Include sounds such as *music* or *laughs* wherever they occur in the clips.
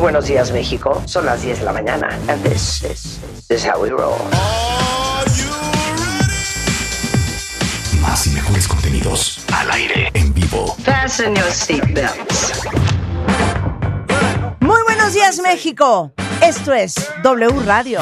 Buenos días, México. Son las 10 de la mañana. And this is, this is how we roll. Más y mejores contenidos al aire, en vivo. Fasten your seatbelts. Muy buenos días, México. Esto es W Radio.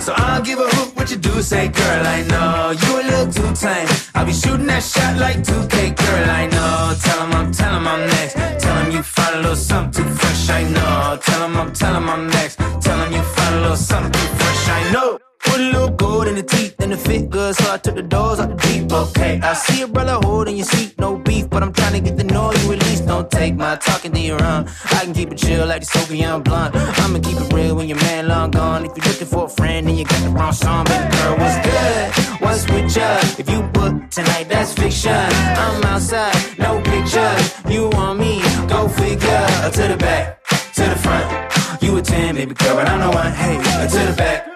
So I don't give a hoot what you do, say, girl, I know you a little too tame. I'll be shooting that shot like 2K, girl, I know. Tell 'em I'm, tell 'em I'm next. Tell 'em you find a little something too fresh, I know. Tell 'em I'm, tell 'em I'm next. Tell 'em you find a little something too fresh, I know. Put a little gold in the teeth and the fit good, so I took the doors out the deep. Okay, I see a brother holding your seat, no beef, but I'm trying to get the know you release. Don't take my talking to your own. I can keep it chill like the young blunt. I'ma keep it real when your man long gone. If you're looking for a friend, then you got the wrong song. Baby girl, what's good? What's with ya? If you book tonight, that's fiction. I'm outside, no pictures. You want me? Go figure. To the back, to the front. You a 10, baby girl, but I'm the one. Hey, to the back,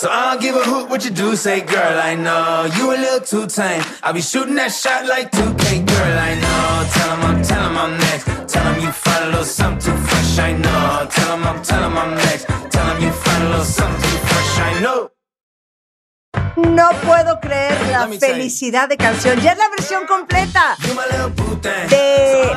So I don't give a hoot what you do, say, girl, I know. You a little too tame. I'll be shooting that shot like 2K, girl, I know. Tell 'em I'm, tell 'em I'm next. Tell 'em you find a little something too fresh, I know. Tell 'em I'm, tell 'em I'm next. Tell 'em you find a little something too fresh, I know. No puedo creer la felicidad de canción. Ya es la versión completa de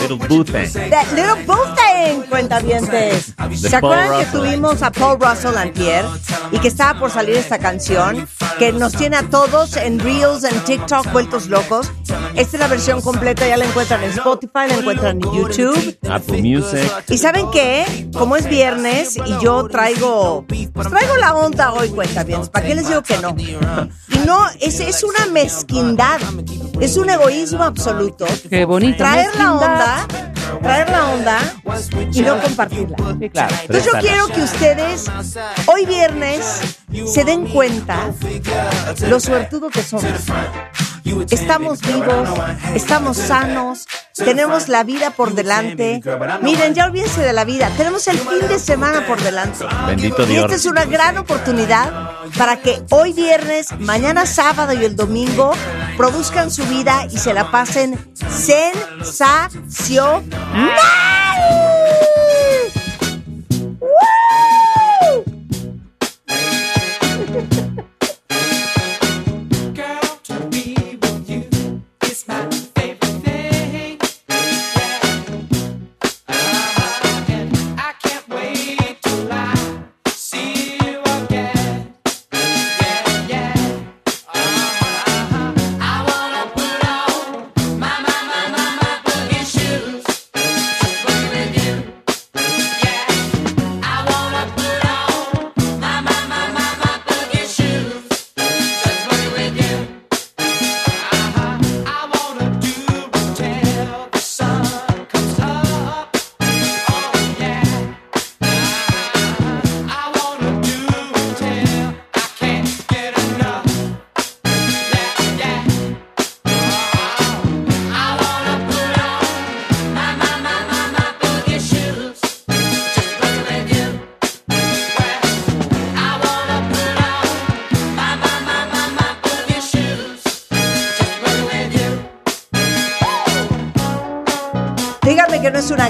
Little what you boo do, thing. say, The girl, Little I Boo know. Thing, cuentavientes. ¿Se acuerdan que tuvimos a Paul Russell antier y que estaba por salir esta canción que nos tiene a todos en Reels, en TikTok, vueltos locos? Esta es la versión completa, ya la encuentran en Spotify, la encuentran en YouTube. Apple Music. ¿Y saben qué? Como es viernes y yo traigo, pues traigo la onda hoy, cuentavientes. ¿Para qué les digo que no? Y no, es, es una mezquindad, es un egoísmo absoluto. Qué bonito. Traer la onda, traer la onda y no compartirla. Sí, claro. Entonces yo quiero que ustedes hoy viernes se den cuenta lo suertudo que somos. Estamos vivos, estamos sanos, tenemos la vida por delante. Miren, ya olvídense de la vida, tenemos el fin de semana por delante. Bendito Y Dios. esta es una gran oportunidad para que hoy viernes, mañana sábado y el domingo produzcan su vida y se la pasen sensacional.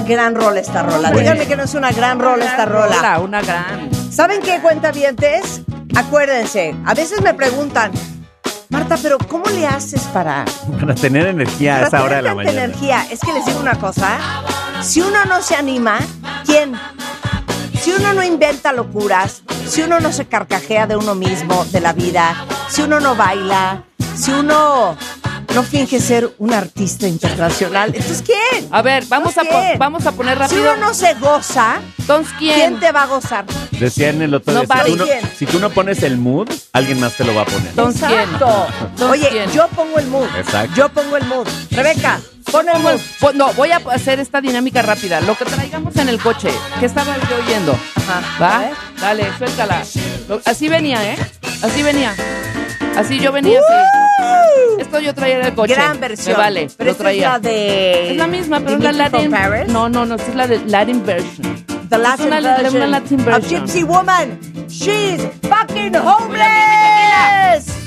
Gran rola esta rola. Díganme que no es una gran rola esta rola. Hola, una gran. ¿Saben qué cuenta es? Acuérdense, a veces me preguntan, Marta, pero ¿cómo le haces para, Para tener energía a esa hora de la mañana. energía? Es que les digo una cosa, si uno no se anima, ¿quién? Si uno no inventa locuras, si uno no se carcajea de uno mismo, de la vida, si uno no baila, si uno no finge ser un artista internacional, entonces ¿quién? A ver, vamos a, po- ¿quién? vamos a poner Si rápido. uno no se goza, Entonces, ¿quién? ¿quién te va a gozar? Decían el otro No, día, si, tú no, ¿Quién? si tú no pones el mood, alguien más te lo va a poner. Entonces, ¿quién? Exacto. Entonces, Oye, ¿quién? yo pongo el mood. Exacto. Yo pongo el mood. Rebeca, pon el mood. No, voy a hacer esta dinámica rápida. Lo que traigamos en el coche. ¿Qué estaba yo oyendo? Ajá. A ¿Va? ver. Dale, suéltala. Lo- así venía, ¿eh? Así venía. Así yo venía así. Esto yo traía en el coche. Gran versión. Me vale, Pero lo traía. es la de. Es la misma, pero es la Latin. Paris. No, no, no, es la de Latin version. The Latin una, version. una Latin Of version. Gypsy Woman. She's fucking homeless.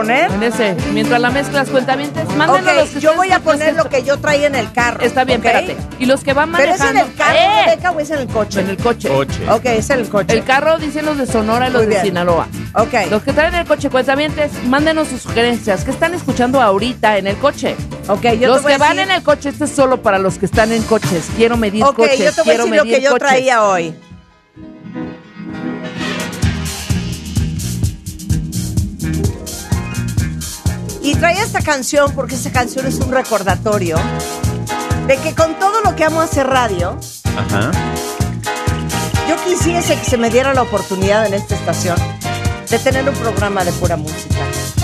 Poner? En ese, mientras la mezclas cuentavientes, mándenos los Ok, que yo voy a los poner lo que yo traía en el carro. Está bien, espérate. Y los que van ¿Pero es manejando. en el carro, ¡Eh! Rebeca, o es en el coche? En el coche. Coche. Ok, es en el coche. El carro dicen los de Sonora y los de. Sinaloa. Ok. Los que traen el coche cuentavientes, mándenos sus sugerencias. ¿Qué están escuchando ahorita en el coche? Ok, yo los te voy que a van decir- en el coche, este es solo para los que están en coches. Quiero medir Ok, coches. yo te voy a quiero decir lo que yo coches. traía hoy. Esta canción porque esta canción es un recordatorio de que con todo lo que amo hacer radio, Ajá. yo quisiese que se me diera la oportunidad en esta estación de tener un programa de pura música.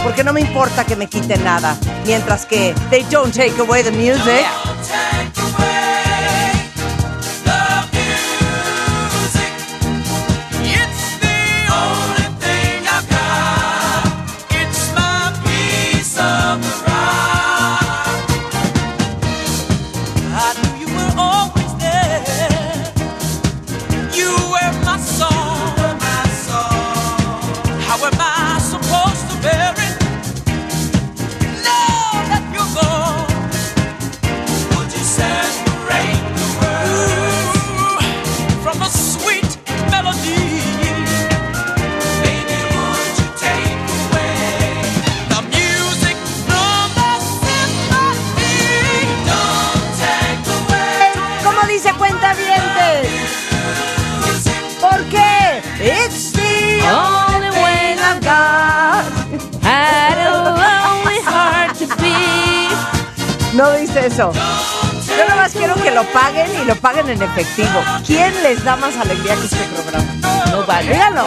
Porque no me importa que me quiten nada, mientras que they don't take away the music. How en efectivo. ¿Quién les da más alegría que este programa? No vale. Díganlo,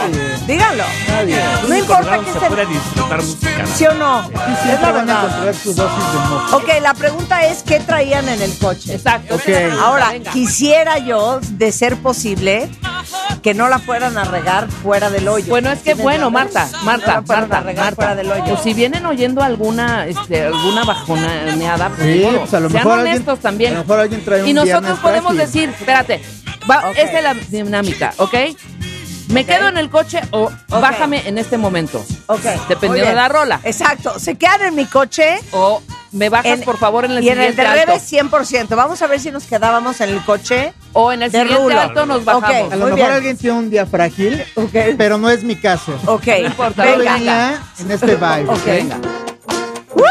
díganlo. Nadie. No importa que se pueda disfrutar música. ¿Sí o no? Sí, Es la verdad. encontrar su dosis de mojo. Ok, la pregunta es, ¿qué traían en el coche? Exacto. Ok. esa es la pregunta, Ahora, venga. quisiera yo, de ser posible, que no la fueran a regar fuera del hoyo. Bueno, es que ¿Sí me bueno? Marta, No Marta, Marta, a regar Marta. fuera del hoyo. Pues si vienen oyendo alguna, este, alguna bajoneada, pues, Sí, pues a lo sean mejor honestos alguien, también. A lo mejor alguien trae un Y nosotros podemos decir, espérate, va, Ok. esta es la dinámica, ¿ok? ¿Me quedo en el coche o bájame en este momento? Ok. Dependiendo de la rola. Exacto. Se quedan en mi coche. O me bajas, en- por favor, en el y en el de alto. Rebe 100%. Vamos a ver si nos quedábamos en el coche O en el de siguiente rulo. alto nos bajamos. A lo Muy mejor bien. alguien tiene un día frágil, Ok. pero no es mi caso. Ok. importa, Yo Venga. venía en este vibe. Ok. Venga. ¡Woo!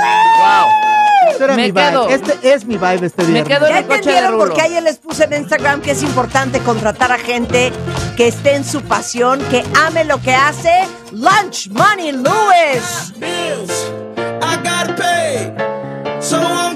Este era Me mi vibe. quedo. Este es mi vibe este Me viernes. quedo en ¿Ya el coche de entendieron rulo. por qué ayer les puse en Instagram que es importante contratar a gente que esté en su pasión, que ame lo que hace? Lunch Money Lewis. bills. I gotta pay. So I'm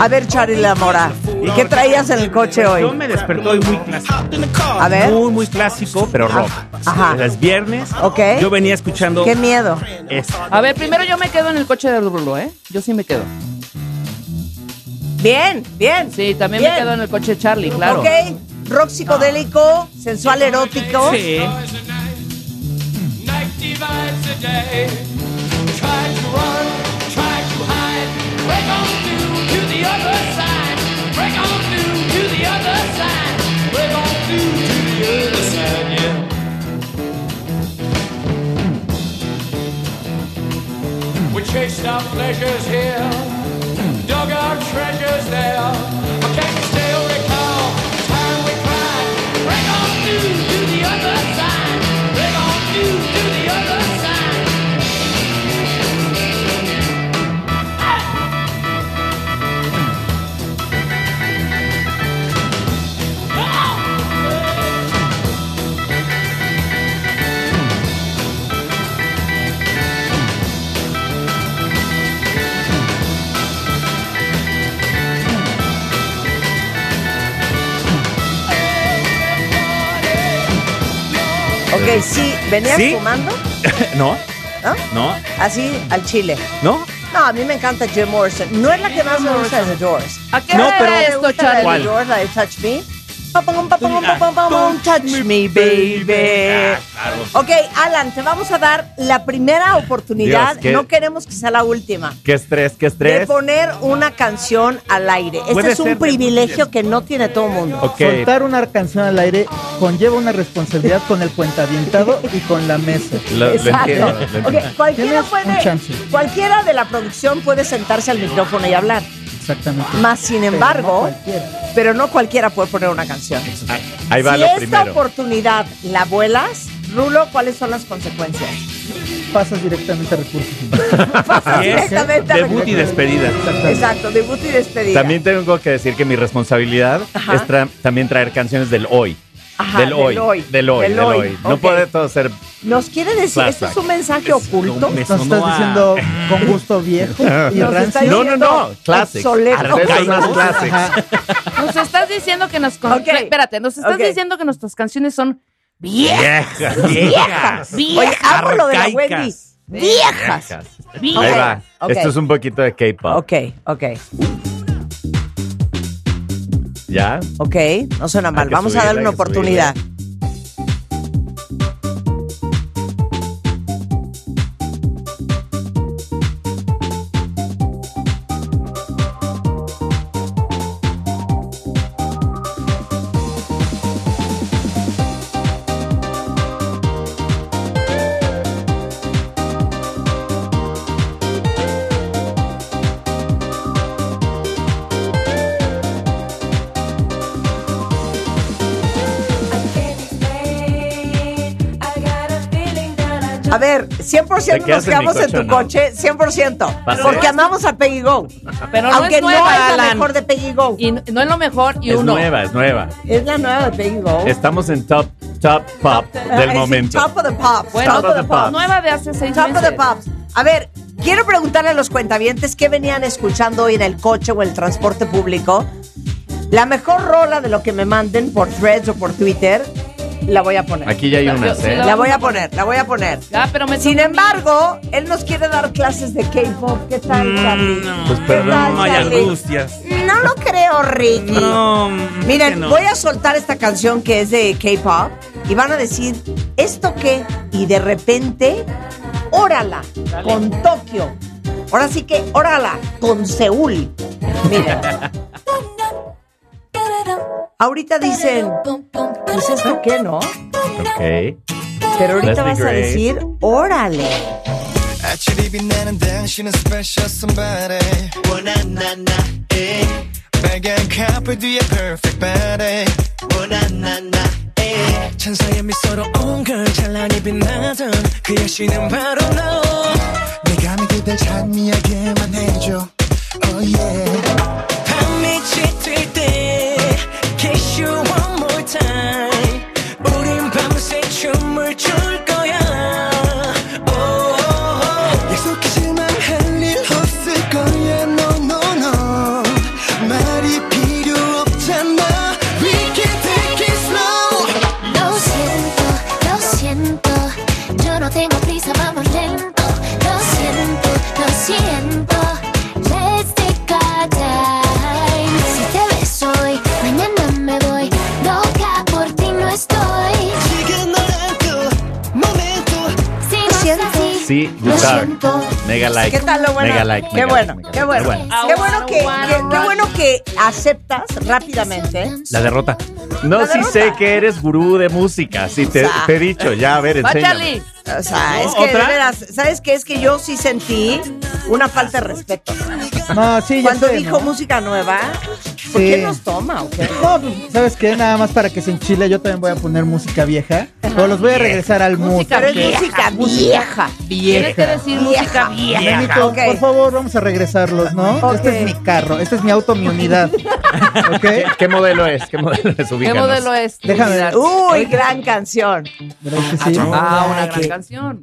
A ver, Charlie La Mora, ¿y qué traías en el coche Yo hoy? me despertó hoy muy clásico. A ver, Muy, muy clásico, pero rock. Ajá. Es viernes. Ok. Yo venía escuchando qué miedo. esto. A ver, primero yo me quedo en el coche de rulo, ¿eh? Yo sí me quedo. Bien, bien. Sí, también Bien. me quedo en el coche de Charlie, claro. Ok, rock psicodélico, sensual erótico. Sí. Try to run, chased our pleasures here, dug our treasures there. I can you still Ok, sí, ¿venías ¿Sí? fumando? *laughs* ¿No? ¿No? ¿No? Así, al chile. ¿No? No, a mí me encanta Jim Morrison. No es la que más me gusta de The Doors. ¿A qué No, pero- era ¿Me esto, Charlie? de ¿Cuál? The Doors, la de Touch Me? Touch me, baby. Ok, Alan, te vamos a dar la primera oportunidad. Dios, qué- No queremos que sea la última. ¿Qué estrés? ¿Qué De estrés? poner una canción al aire. Este Puede es un ser de- privilegio que no tiene todo el mundo. Ok. Soltar una canción al aire conlleva una responsabilidad con el cuentavientado y con la mesa. Lo, lo Exacto. entiendo, lo entiendo. Ok, cualquiera Tienes un puede, chance. cualquiera de la producción puede sentarse al micrófono y hablar. Exactamente. Más sin Pero embargo, no pero no cualquiera puede poner una canción. Ah, Ahí va si lo esta primero. oportunidad la vuelas, Rulo, ¿cuáles son las consecuencias? Pasas directamente a recursos humanos. *laughs* Pasas directamente a Debut y despedida. Exacto, debut y despedida. También tengo que decir que mi responsabilidad Ajá. es tra- también traer canciones del hoy. Ajá, del, hoy, del hoy. Del hoy. No puede todo ser. Nos quiere decir. ¿esto es un mensaje oculto? me Nos estás a- diciendo con gusto viejo y. *laughs* No, no, no. Classics. Nos estás diciendo que nos... con- Ok. Espérate, nos estás diciendo que nuestras canciones son viejas. Viejas, viejas. Oye, amo lo de la Wendy. Viejas. Ahí Viejas. va. Ok. Esto es un poquito de K-pop. Ok, ok. ¿Ya? Ok, no suena mal. que Vamos a darle una oportunidad. 100% Te nos en quedamos en tu coche, 100%. ¿Va a ser? Porque amamos a Peggy Go. Pero no Aunque es nueva, no es la mejor de Peggy Go. Y no es lo mejor y Es uno. nueva, es nueva. Es la nueva de Peggy Go. Estamos en top, top pop del es momento. Top of the pops. Bueno, top of the pops. nueva de hace seis Top of meses. the pops. A ver, quiero preguntarle a los cuentavientes qué venían escuchando hoy en el coche o el transporte público. La mejor rola de lo que me manden por threads o por Twitter, la voy a poner. Aquí ya hay unas, sí, ¿eh? la- voy a poner, la voy a poner. Pero me Sin embargo, él nos quiere dar clases de K-pop. ¿Qué tal, Charlie? Pues ¿Qué perdón, tal, No hay Charlie? angustias. No lo creo, Ricky. No, Miren, que no. voy a soltar esta canción que es de K-pop y van a decir, ¿esto qué? Y de repente, órala, con Tokio. Ahora sí que, órala, con Seúl. Miren. *laughs* Ahorita dicen, pues esto qué, ¿no? Ok. Pero ahorita vas a decir, órale. 아침이 빛나는 당신은 special somebody 원한나나 빨간 카페 뒤에 perfect body 원한나나 천사의 미소로 온걸 찬란히 빛나던 그 여신은 바로 너 내가 믿기들 찬미하게만 해줘 oh yeah 밤이 짙을 때 you one more time 우린 밤새 춤을 출 you. Mega like. ¿Qué tal lo bueno? Mega like. qué mega bueno, like, qué like. bueno. Qué bueno que, que- qué bueno que aceptas rápidamente. La derrota. No, La sí derrota. sé que eres gurú de música. Sí, te, O sea. te he dicho. Ya, a ver, enséñame. O sea, No, es que de veras, ¿sabes qué? Es que yo sí sentí una falta de respeto. No, sí, ya Cuando sé, dijo ¿no? música nueva, ¿por Sí. qué nos toma o qué? No, pues, ¿sabes qué? Nada más para que se enchile, yo también voy a poner música vieja. Pero los voy a regresar al mood. Música Pero vieja. música vieja. Tienes que decir música vieja. Ok. por favor, vamos a regresarlos, ¿no? Este es mi carro, este es mi auto, mi unidad. *laughs* ¿Qué, qué modelo es? ¿Qué modelo es? ¿Qué Ubícanos. modelo es? Déjame ver. Uy, gran canción. ¿Verdad que sí? Ah, una gran canción.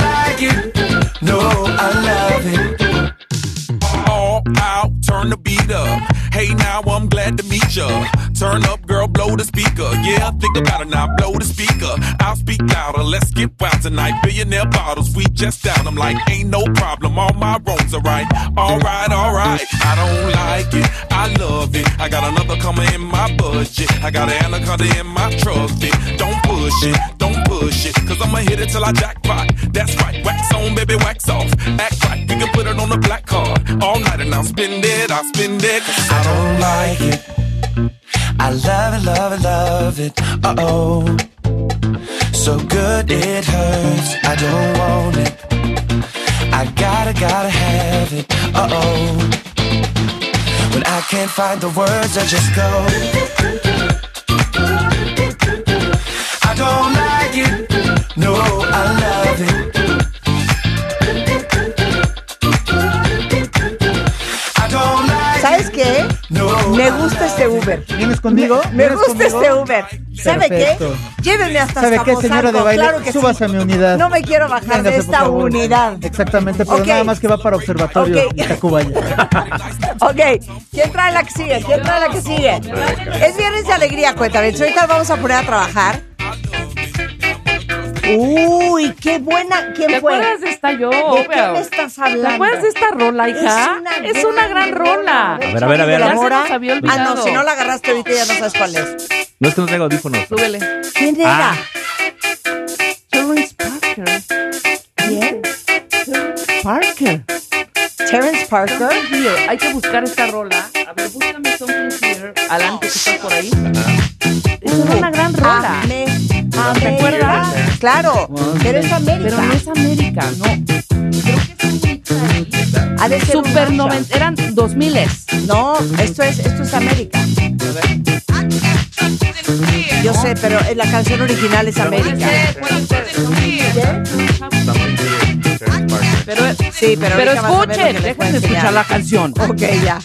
turn the beat up. Hey, now I'm glad to meet ya. Turn up, girl, blow the speaker. Yeah, think about it now, blow the speaker. I'll speak louder, let's get wild tonight. Billionaire bottles, we just down. I'm like, ain't no problem, all my wrongs are right. Alright, alright, I don't like it, I love it. I got another coming in my budget. I got an anaconda in my trusty. Don't push it, don't push it, cause I'ma hit it till I jackpot. That's right, wax on, baby, wax off. Act right, we can put it on the black card. All night and I'll spend it, I'll spend it, cause I don't like it. I love it, love it, love it. Uh oh. So good it hurts. I don't want it. I gotta, gotta have it. Uh oh. When I can't find the words, I just go. I don't like it. No, I love it. I don't like ¿Sabes qué? Me gusta este Uber. ¿Vienes conmigo? Me ¿Vienes gusta conmigo? este Uber. ¿Sabe Perfecto. qué? Llévenme hasta ¿Sabe qué, señora de baile? Claro que Súbase sí. a mi unidad. No me quiero bajar Véngase, de esta unidad. Exactamente, pero nada más que va para observatorio Ok. y Tacubaya. *laughs* Ok, ¿quién trae la que sigue? ¿Quién trae la que sigue? Es viernes de alegría, cuéntame. Ahorita vamos a poner a trabajar. Uy, qué buena. ¿Quién ¿Te fue? acuerdas de esta yo? ¿De qué me estás hablando? ¿Te acuerdas de esta rola, hija? Es una, gran rola. A ver, a ver, a ver. Había Ah, no, si no la agarraste ahorita ya no sabes cuál es. No es que no tengo audífonos. Súbele. ¿Quién era? Ah. Parker. ¿Quién? Parker. Terrence Parker. Hay que buscar esta rola. A ver, búscame Something Here. Alan, que estás por ahí. Es una gran rola. ¿Te acuerdas? América. Claro, pero es América. Pero no es América, no. Creo que es ahí. Ha de ser un Super mashup. 90, eran 2000 No, esto es, esto es América. Yo sé, pero la canción original es América. Pero, Sí, pero, pero escuchen, déjenme enseñar. escuchar la canción. Ok, ya.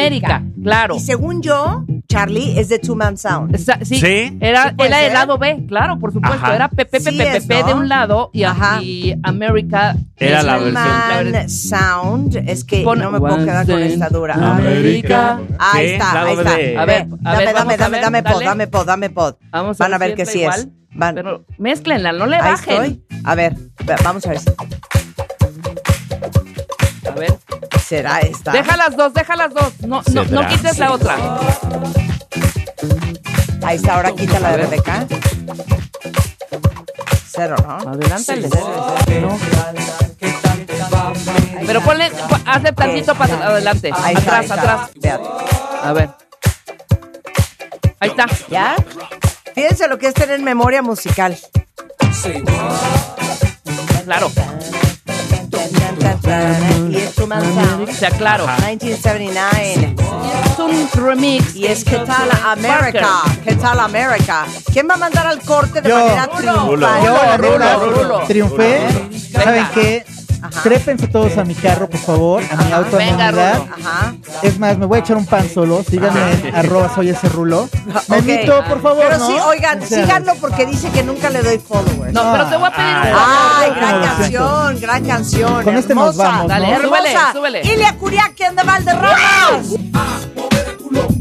América. Claro. Y según yo, Charlie, es de Two Man Sound. Esa- sí, ¿Sí? era, ¿Sí puede era el ser? lado B, claro, por supuesto. Ajá. Era Pepe, Sí Pepe, es, Pepe ¿no? de un lado y, Ajá. y América. Era es la el- versión. la Man versión- Sound. Es que Pon- no me puedo quedar con esta dura. América. Ahí Sí, está, lado ahí está. de- A ver, a dame, ver, dame, a dame, ver, dame pod, dale. dame pod, dame pod. Vamos a Van a ver si que sí es. igual. Van. Pero mézclenla, no le Ahí bajen. estoy. A ver, ve- vamos a ver A ver. Será esta. Deja las dos, deja las dos. No, no, no quites la otra. Ahí está, ahora quita la de. Rebeca. Cero, ¿no? Adelántale. No. Pero ponle, po- hazle tantito para adelante. Ahí está, atrás, ahí está. atrás. Fíjate. A ver. Ahí está. ¿Ya? Fíjense lo que es tener memoria musical. Claro. Y es Two Man Sound. O sea, claro. 1979. Es un remix. Y es ¿Qué tal América? ¿Qué tal América? ¿Quién va a mandar al corte de Yo. manera Rulo. triunfal? Yo, Rulo, Rulo, Rulo. triunfé. ¿Saben qué? Ajá. Trépense todos a mi carro, por favor, a mi auto, a Venga. Rulo. Ajá. Es más, me voy a echar un pan solo. Síganme en arroba soy ese rulo. Me invito, por favor, Pero ¿no? sí, oigan, O sea, síganlo porque dice que nunca le doy followers. No, pero te voy a pedir un Ay, gran canción, gran canción. Con este nos hermosa, vamos, Dale, ¿no? súbele, hermosa. súbele. Ilia de Valderramas. Mira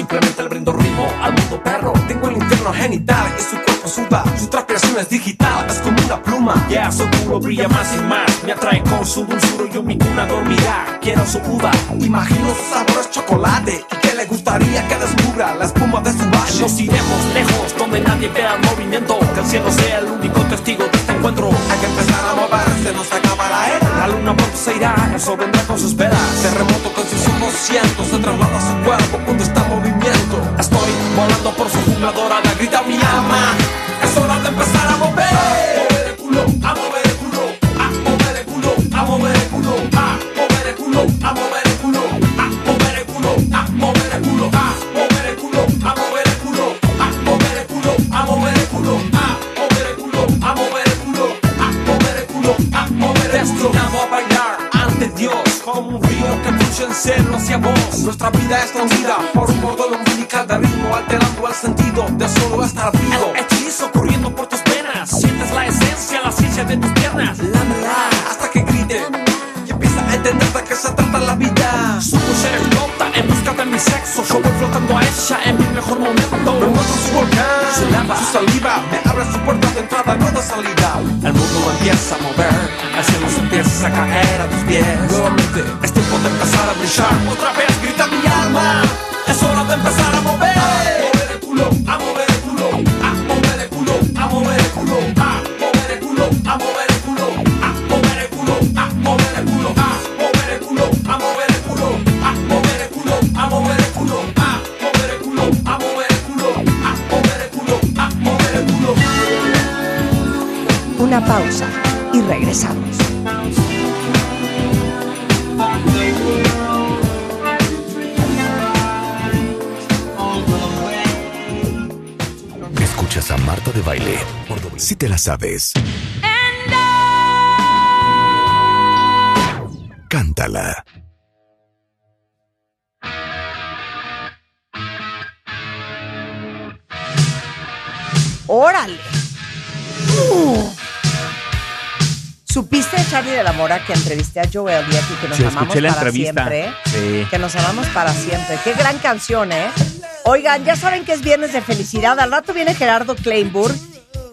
simplemente le brindo ritmo al mundo perro. Tengo el infierno genital y su cuerpo suda, su transpiración es digital, es como una pluma. Ya su culo brilla más y más, me atrae con su dulzura, yo mi cuna dormirá. Quiero su uva, imagino su sabor es chocolate y gustaría que descubra la espuma de su valle. Nos iremos lejos, donde nadie vea el movimiento, que el cielo sea el único testigo de este encuentro. Hay que empezar a moverse, no se acaba la era. La luna se irá, eso vendrá con sus velas. Terremoto con sus ojos cientos se traslada a su cuerpo cuando está en movimiento. Estoy volando por su jungla dorada, grita mi alma. En celo hacia vos. Nuestra vida es tangida por un cordón umbilical de ritmo, alterando el sentido de solo estar vivo. El hechizo corriendo por tus venas, sientes la esencia, la ciencia de tus piernas. Lámela hasta que grite y empieza a entender de qué se trata la vida. Su mujer explota en busca de mi sexo. Yo voy flotando a ella en mi mejor momento. Me muestro su volcán, su lava, su saliva. Me abre su puerta de entrada, no de salida. El mundo empieza a mover, el cielo se empieza a caer a tus pies. Nuevamente de empezar a brillar. Otra vez grita mi alma. Es hora de empezar a mover. Si te la sabes. Cántala. ¡Órale! Uh. ¿Supiste, Charlie de la Mora, que entrevisté a Joe Elliott y que nos Sí, amamos escuché la para entrevista. siempre? Sí. Que nos amamos para siempre. Qué gran canción, ¿eh? Oigan, ya saben que es viernes de felicidad. Al rato viene Gerardo Kleinburg.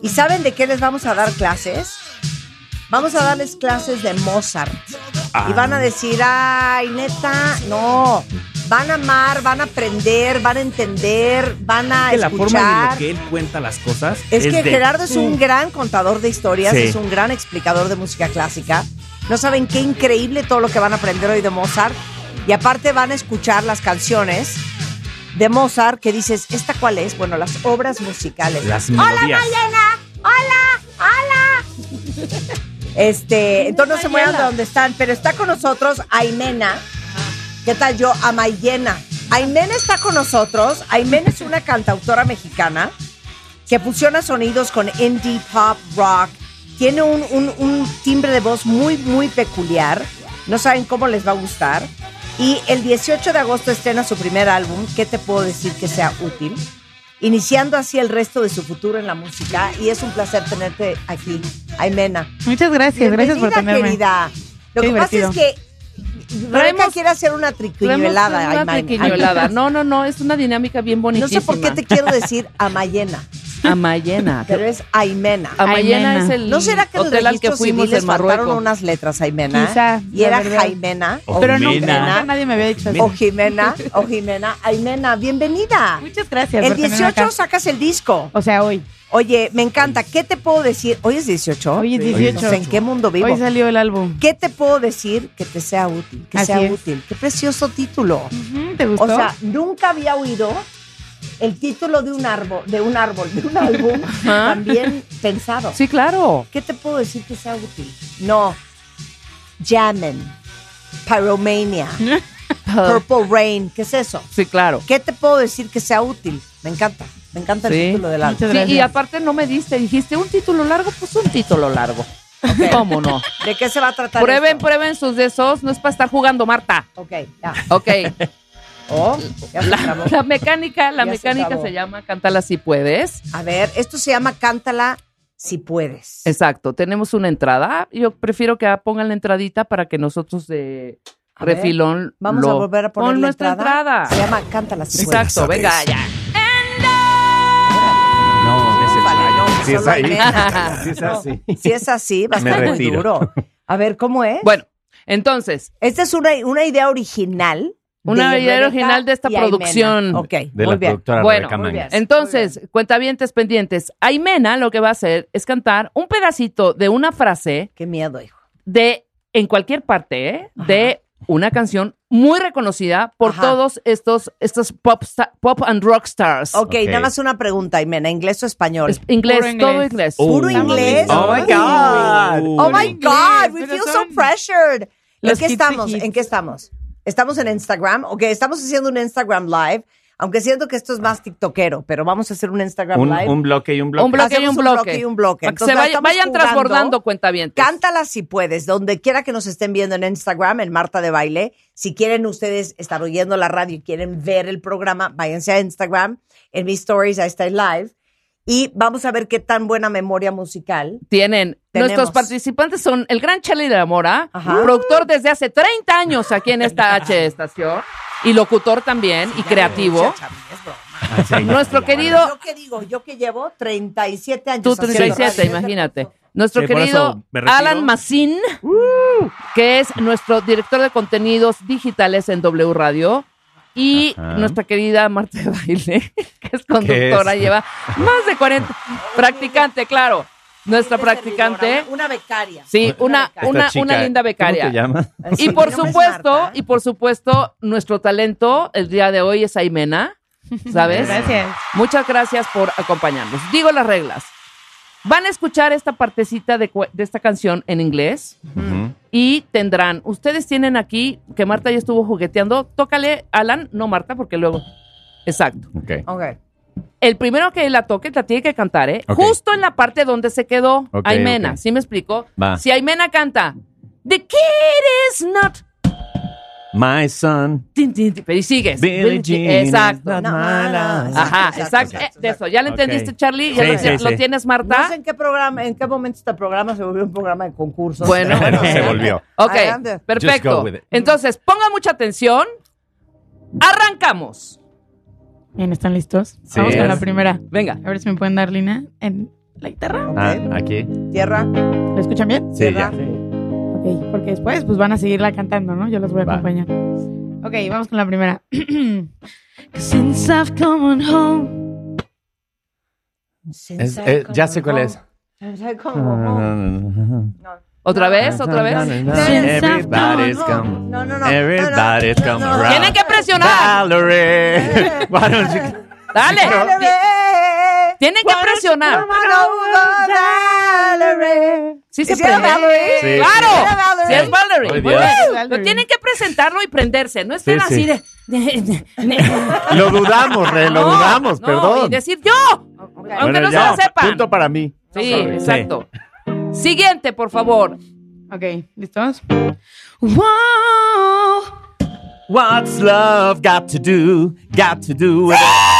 ¿Y saben de qué les vamos a dar clases? Vamos a darles clases de Mozart. Ah. Y van a decir, ay, neta, no. Van a amar, van a aprender, van a entender, van a que la forma en escuchar. la que él cuenta las cosas Es que de- Gerardo es un gran contador de historias, Sí. es un gran explicador de música clásica. No saben qué increíble todo lo que van a aprender hoy de Mozart. Y aparte van a escuchar las canciones de Mozart que dices, ¿esta cuál es? Bueno, las obras musicales. Las ¡Hola. Mayena! ¡Hola! ¡Hola! Este, entonces no se muevan de donde están, pero está con nosotros Aimena. ¿Qué tal yo? A Mayena. Aimena está con nosotros. Aimena es una cantautora mexicana que fusiona sonidos con indie, pop, rock. Tiene un, un- un timbre de voz muy, muy peculiar. No saben cómo les va a gustar. Y el 18 de agosto estrena su primer álbum, ¿Qué te puedo decir que sea útil? Iniciando así el resto de su futuro en la música. Y es un placer tenerte aquí, Aimena. Muchas gracias, gracias por tenerme. querida. Lo Qué que pasa es que Rebeca quiere hacer una triquiñuelada. Una triquiñuelada. No, no, no, es una dinámica bien No bonitísima. sé por qué te quiero decir Amayena, Amayena. *laughs* pero es Aimena. Amayena Aimena. es el ¿No será que el hotel al que fuimos en Marruecos. unas letras, Aimena? Quizá, Y era verdad. Jaimena. O Pero nunca, Jimena. nunca nadie me había dicho O eso. Jimena, o Jimena. Aimena, bienvenida. Muchas gracias. El por tenerme 18 acá. sacas el disco. O sea, hoy. Oye, me encanta. ¿Qué te puedo decir? ¿Hoy es 18? Hoy es Sí. 18. No sé en qué mundo vivo. Hoy salió el álbum. ¿Qué te puedo decir que te sea útil? Que Así sea es. útil. Qué precioso título. ¿Te gustó? O sea, nunca había oído el título de un árbol, de un árbol, de un *laughs* álbum Ajá. también pensado. Sí, claro. ¿Qué te puedo decir que sea útil? No. Jammin. Pyromania. *laughs* Purple Rain. ¿Qué es eso? Sí, claro. ¿Qué te puedo decir que sea útil? Me encanta. Me encanta el Sí. título del álbum. Sí, y aparte no me diste, dijiste un título largo, pues un título largo. *laughs* ¿Cómo no? ¿De qué se va a tratar Prueben, esto? prueben sus de esos, no es para estar jugando, Marta. Ok, ya. Ok. Oh, ya se La, mecánica, la Ya mecánica se, llama Cántala si puedes. A ver, esto se llama Cántala si puedes. Exacto, tenemos una entrada. Yo prefiero que pongan la entradita para que nosotros de A ver, refilón Vamos lo- a volver a poner la nuestra entrada. Se llama Cántala si puedes. Exacto, venga ya. No, ese es es No, así. Si es así, va a estar muy duro. A ver, ¿cómo es? Bueno, entonces, Esta es una, una idea original. Una de idea original de esta producción. Ok, De muy la bien. productora Bueno, Rebeca muy bien. entonces, cuentavientes pendientes. Aimena lo que va a hacer es cantar un pedacito de una frase Qué miedo, hijo. de en cualquier parte, ¿eh? De una canción muy reconocida por Ajá. todos estos, estos pop, pop and rock stars. Ok, nada más una pregunta, Imena, ¿inglés o español? Es inglés, Puro todo inglés. inglés. ¿Puro inglés? Oh my God. Oh my God, we feel so pressured. ¿En qué estamos? ¿En qué estamos? Estamos en Instagram. Ok, estamos haciendo un Instagram Live, aunque siento que esto es más tiktokero, pero vamos a hacer un Instagram Un, Live. un bloque y un bloque. Un bloque y Hacemos un un bloque. bloque y un bloque. Para que Entonces, se vaya- vayan jugando. transbordando cuentavientes. Cántala si puedes, donde quiera que nos estén viendo en Instagram, en Marta de Baile. Si quieren ustedes estar oyendo la radio y quieren ver el programa, váyanse a Instagram. En mis stories, ahí está el live. Y vamos a ver qué tan buena memoria musical. Tienen. Tenemos. Nuestros participantes son el gran Charlie de la Mora, Ajá. productor desde hace 30 años aquí en esta *laughs* H estación, y locutor también, y creativo. Ah, sí, Nuestro ya, querido, Yo que digo, yo que llevo 37 años. tú haciendo 37, radio. imagínate. Nuestro Sí, querido. Alan Massin, que es nuestro director de contenidos digitales en W Radio. Y Ajá. nuestra querida Marta de Baile, *laughs* que es conductora, es? lleva más de 40. Practicante, claro. Nuestra practicante. Una becaria. Sí, una, becaria. una, chica, una linda becaria. ¿Cómo te llamas? Sí, Y por supuesto, y por supuesto, nuestro talento el día de hoy es Aimena, ¿sabes? Gracias. Muchas gracias por acompañarnos. Digo las reglas. Van a escuchar esta partecita de, esta canción en inglés y tendrán, ustedes tienen aquí, que Marta ya estuvo jugueteando, tócale, Alan, no Marta, porque luego, exacto. Ok. Ok. El primero que la toque la tiene que cantar, ¿eh? Justo en la parte donde se quedó Ok, Aimena, ok. ¿sí me explico? Va. Si Aimena canta, The kid is not My son. Tin, tin, tin, Pero y sigues. Billie Jean Exacto. not No, no, no. Ajá, Exacto, exacto. exacto, Eh, de eso. ¿Ya lo entendiste, Charlie? ¿Ya Sí, lo, sí, lo sí. tienes, No Marta? sé en qué programa, en qué momento este programa se volvió un programa de concurso. Bueno, *laughs* Bueno, se volvió. Ok, perfecto. Entonces, ponga mucha atención. Arrancamos. Bien, ¿están listos? Sí. Vamos con la primera. Venga. A ver si me pueden dar línea en la guitarra. Ah, aquí. Tierra. ¿Lo escuchan bien? Sí, ya. Ok, porque después pues van a seguirla cantando, ¿no? Yo los voy a Va. acompañar. Ok, vamos con la primera. *clears throat* Since I've come home. Es- eh, ya sé cuál es. ¿Otra vez? ¿Otra vez? Everybody's come. No, no, no. Everybody's come around. Tienen que presionar. Valerie. Why don't you- Dale. *laughs* Tienen que presionar. Sí se ¿Sí era prende. Valerie? Sí, ¡Claro! Sí es Valerie. Muy bien. Pero tienen que presentarlo y prenderse. No estén Sí, así sí. de... Lo dudamos, Re, lo No, dudamos, no, perdón. Y decir yo. Aunque Bueno, no ya, se lo sepan. Punto para mí. Sí, exacto. Siguiente, por favor. Ok, ¿listos? Wow. What's love got to do? Got to do with it.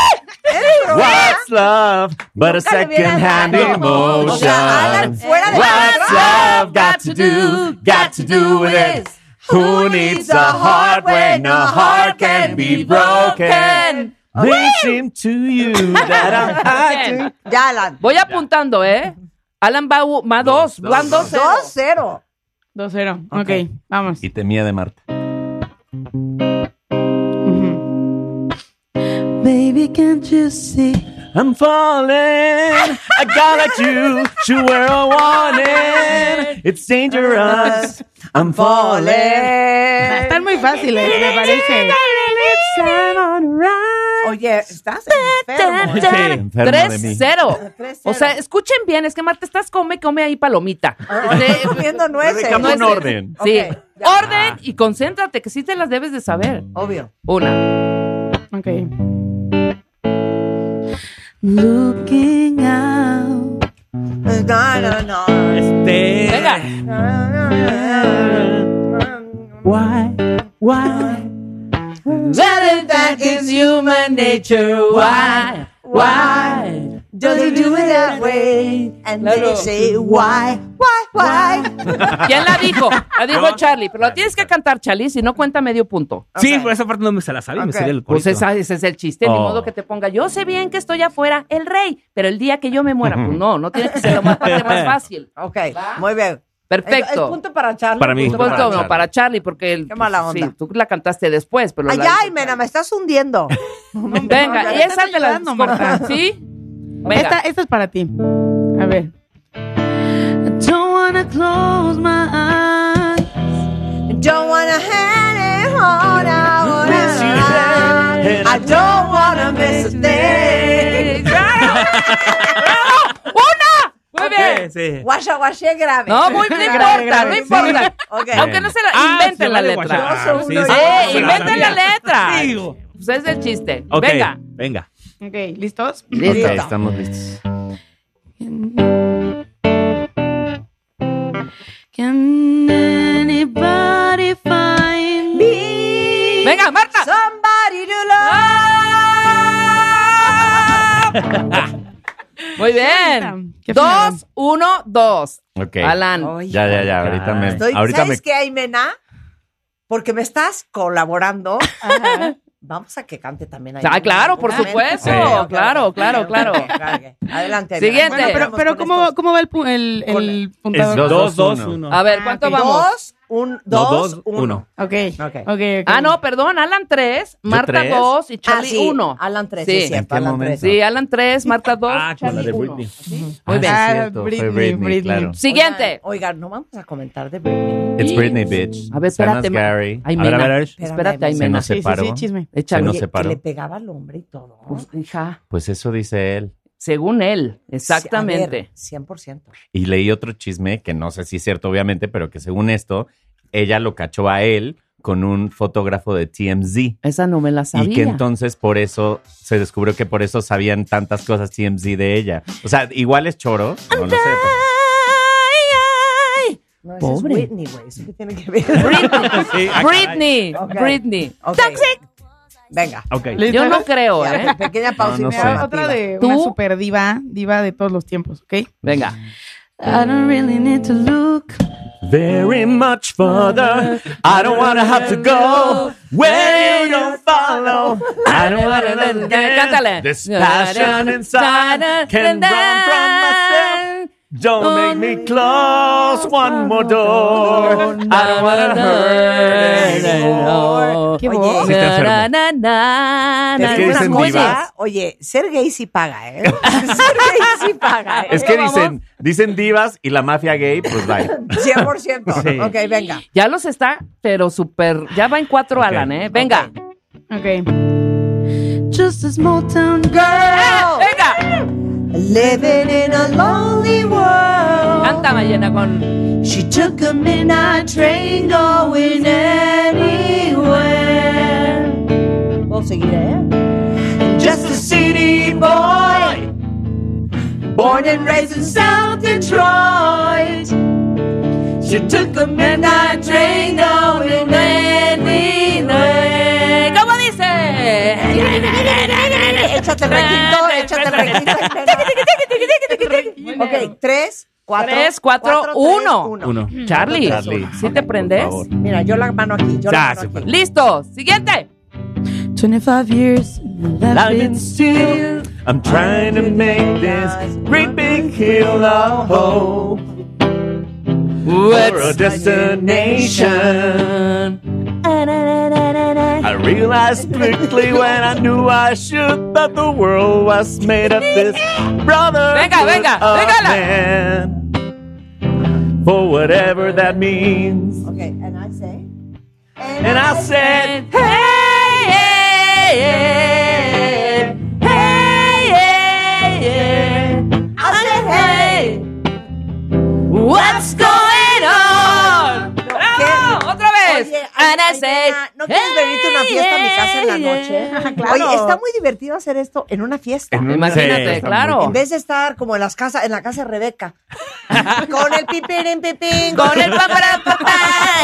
What's love but a Nunca le hubiera second hand dado. O sea, Alan, emotion? fuera de What's love got to do? Got to do with it. Who needs a heart when a heart can be broken? Listen to you that I'm *laughs* Bien. Ya, Alan. Voy apuntando, ¿eh? Alan va, u- va dos. dos, Van dos. 2-0. 2-0. Ok, vamos. Y temía de Marta. Baby, can't you see? I'm falling. A guy like you should wear a warning. It's dangerous. I'm falling. Están muy fáciles, me parece. Oye, estás enfermo. Sí, enfermo de mí. 3-0. 3-0. O sea, escuchen bien, es que Marta, estás come, come ahí palomita. Estoy *laughs* comiendo nueces. Recamo un Nueces. orden. Sí. Ok, ya. Orden y concéntrate, que sí te las debes de saber. Obvio. Una. Ok. Looking out. No, no, no. Este. Venga. Why? Why? That is human nature. Why? Why? Does he do it that way? And Claro. they say, why, why, why? *laughs* ¿Quién la dijo? La dijo Charlie, pero la tienes que cantar, Charlie, si no cuenta medio punto. Sí, por esa parte no me se la sabía, me sabía el Pues esa- ese es el chiste, ni Oh. modo que te ponga, yo sé bien que estoy afuera, el rey, pero el día que yo me muera, pues no, no tiene que ser lo más, parte más *laughs* fácil. Ok, muy bien. Perfecto. El, punto para Charlie. Para mí. punto Punto, para no, Charlie. para Charlie, porque el- Qué mala onda. Sí, tú la cantaste después, pero Ay, la- ya, Mena, me estás hundiendo. *laughs* Venga, no, y esa te la. ¿Sí? Venga. Esta, esta es para ti. A ver. I don't wanna close my eyes. I don't wanna hang it on. I wanna miss I don't wanna miss a thing. *laughs* ¡Una! Muy bien. Sí. Guasha, guasha grave. No, muy, no importa, no importa. Sí. Okay. Aunque no se la inventen sí, la letra. Guasha. Ah, sí, eh, inventen la letra. Pues es el chiste. Okay. Venga. Venga. Ok, ¿listos? Listo. estamos listos. Can anybody find me? Venga, Marta. Somebody to love. *laughs* Muy bien. Qué Dos, uno, dos. Ok. Alan. Ya, ya, ya. Ahorita me. Estoy, ahorita ¿Sabes me. qué, Aimena? Porque me estás colaborando. Vamos a que cante también ahí. Ah, claro, por supuesto. Claro, claro, claro. Adelante. Siguiente. Bueno, pero, pero ¿cómo. ¿cómo va el, pu- el, el Es puntador? dos, Dos, dos, dos, uno. uno. A ver, Ah, ¿cuánto ok. vamos? Dos, un, No, dos, uno. uno. Ok, Ok. Ah, no, perdón. Alan tres, Marta tres? dos y Ah, Charlie sí, uno. Alan 3, Sí. sí, es ¿En cierto, qué Alan? 3. Sí, Alan tres, Marta dos, Ah, con la Charlie de uno. Britney. Muy Ah, bien. es Ah, cierto, fue Britney, Britney, Britney. claro. Siguiente. Oigan, no vamos a comentar de Britney. It's Britney, bitch. A ver, Se espérate, Gary. Ay, A ver, a mena. ver. Espérate, Aimena. Se Aimena. nos Sí, sí, separó. sí, chisme. Se Échale. nos Oye, separó. que le pegaba al hombre y todo. Pues, hija, Pues eso dice él. Según él, Sí, a exactamente. ver, 100%. Y leí otro chisme que no sé si es cierto, obviamente, pero que según esto, ella lo cachó a él con un fotógrafo de TMZ. Esa no me la sabía. Y que entonces por eso se descubrió que por eso sabían tantas cosas TMZ de ella. O sea, igual es choro, no lo sé. No, Pobre. es Whitney, güey. ¿Eso qué tiene que ver? *laughs* Sí, ah, Britney. Britney. Ok. Venga. Ok. Yo no creo, ¿eh? Pequeña pausa No, no y sé. informativa. Otra de ¿Tú? una super diva, diva de todos los tiempos, ¿ok? Venga. I don't really need to look. Very much further. I don't wanna have to go where you don't follow. *laughs* I don't wanna let. This passion inside can run from myself. Don't make me close one more door. I don't wanna hurt anymore. Qué Oye, voz. Na, na, na, na, Es que dicen divas. oye, ser gay sí paga, ¿eh? *laughs* ser gay sí paga, ¿eh? Es que dicen, dicen divas y la mafia gay, pues vaya. 100%. Sí. Ok, venga. Ya los está, pero súper. Ya va en cuatro, Ok. Alan, ¿eh? Venga. Ok. Just a small town girl. ¡Eh! ¡Venga! Living in a lonely world. Canta, Mayena, con. She took a midnight train going anywhere. ¿Puedo seguir, eh? Just a city boy. Born and raised in South Detroit. She took a midnight train going anywhere. ¿Cómo dice? Échate el requinto, échate el requinto. *laughs* Ok, tres, cuatro. Tres, cuatro, tres, uno. Uno. Charlie, Charlie. ¿sí te prendes? Mira, yo la mano aquí, yo Ya, la mano se aquí. fue. Listo. Siguiente. 25 years. Lying still, I'm trying to make this great big hill of hope for a destination. I realized quickly when I knew I should that the world was made of this brother Venga, venga, véngala. man. For whatever that means. Okay, and I say. And I said, Hey, hey, hey, hey, hey, hey. I said, hey. What's going say, nena, ¿no quieres venirte a una fiesta a mi casa en la hey, noche? Claro. Oye, está muy divertido hacer esto en una fiesta. En un- Imagínate, claro. En vez de estar como en las casas, en la casa de Rebeca. *laughs* con el pipirín pipín. Con el papá, papá,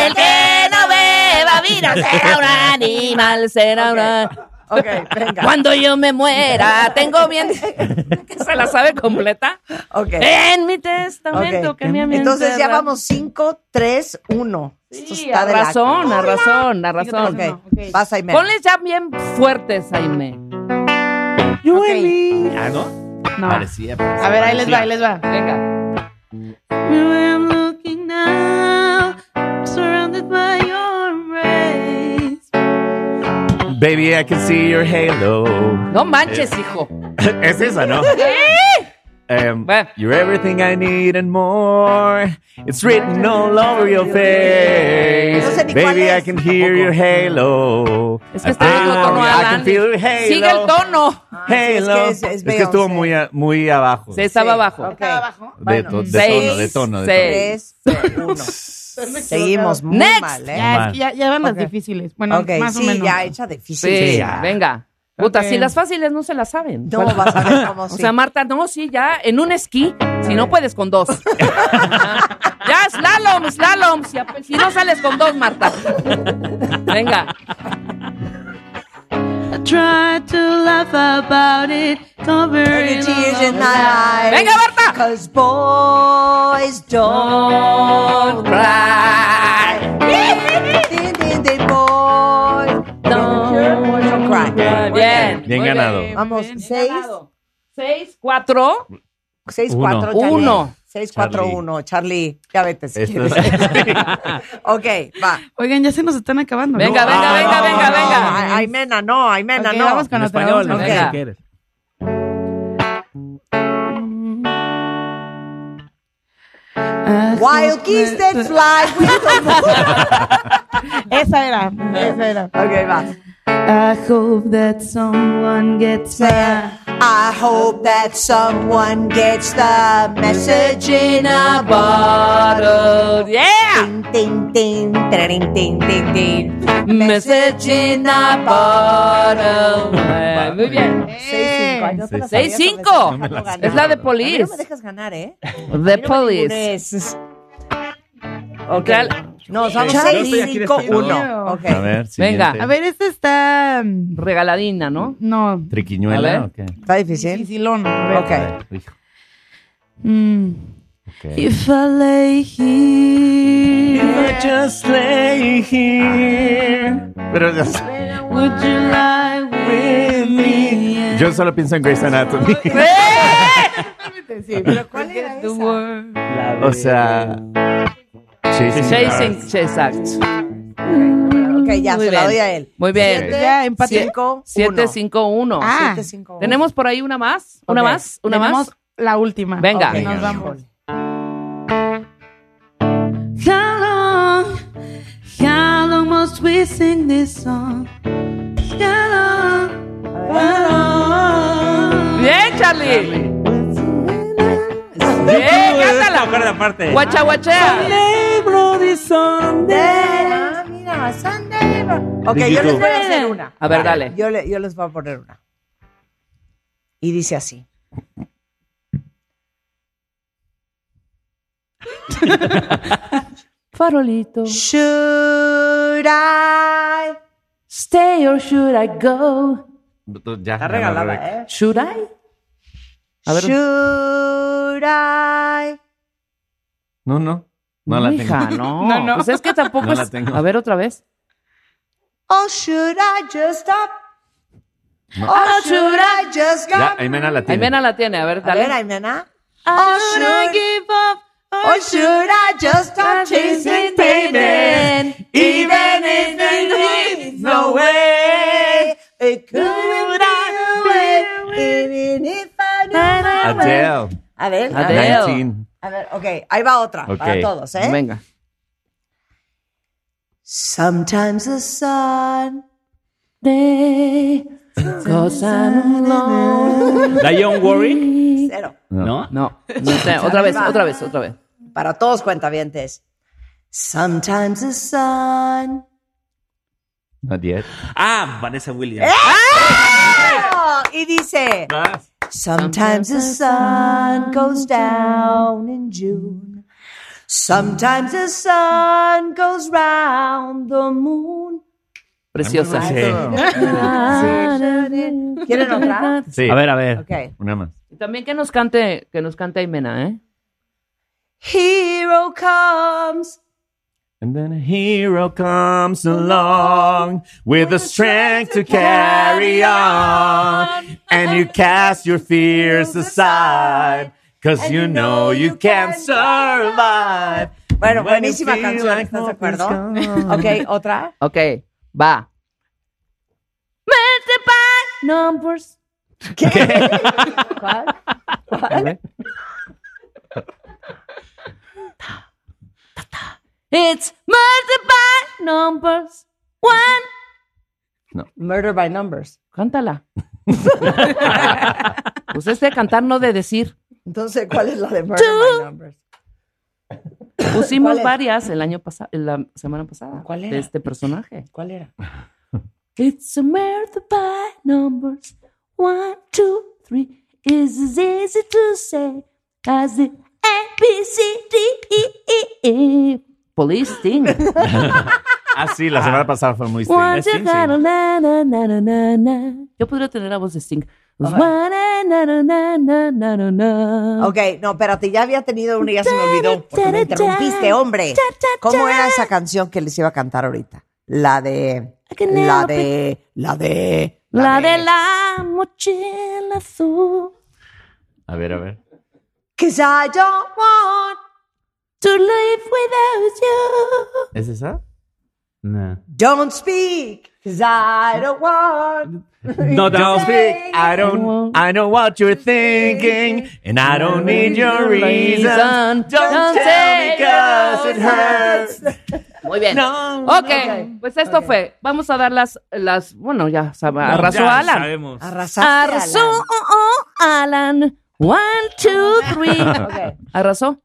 el que no beba vino será un animal, será una... Ok, venga. Cuando yo me muera, tengo bien... ¿Que *laughs* se la sabe completa? Ok. En mi testamento ok. que me Entonces ya vamos 5, 3, 1. Esto Sí, está a de la- razón, a razón, a razón. Ok, vas Aime. Ponles ya bien fuertes, Jaime. Ok. Ah, ¿no? No. Parecía, A ver, ahí les va, ahí les va. Venga. I'm looking now, surrounded by your Baby, I can see your halo. No manches, hijo. *laughs* es esa, ¿no? *laughs* Um, Bueno. you're everything I need and more. It's written all over your face. No sé Baby? I can hear your halo. Es que estoy en otro tono I can feel your halo. Sigue el tono. Ah, sí, es Halo. que es- es Es que estuvo muy, muy abajo. Sí, estaba Sí, abajo. ok. De, Bueno, de seis, tono, de tono. De seis. Tres, uno. *laughs* Seguimos muy Next. mal, ¿eh? Ya, que ya, ya van las Ok. difíciles. Bueno, ok, más o sí, menos. ya hecha difícil. Sí, ya. venga. Puta, Ok. si las fáciles no se las saben. No vas a ver cómo *laughs* O sí. sea, Marta, no, sí, ya en un esquí, si no puedes con dos. *laughs* ya, slalom, slalom. Si, ap- si no sales con dos, Marta. Venga. I tried to laugh about it. Covering Every tears all in my eyes. Venga, Marta. Cause boys don't cry. Din, din, din, boys. Boys don't cry. Bien. Bien muy ganado. Vamos, bien seis. ganado. Seis, cuatro. 6, Uno. 4, Uno. 6, 4, 1. Charlie, ya vete si Esto quieres. *laughs* ok, va. Oigan, ya se nos están acabando. Venga, ¿no? venga, Ah, venga, no, venga, no, venga. Ay, ay, mena, no, ay, mena, Ok, no. vamos con En otra, español, vamos si quieres. Wild geese that fly with the moon. Esa era, esa era. Ok, va. I hope that someone gets Say, I hope that someone gets the message in a bottle. Yeah. Ding, ding, ding, ding, ding, ding, ding. Message in a bottle. *laughs* Eh, muy bien. 6-5. Ay, no te la Seis, sabías, cinco. me estás dejando ganar. Es la de A mí Police. no me dejas ganar, ¿eh? The Police. Police. No, somos Charlie. 6, Yo estoy aquí 5, de 1. lado. Ok. A ver, Venga. siguiente. A ver, esta está. mm, Regaladina, ¿no? No, A ver. ¿Triquiñuela o qué? ¿Está difícil? dificilona. A ver. Ok. Hijo, Mm. ok. If I lay here, just lay here. Pero ya sé. would you lie with me? Yo solo pienso en Grey's Anatomy. *laughs* Sí, pero ¿cuál era esa? o sea. Chasing Chasing, Cars. exacto. Ok, ya, Muy se la bien. doy a él. Muy bien. Siete, Ya, empate. cinco, 7, uno. 5, 1. Ah, Siete, cinco, uno. ¿Tenemos por ahí una más? ¿Una Ok. más? ¿Una tenemos más? la última. Venga. Ok, nos vamos. How long, how long must we sing this song? How long, how long? Bien, Charlie. Bien, cántala. Acuerda parte. Guacha, guachea. Ah, mira, Sunday. Ok, yo les voy a hacer una. A ver, dale. Yo, le- yo les voy a poner una. Y dice así. *laughs* Farolito. Should I? Stay or should I go? Ya, Está regalada, ¿eh? Should I? A ver. Should I? No, no. No la tengo. Hija, no. *laughs* No, no. Pues es que tampoco No es- la tengo. A ver, otra vez. Or should I just stop? No. Or should I just Ya, stop? Aimena la tiene. Aimena la tiene. A ver, A dale. ver, Aimena. Or should I give up? or should I just stop chasing payment? Even if there's no way, it could be way, even if I knew Adele. A ver, a Adele. ver, 19. A ver, ok, ahí va otra para todos, ¿eh? Venga. Sometimes the sun Day, cause I'm alone. Warwick. cero. ¿No? No. *laughs* Otra vez, otra vez, otra vez. Para todos cuentavientes. Sometimes the sun. Not yet. Ah, Vanessa Williams. ¡Oh! Y dice, Ah. Sometimes the sun goes down in June. Sometimes the sun goes round the moon. Preciosa. Sí. *laughs* ¿Quieren otra? Sí. A ver, a ver. Ok. Una más. Y También que nos cante, que nos cante Aimena, ¿eh? Hero comes. And then a hero comes along with the strength to carry on. And you cast your fears aside. Cause you know you can survive. Bueno, When you buenísima feel canción, like ¿estás de hope is acuerdo? gone. Ok, otra. Ok, va. Multiply numbers. *laughs* ¿Cuál? ¿Cuál? It's multiply numbers. One. Murder by numbers. Cántala. *laughs* pues es de cantar, no de decir. Entonces, ¿cuál es la de Murder by numbers? Pusimos varias el año pasado, la semana pasada. ¿Cuál De era? este personaje. ¿Cuál era? It's a murder by numbers. One, two, three. Is as easy to say as the A, B, C, D, E, E, E police sting. *laughs* ah, sí, la semana pasada fue muy sting. Yo podría tener la voz de sting. Ok, no, espérate, ya había tenido una y ya se me olvidó porque me interrumpiste, hombre. ¿Cómo era esa canción que les iba a cantar ahorita? La de... La de... La de... La, de... la mochila azul. A ver, a ver. Cause I don't want to live without you. ¿Es esa? No. Don't speak, cause I don't want. *laughs* No, don't speak. I don't. I know what you're thinking, and I don't need your reason. Don't tell me 'cause it hurts. Muy bien. No. ok, pues esto fue. Vamos a dar las, las bueno, ya sabe, arrasó ya Alan. sabemos. Arrasaste, Arrasó Alan. Alan. One, two, three. Ok. Arrasó.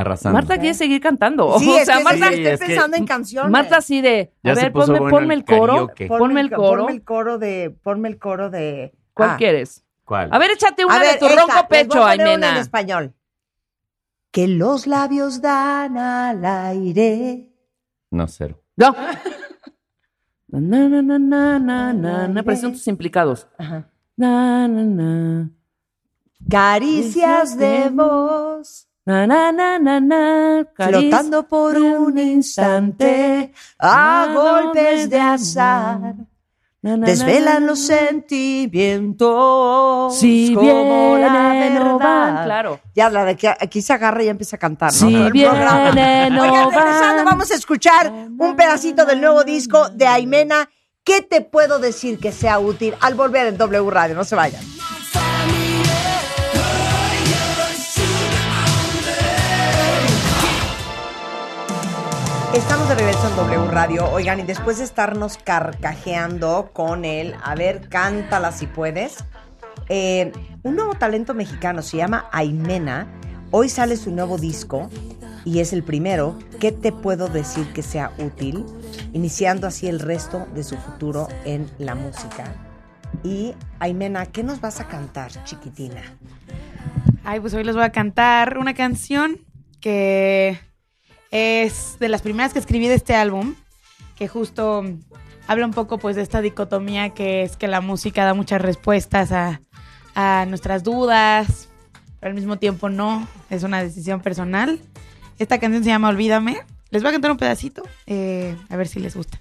Arrasando. Marta quiere seguir cantando. Sí, *laughs* o es sea, que Marta, sí, Sí, estoy es que- pensando en canciones. Marta así de, a ver, ponme, bueno ponme el el coro. Ponme el coro. Ponme el coro de. Ponme el coro de. ¿Cuál Ah. quieres? ¿Cuál? A ver, échate una A ver, de tu esta, ronco les voy a pecho, una Aimena. en español. Que los labios dan al aire. No, cero. No. Na, na, na, na, na, na, na. Presuntos implicados. Ajá. Na, na, na. Caricias de voz. Na, na, na, na, na. Caricia Flotando por un instante a golpes de azar. Desvelan los sentimientos Si como la vienen o van, verdad. claro. Ya, la de que aquí se agarra y empieza a cantar, ¿no? Si Todo el programa. vienen o Oigan, regresando, vamos a escuchar un pedacito del nuevo disco de Aimena. ¿Qué te puedo decir que sea útil al volver en W Radio? No se vayan. Estamos de regreso en W Radio. Oigan, y después de estarnos carcajeando con él, a ver, cántala si puedes. eh, un nuevo talento mexicano se llama Aimena. Hoy sale su nuevo disco y es el primero. ¿Qué te puedo decir que sea útil? Iniciando así el resto de su futuro en la música. Y Aimena, ¿qué nos vas a cantar, chiquitina? Ay, pues hoy les voy a cantar una canción que es de las primeras que escribí de este álbum, que justo habla un poco pues de esta dicotomía que es que la música da muchas respuestas a, a nuestras dudas, pero al mismo tiempo no, es una decisión personal. Esta canción se llama Olvídame. Les voy a cantar un pedacito, eh, a ver si les gusta.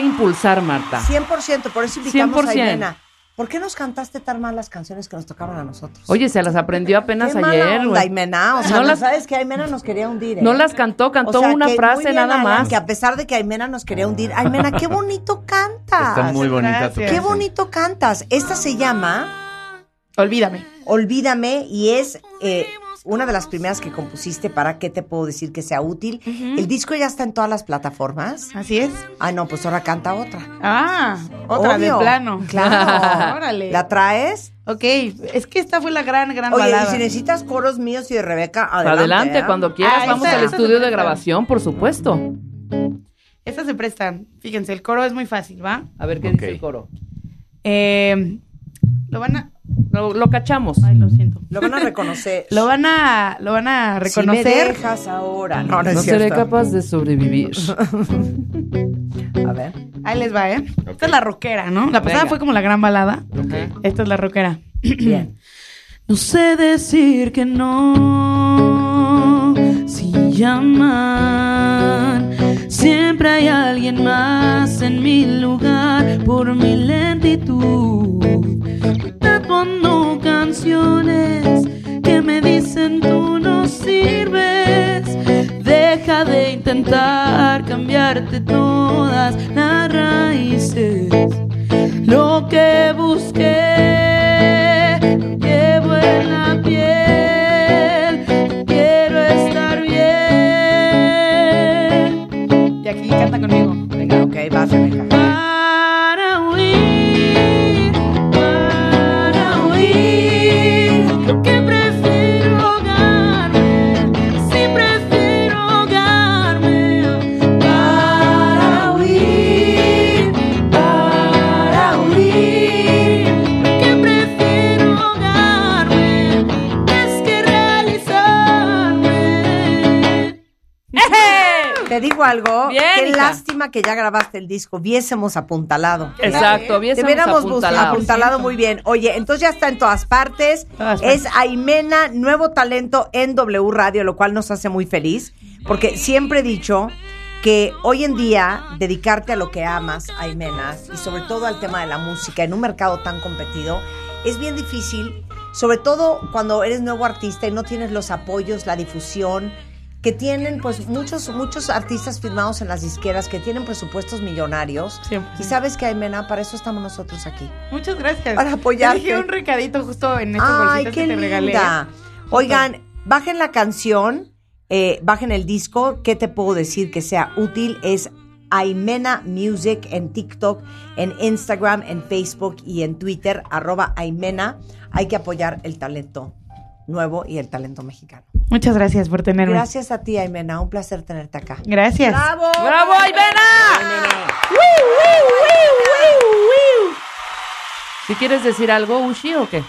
Que impulsar, Marta. 100%, por eso invitamos 100%. a Aimena. ¿Por qué nos cantaste tan mal las canciones que nos tocaban a nosotros? Oye, se las aprendió apenas Qué mala ayer, güey. Aimena. O sea, no las, sabes que Aimena nos quería hundir. ¿eh? no las cantó, cantó O sea, una que muy frase bien, nada más. Que a pesar de que Aimena nos quería hundir, Aimena, qué bonito cantas. Está muy bonita tu Qué bonito cantas. Esta se llama Olvídame. Olvídame y es eh, una de las primeras que compusiste para qué te puedo decir que sea útil. El disco ya está en todas las plataformas. Así es. Ah, no, pues ahora canta otra. Ah, otra Obvio. de plano. Claro. *laughs* Órale. ¿La traes? Ok, es que esta fue la gran, gran Oye, y balada. si necesitas coros míos y de Rebeca, adelante. Adelante, ¿eh? cuando quieras, Ah, vamos esta- al estudio de grabación, por supuesto. Estas se prestan. Fíjense, el coro es muy fácil, ¿va? A ver qué Ok. dice el coro. Eh, lo van a... Lo, lo cachamos. Ay, lo siento. Lo van a reconocer. *laughs* Lo van a, lo van a Si me reconocer. dejas ahora. No, no, seré capaz de sobrevivir. A ver. Ahí les va, ¿eh? Esta es la rockera, ¿no? La pasada Venga. fue como la gran balada. Ok. Esta es la rockera. Bien. No sé decir que no sin llamar. Siempre hay alguien más en mi lugar por mi lentitud. Te pongo canciones que me dicen tú no sirves. Deja de intentar cambiarte todas las raíces. Lo que busqué llevo en la piel. Quiero estar bien. Y aquí canta conmigo. Venga, ok, vas, Rebeca. Digo algo. Bien, Qué hija. lástima que ya grabaste el disco. Viésemos apuntalado. Exacto, Te hubiésemos hubiéramos apuntalado. apuntalado muy bien. Oye, entonces ya está en todas partes. Todas Es Aimena, nuevo talento en W Radio, lo cual nos hace muy feliz. Porque siempre he dicho que hoy en día dedicarte a lo que amas, Aimena, y sobre todo al tema de la música en un mercado tan competido, es bien difícil. Sobre todo cuando eres nuevo artista y no tienes los apoyos, la difusión, que tienen pues muchos muchos artistas firmados en las disqueras que tienen presupuestos millonarios. Siempre. Y sabes que Aimena, para eso estamos nosotros aquí. Muchas gracias. Para apoyarte. Te dejé un recadito justo en estos Ay, qué que te regalé. linda. Oigan, bajen la canción, eh, bajen el disco. ¿Qué te puedo decir que sea útil? Es Aimena Music en TikTok, en Instagram, en Facebook y en Twitter, arroba Aimena. Hay que apoyar el talento nuevo y el talento mexicano. Muchas gracias por tenerme. Gracias a ti, Aimena. Un placer tenerte acá. Gracias. ¡Bravo! ¡Bravo, Aimena! ¿Si quieres decir algo, Ushi, o qué?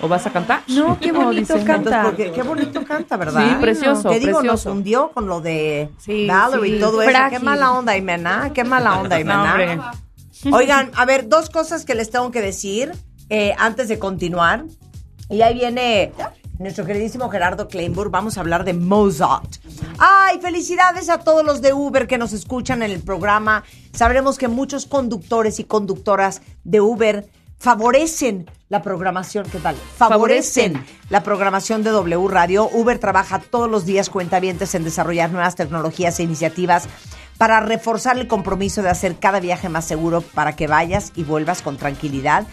¿O vas a cantar? No, qué bonito canta. Porque, qué bonito canta, ¿verdad? Sí, precioso, Te digo, nos hundió con lo de Sí, Valerie y sí, todo eso. frágil. Qué mala onda, Aimena. Qué mala onda, No, hombre. Aimena. Oigan, a ver, dos cosas que les tengo que decir eh, antes de continuar. Y ahí viene nuestro queridísimo Gerardo Kleinburg. Vamos a hablar de Mozart. Ay, felicidades a todos los de Uber que nos escuchan en el programa. Sabremos que muchos conductores y conductoras de Uber favorecen la programación, ¿qué tal? Favorecen Favorecen. la programación de W Radio. Uber trabaja todos los días cuentavientes en desarrollar nuevas tecnologías e iniciativas para reforzar el compromiso de hacer cada viaje más seguro para que vayas y vuelvas con tranquilidad.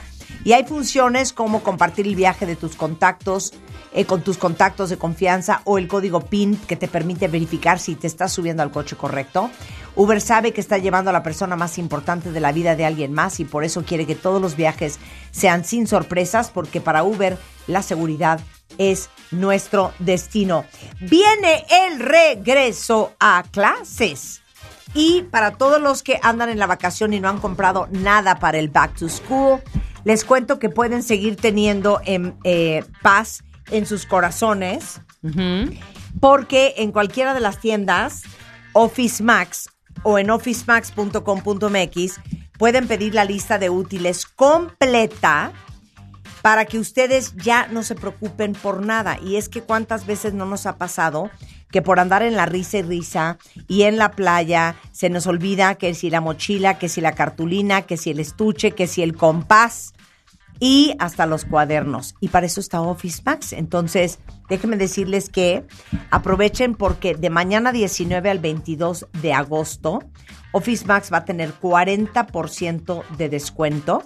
Y hay funciones como compartir el viaje de tus contactos eh, con tus contactos de confianza o el código PIN que te permite verificar si te estás subiendo al coche correcto. Uber sabe que está llevando a la persona más importante de la vida de alguien más y por eso quiere que todos los viajes sean sin sorpresas porque para Uber la seguridad es nuestro destino. Viene el regreso a clases. Y para todos los que andan en la vacación y no han comprado nada para el Back to School, les cuento que pueden seguir teniendo en, eh, paz en sus corazones, porque en cualquiera de las tiendas, Office Max o en officemax.com.mx, pueden pedir la lista de útiles completa para que ustedes ya no se preocupen por nada. Y es que cuántas veces no nos ha pasado que por andar en la risa y risa y en la playa se nos olvida que si la mochila, que si la cartulina, que si el estuche, que si el compás y hasta los cuadernos. Y para eso está Office Max. Entonces, déjenme decirles que aprovechen porque de mañana 19 al 22 de agosto, Office Max va a tener 40% de descuento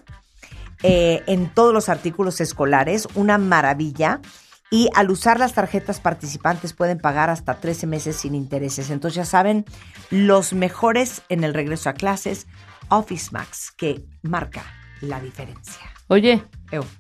eh, en todos los artículos escolares. Una maravilla. Y al usar las tarjetas participantes pueden pagar hasta 13 meses sin intereses. Entonces ya saben, los mejores en el regreso a clases, Office Max, que marca la diferencia. Oye,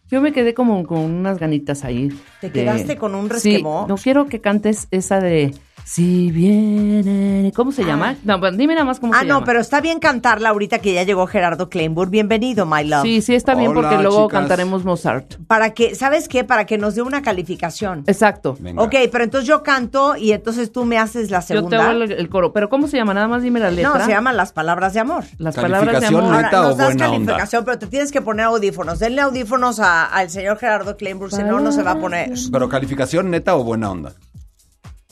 yo me quedé como con unas ganitas ahí. ¿Te de- quedaste con un Sí, resquemor? no quiero que cantes esa de Si vienen. ¿Cómo se llama? No, pues dime nada más cómo Ah, se no, llama. pero está bien cantarla ahorita que ya llegó Gerardo Kleinburg. Bienvenido, my love. Sí, sí está bien Hola, porque luego chicas. cantaremos Mozart. Para que, ¿sabes qué? Para que nos dé una calificación. Exacto. Venga. Ok, pero entonces yo canto y entonces tú me haces la Yo te segunda. hago el, el coro. Pero ¿cómo se llama? Nada más dime la letra. no, se llaman las palabras de amor. Las palabras de amor. Calificación neta Ahora, o nos das buena onda. calificación, pero te tienes que poner audífonos. Denle audífonos a- al señor Gerardo Kleinburg, si no, no se va a poner. Pero calificación neta o buena onda.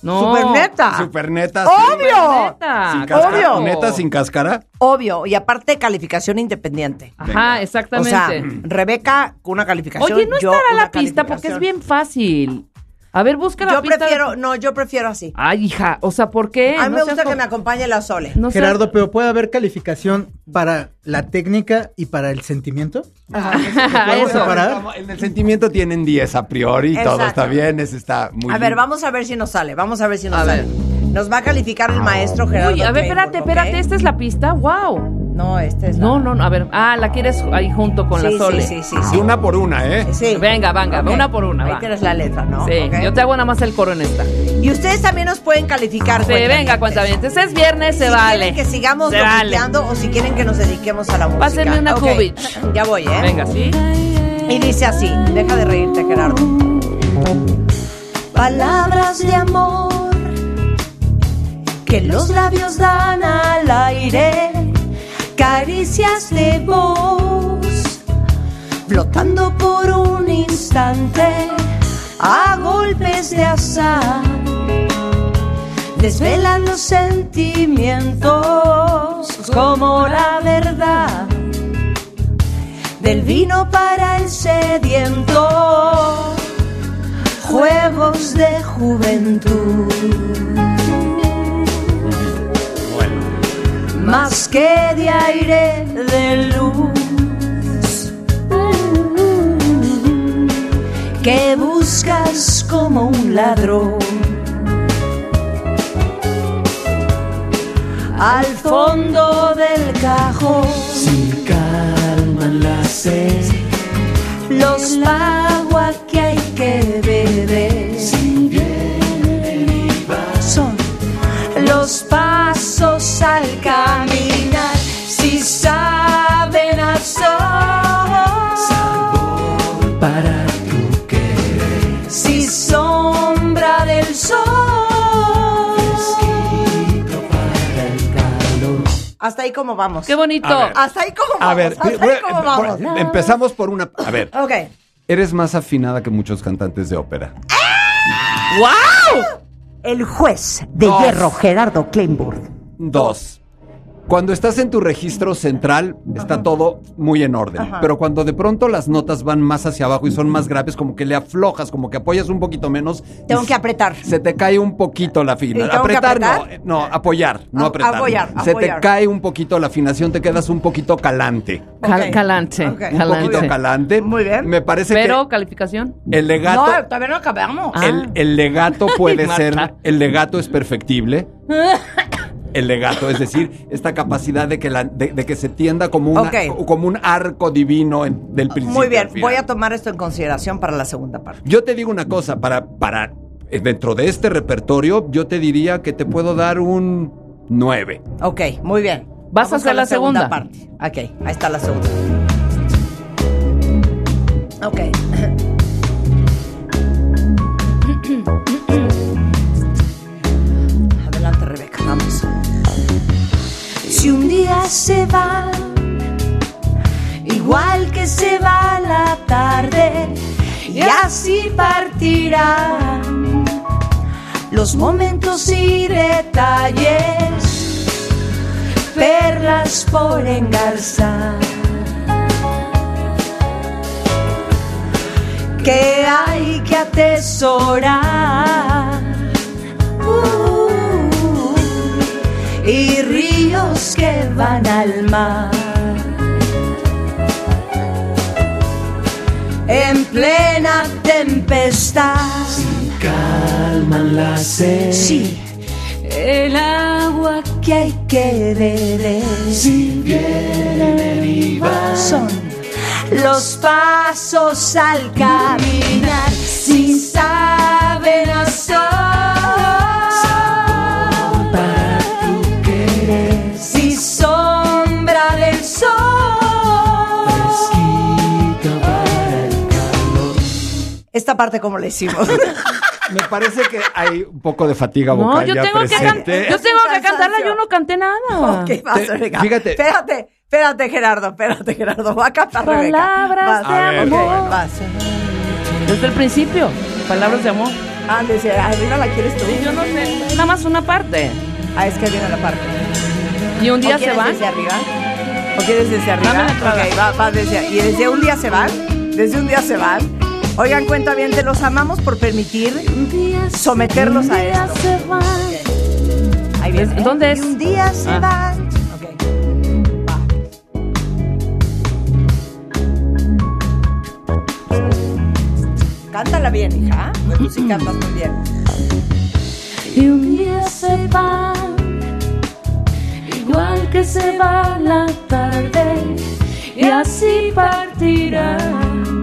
No. Super neta. Super neta. sí. ¡Obvio! Neta. Sin cáscara. Obvio. Neta sin cáscara. Obvio. Y aparte, calificación independiente. Ajá, Venga. O exactamente. sea, *clears throat* Rebeca con una calificación. Oye, no yo estará la pista porque es bien fácil. A ver, busca la Yo pista. prefiero, no, yo prefiero así. Ay, hija, o sea, ¿por qué? A mí No me gusta que me acompañe la Sole. no seas- Gerardo, pero puede haber calificación para la técnica y para el sentimiento. ¿Puedo *laughs* Eso. separar? En el sentimiento tienen 10 a priori, todo Exacto. está bien, ese está muy A ver, lindo. vamos a ver si nos sale. Vamos a ver si nos A sale. ver. Nos va a calificar el maestro Gerardo. Uy, a ver, espérate, espérate, ¿esta es la pista? ¡Wow! No, este es la- No, no, no, a ver. Ah, la quieres ahí junto con sí, la Sole. Sí, sí, sí. Sí. una por una, ¿eh? Sí. Venga, venga, Ok. una por una, Ahí va. tienes la letra, ¿no? Sí, yo te hago nada más el coro en esta. Sí, Y ustedes también nos pueden calificar. venga, cuentavientes. Es viernes, se si vale. quieren que sigamos Se vale. locuteando o si quieren que nos dediquemos a la música. Pásenme una Ok, Kubich. *laughs* Ya voy, ¿eh? Venga, ¿sí? Y dice así, deja de reírte, Gerardo. Palabras de amor que los labios dan al aire, caricias de voz, flotando por un instante a golpes de azar, desvelan los sentimientos como la verdad del vino para el sediento, juegos de juventud. Más que de aire de luz, que buscas como un ladrón. Al fondo del cajón Hasta ahí como vamos. Qué bonito. Ver. Hasta ahí como vamos. A ver, hasta ahí voy- como vamos. empezamos por una... A ver, Ok. eres más afinada que muchos cantantes de ópera. ¡Wow! El juez de Dos. hierro, Gerardo Kleinburg. Dos. Cuando estás en tu registro central, está todo muy en orden. Ajá. Pero cuando de pronto las notas van más hacia abajo y son más graves, como que le aflojas, como que apoyas un poquito menos. Tengo que apretar. Se te cae un poquito la ¿Y afinación. tengo que Apretar, apretar? no, eh, no, apoyar, no A- apretar. apoyar, Se apoyar. te cae un poquito la afinación, te quedas un poquito calante. Calante. Un calante. poquito calante. Muy bien. Me parece Pero, calificación. el legato. No, todavía no acabamos. Ah. El, el legato *laughs* puede Marta. ser, el legato es perfectible. *laughs* El legato, es decir, esta capacidad de que, la, de, de que se tienda como, una- como un arco divino en- del principio. Muy bien, al final. voy a tomar esto en consideración para la segunda parte. Yo te digo una cosa, para, para eh, dentro de este repertorio, yo te diría que te puedo dar un 9. Ok, muy bien. ¿Vas a hacer la segunda? parte. Ok, ahí está la segunda. Ok. *clears throat* Si un día se va, igual que se va la tarde, y así partirán los momentos y detalles, perlas por engarzar. Que hay que atesorar. Uh, ríos que van al mar. En plena tempestad. Calman la sed. Sí, el agua que hay que beber. Si vienen y van. Son los pasos al caminar. Si saben hacer. Esta parte, ¿cómo le hicimos? *laughs* Me parece que hay un poco de fatiga No, vocal yo ya tengo que, can- presente. yo tengo que cantarla, yo no canté nada. ok, vas, Te- Rebeca. fíjate. Espérate, espérate, Gerardo, espérate, Gerardo. Va a cantar Rebeca. Palabras Vas, de amor. ok, vas. Desde el principio, palabras de amor. Ah, dice, arriba la quieres tú. Sí, yo no sé, nada más una parte. Ah, es que viene la parte. Y un día ¿O se quieres van. desde arriba? ¿O quieres desde arriba? Dame la entrada. Ok, va, va desde Y desde un día se van. Desde un día se van. Oigan, cuenta bien, te los amamos por permitir someterlos a esto. Ahí viene. ¿Dónde es? Y un día se Ah. van. Ok. Va. Cántala bien, hija. Pues tú sí cantas muy bien. Y un día se van, igual que se va la tarde, y así partirán Cero.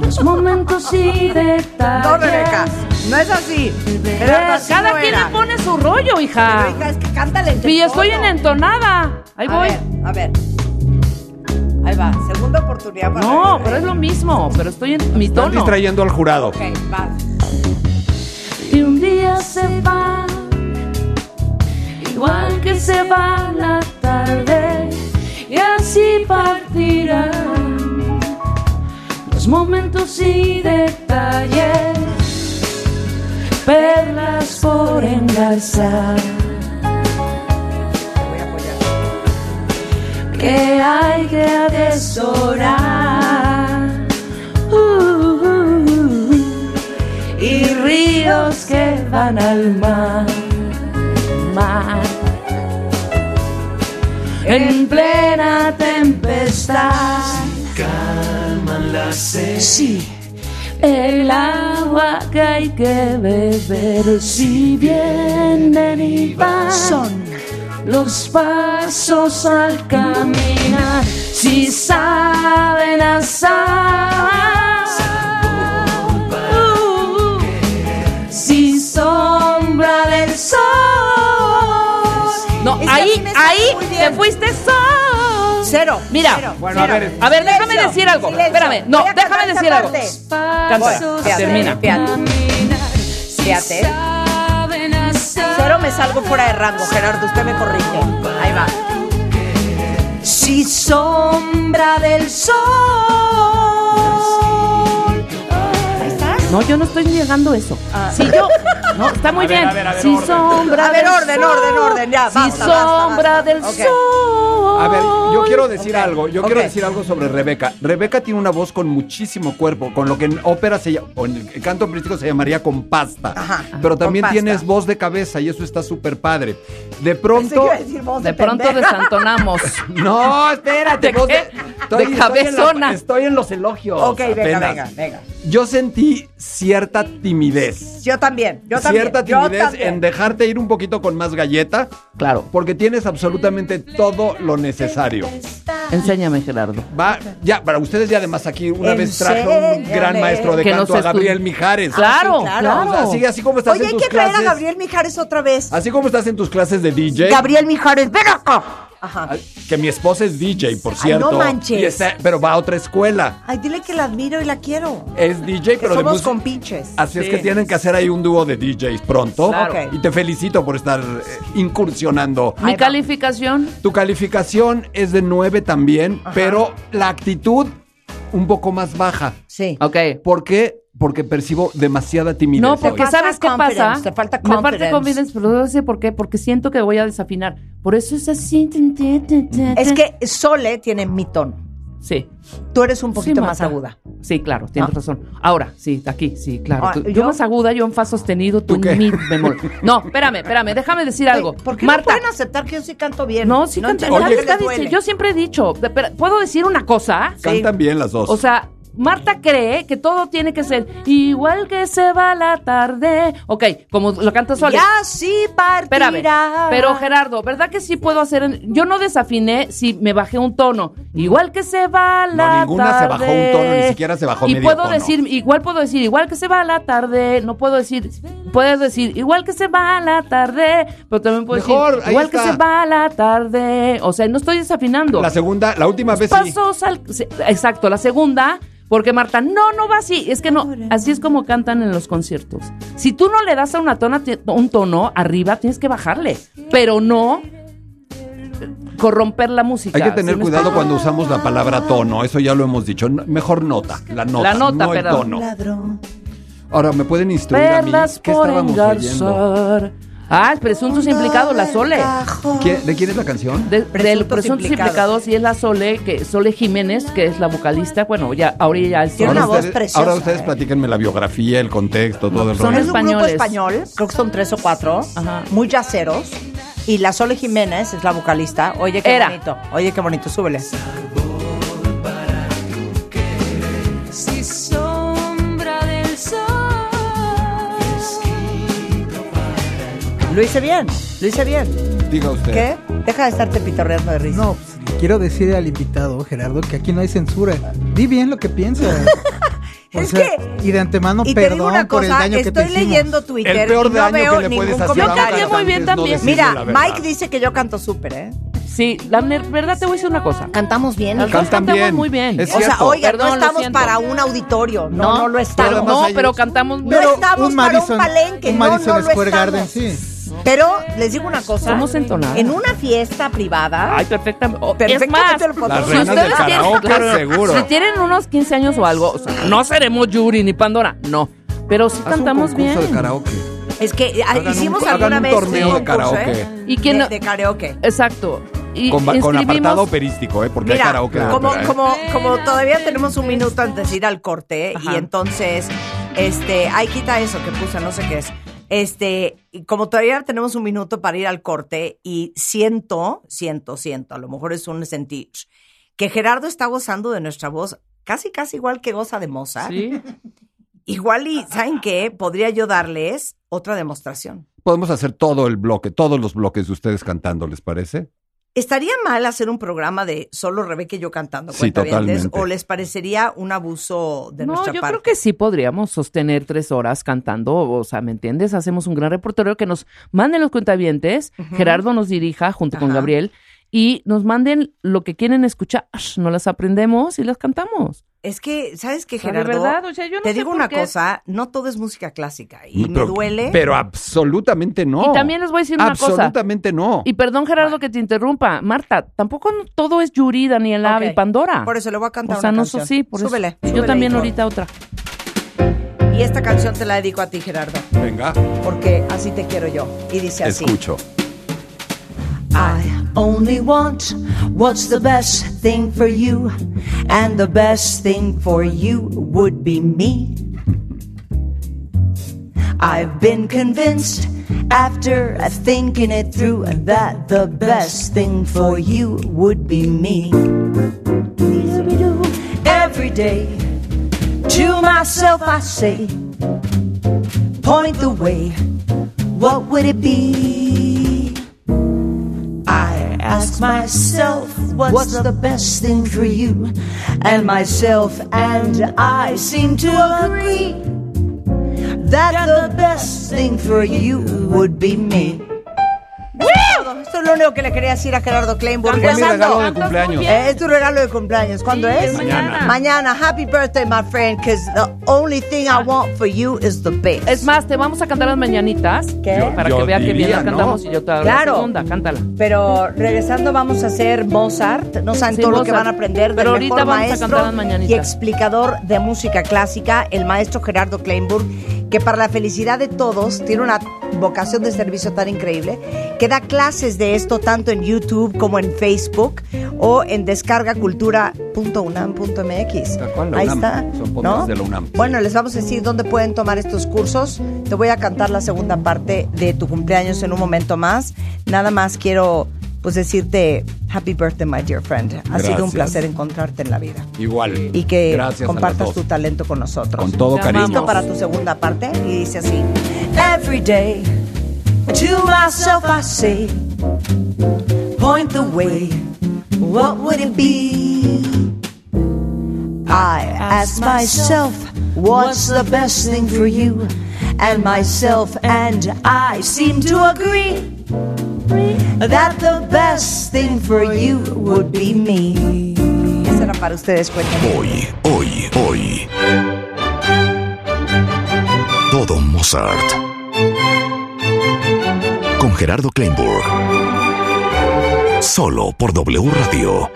Los momentos y detalles. No, Rebeca. No es así. Así Cada no quien era. le pone su rollo, hija. Pero, hija, es que cántale entre Y estoy en entonada. Ahí A voy. ver, a ver. Ahí va, segunda oportunidad para No, Rebeca. pero es lo mismo. Pero estoy en mi Están tono. distrayendo al jurado. Ok, va. Y un día se van, igual que se va la tarde, y así partirán momentos y detalles, perlas por engarzar. Que hay que atesorar. Uh, uh, uh, y ríos que van al mar, mar. En plena tempestad, la sed. sí, el agua que hay que beber, si vienen y van, son los pasos al caminar, si saben asar, si sombra del sol. No, ahí, ahí te fuiste sol. Cero. Mira, cero, Bueno, cero. a ver. A ver, déjame Silencio, decir algo. silencio. Espérame, no, déjame decir algo. Canta, fíjate, termina. Fíjate. Fíjate. Cero me salgo fuera de rango, Gerardo. Usted me corrige. Ahí va. Si sombra del sol. No, yo no estoy llegando a eso. Si yo. No, está muy A ver, bien. a ver, a ver, si orden. sombra A ver, del orden, sol, orden, orden, ya, Si basta, basta, sombra basta. del sol. A ver, yo quiero decir algo. Yo quiero decir algo sobre Rebeca. Rebeca tiene una voz con muchísimo cuerpo, con lo que en ópera se llama, o en el canto operístico se llamaría con pasta. Ajá, Pero también pasta. tienes voz de cabeza y eso está súper padre. De pronto. decir voz De pronto pendeja. desantonamos. *laughs* No, espérate. ¿De voz qué? estoy- De estoy en la- cabezona. Estoy en los elogios. Ok, venga, apenas. venga, venga. Yo sentí cierta timidez. Yo también, yo también. cierta timidez también. en dejarte ir un poquito con más galleta. Claro. Porque tienes absolutamente todo lo necesario. Enséñame, Gerardo. Va, ya, para ustedes ya además aquí una vez trajo un gran maestro de Que canto nos a Gabriel estu- Mijares. Claro, Sí, claro. claro. O sea, así, así como estás Oye, en hay tus que traer clases. a Gabriel Mijares otra vez. Así como estás en tus clases de DJ. Gabriel Mijares, ven acá. Ajá. Que mi esposa es DJ, por Ay, cierto. no manches. y está- pero va a otra escuela. Ay, dile que la admiro y la quiero. Es DJ, Que pero de somos música. compinches. Así es que tienen que hacer ahí un dúo de DJs pronto. Claro. Ok. Y te felicito por estar eh, incursionando. Mi calificación. Tu calificación es de 9 también, pero la actitud un poco más baja. Sí. Ok. Porque porque percibo demasiada timidez. No, porque ¿sabes qué confidence, pasa? te falta Me falta confidence. confidence, pero no sé por qué, porque siento que voy a desafinar. Por eso es así. Es que Sole tiene mi tono. Sí. Tú eres un poquito Sí, más aguda. Sí, claro, tienes Ah. razón. Ahora, sí, aquí, sí, claro. Ah, Tú- yo, yo- más aguda, yo en fa sostenido, tú, en mi bemol. *laughs* No, espérame, espérame, déjame decir algo. ¿Por qué Marta, no pueden aceptar que yo sí canto bien? no, sí duele. diciendo- yo siempre he dicho, de- pero, ¿puedo decir una cosa? Cantan bien las dos. O sea, Marta cree que todo tiene que ser igual que se va la tarde. Ok, como lo canta Sole. Ya sí partirá. Espérame, pero Gerardo, ¿verdad que sí puedo hacer? en- Yo no desafiné si me bajé un tono. Igual que se va la ninguna se bajó tarde. un tono, ni siquiera se bajó Y medio puedo tono. decir, igual puedo decir, igual que se va la tarde. No puedo decir, puedes decir, igual que se va la tarde. Pero también puedo Mejor, decir, igual que se va la tarde. O sea, no estoy desafinando. La segunda, la última vez sí. Pasos al- sí, Exacto, la segunda. Porque Marta, no, no va así. Es que no, así es como cantan en los conciertos. Si tú no le das a una tona, un tono arriba, tienes que bajarle. Pero no corromper la música. Hay que tener ¿sí me cuidado cuando usamos la palabra tono, eso ya lo hemos dicho. Mejor nota, la nota, La nota, no el tono. Ladrón. Ahora, ¿me pueden instruir a mí? ¿Qué por estábamos oyendo? Ah, presuntos implicados, la Sole. ¿Qué- ¿De quién es la canción? De- del Presuntos presuntos implicados. implicados. y es la Sole, que Sole Jiménez, que es la vocalista. Bueno, ya, ahora ya es Tiene una voz ustedes, preciosa, ahora ustedes ¿eh? platíquenme la biografía, el contexto, todo el son rollo. Es un grupo españoles. español, creo que son tres o cuatro, Ajá. muy yaceros. Y la Sole Jiménez es la vocalista. Oye, qué Era. bonito. Oye, qué bonito. Súbele. Lo hice bien. Lo hice bien. Diga usted. ¿Qué? Deja de estarte pitorreando de risa. No, pues, le quiero decir al invitado, Gerardo, que aquí no hay censura. Di bien lo que piensas. *laughs* O Es sea, que- y de antemano, Y te digo perdón una por el cosa, daño que te estoy leyendo Twitter El peor y no daño veo que le puedes hacer un canté muy bien no también. decirle Mira. Mike dice que yo canto súper, ¿eh? Sí, la verdad te voy a decir una cosa. Cantamos bien. Cantan cantamos bien. muy bien. Es O sea, cierto. oiga, Perdón, no lo estamos para un auditorio. No, no, lo Pero estamos. además No, pero cantamos No Pero estamos un para Madison, un palenque. un no, Madison no lo Square estamos. Garden, sí. Pero les digo una cosa. Somos entonadas. En una fiesta privada. Ay, perfectamente. Oh, Perfectamente es más, Las si reinas del tienen- karaoke, seguro. Si tienen unos 15 años o algo, o sea, no seremos Yuri ni Pandora, no. Pero sí Haz un cantamos concurso bien. de karaoke. Es que ah, Hagan hicimos un- alguna hagan un vez torneo un de karaoke. ¿eh? Y que de, no- de karaoke. Exacto. Y Con, apartado operístico, ¿eh? Porque hay Mira, karaoke de como, ¿eh? como, como todavía tenemos un minuto antes de ir al corte Ajá. y entonces, este, ay, quita eso que puse, no sé qué es. Este, y como todavía tenemos un minuto para ir al corte y siento, siento, siento, a lo mejor es un sentir, que Gerardo está gozando de nuestra voz casi, casi igual que goza de Mozart. Sí. *laughs* Igual y, ¿saben qué? Podría yo darles otra demostración. Podemos hacer todo el bloque, todos los bloques de ustedes cantando, ¿les parece? ¿Estaría mal hacer un programa de solo Rebeca y yo cantando? Sí, totalmente. ¿O les parecería un abuso de no, nuestra yo parte? creo que sí podríamos sostener tres horas cantando, o sea, ¿me entiendes? Hacemos un gran repertorio que nos manden los cuentavientes, Gerardo nos dirija junto con. Gabriel y nos manden lo que quieren escuchar, nos las aprendemos y las cantamos. Es que, ¿sabes qué, Gerardo? verdad, o sea, yo no Te sé digo por una qué. cosa, no todo es música clásica y me Pero- duele. Pero absolutamente no. Y también les voy a decir una cosa. Absolutamente no. Y perdón, Gerardo, que te interrumpa. Marta, tampoco todo es Yuri, Daniela Ok. y Pandora. Por eso le voy a cantar O sea, una no canción. so- sí, por eso. Súbele, Yo también hijo. ahorita otra. Y esta canción te la dedico a ti, Gerardo, Venga, porque así te quiero yo. Y dice así. escucho. I only want what's the best thing for you, and the best thing for you would be me. I've been convinced after thinking it through that the best thing for you would be me. Every day to myself I say, point the way, what would it be? Ask myself, what's the best thing for you? And myself and I seem to agree that the best thing for you would be me. Es todo, es Esto es lo único que le quería decir a Gerardo Kleinburg. Mi regalo de cumpleaños. Eh, es tu regalo de cumpleaños. ¿Cuándo Sí, es? es mañana. Mañana. Happy birthday, my friend, because the only thing I want for you is the best. Es más, te vamos a cantar las mañanitas. ¿Qué? Para Yo que vea que bien las cantamos ¿no? y yo te hago Claro. la segunda. Cántala. Pero regresando vamos a hacer Mozart. No saben Sí, todo lo que van a aprender del Pero ahorita mejor vamos a maestro cantar las mañanitas. y explicador de música clásica, el maestro Gerardo Kleinburg, que para la felicidad de todos tiene una vocación de servicio tan increíble, que da clases de esto tanto en YouTube como en Facebook o en descargacultura.unam.mx. Ahí UNAM. está. Son ¿no? de la UNAM. Bueno, les vamos a decir dónde pueden tomar estos cursos. Te voy a cantar la segunda parte de tu cumpleaños en un momento más. Nada más quiero pues decirte happy birthday, my dear friend. Ha sido un placer encontrarte en la vida. Igual. Y que Gracias compartas tu talento con nosotros. Con todo cariño. Listo para tu segunda parte y dice así. Every day to myself I say, point the way, what would it be? I ask myself, what's the best thing for you? And myself and I seem to agree that the best thing for you would be me. Esa era para ustedes, cuéntenme. Hoy, hoy, hoy. Todo Mozart. Con Gerardo Kleinburg. Solo por W Radio.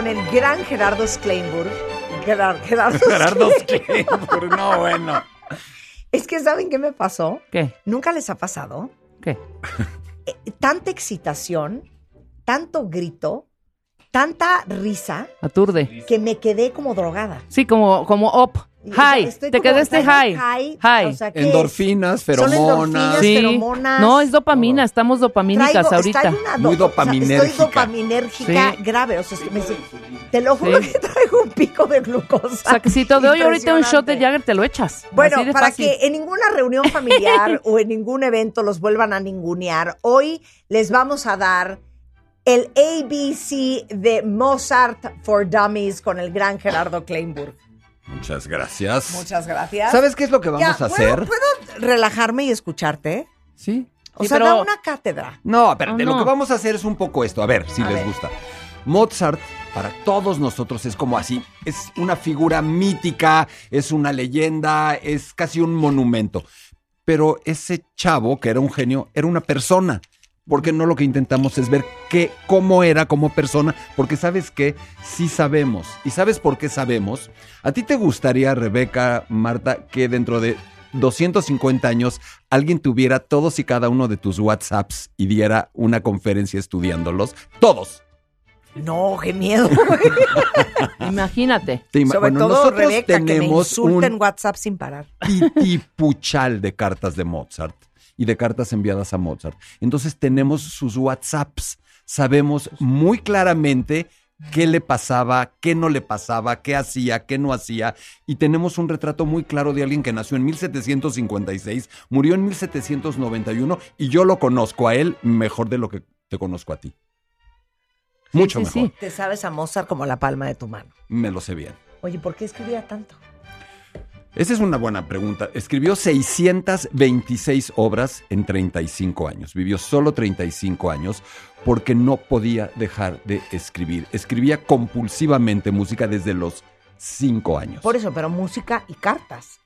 Con el gran Gerardo Kleinburg. Gerar- Gerardo, *laughs* Gerardo Kleinburg. No, bueno. Es que ¿saben qué me pasó? ¿Qué? ¿Nunca les ha pasado? ¿Qué? Eh, tanta excitación, tanto grito, tanta risa, Aturde. que me quedé como drogada. Sí, como, como up. O sea, High. Te quedaste high. high, o. Endorfinas, Son feromonas. endorfinas, Sí. feromonas. No, es dopamina. Estamos dopamínicas Traigo- ahorita. do- Muy o sea, dopaminérgica. estoy dopaminérgica Sí. grave. O sea, es que me- te lo juro Sí. que traigo un pico de glucosa. O sea, que si te doy ahorita un shot de. Jagger, te lo echas. Bueno, para fácil. que en ninguna reunión familiar *laughs* o en ningún evento los vuelvan a ningunear, hoy les vamos a dar el ABC de Mozart for Dummies con el gran Gerardo Kleinburg. Muchas gracias. Muchas gracias. ¿Sabes qué es lo que vamos Ya, a ¿puedo- hacer? ¿Puedo relajarme y escucharte? Sí. O Sí, sea, pero- da una cátedra. No, espérate, Oh, lo que vamos a hacer es un poco esto, a ver si A les ver. gusta. Mozart, para todos nosotros, es como así, es una figura mítica, es una leyenda, es casi un monumento. Pero ese chavo, que era un genio, era una persona. Porque no lo que intentamos es ver qué, cómo era como persona, porque sabes que sí sabemos. ¿Y sabes por qué sabemos? ¿A ti te gustaría, Rebeca, Marta, que dentro de 250 años alguien tuviera todos y cada uno de tus WhatsApps y diera una conferencia estudiándolos? Todos. No, qué miedo. *laughs* Imagínate. Te ima- Sobre bueno, todo nosotros Rebeca, que me tenemos insulta en un WhatsApp sin parar. titipuchal de cartas de Mozart y de cartas enviadas a Mozart. Entonces tenemos sus WhatsApps. Sabemos muy claramente qué le pasaba, qué no le pasaba, qué hacía, qué no hacía. Y tenemos un retrato muy claro de alguien que nació en 1756, murió en 1791 y yo lo conozco a él mejor de lo que te conozco a ti. Mucho sí, mejor. sí. Te sabes a Mozart como la palma de tu mano. Me lo sé bien. Oye, ¿por qué escribía tanto? Esa es una buena pregunta. Escribió 626 obras en 35 años. Vivió solo 35 años porque no podía dejar de escribir. Escribía compulsivamente música desde los 5 años. Por eso, pero música y cartas.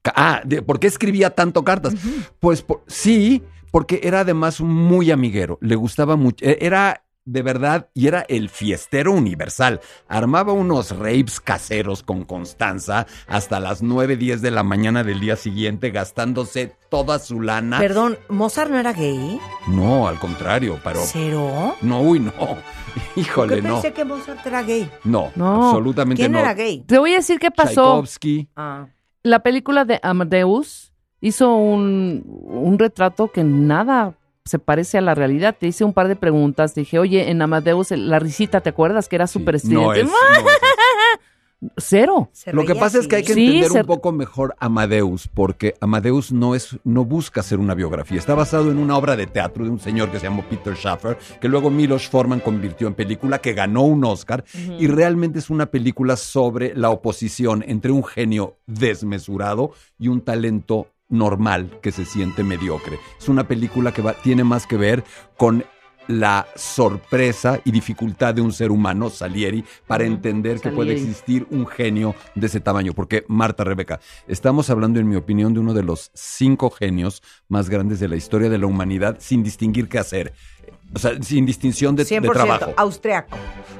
Ca- Ah, ¿por qué escribía tanto cartas? Pues por- sí, porque era además muy amiguero. Le gustaba mucho. e- Era de verdad y era el fiestero universal. Armaba unos rapes caseros con Constanza hasta las 9, 10 de la mañana del día siguiente, gastándose toda su lana. Perdón, ¿Mozart no era gay? No, al contrario, pero. ¿Cero? No, uy, no. *laughs* Híjole, Yo no. pensé que Mozart era gay. No, No. absolutamente ¿Quién no. era gay? Te voy a decir qué pasó. Tchaikovsky. Ah. La película de Amadeus hizo un, un retrato que nada se parece a la realidad. Te hice un par de preguntas. Te dije, oye, en Amadeus la risita, ¿te acuerdas? Que era súper No estridente. es, no es. Cero. Lo que pasa es que hay que Sí, entender se- un poco mejor Amadeus, porque Amadeus no es, no busca hacer una biografía. Está basado en una obra de teatro de un señor que se llamó Peter Schaffer, que luego Milos Forman convirtió en película, que ganó un Oscar, y realmente es una película sobre la oposición entre un genio desmesurado y un talento normal que se siente mediocre. Es una película que va- tiene más que ver con la sorpresa y dificultad de un ser humano, Salieri, para entender que puede existir un genio de ese tamaño. Porque, Marta, Rebeca, estamos hablando, en mi opinión, de uno de los cinco genios más grandes de la historia de la humanidad, sin distinguir qué hacer. O sea, sin distinción de, de 100% trabajo. austriaco.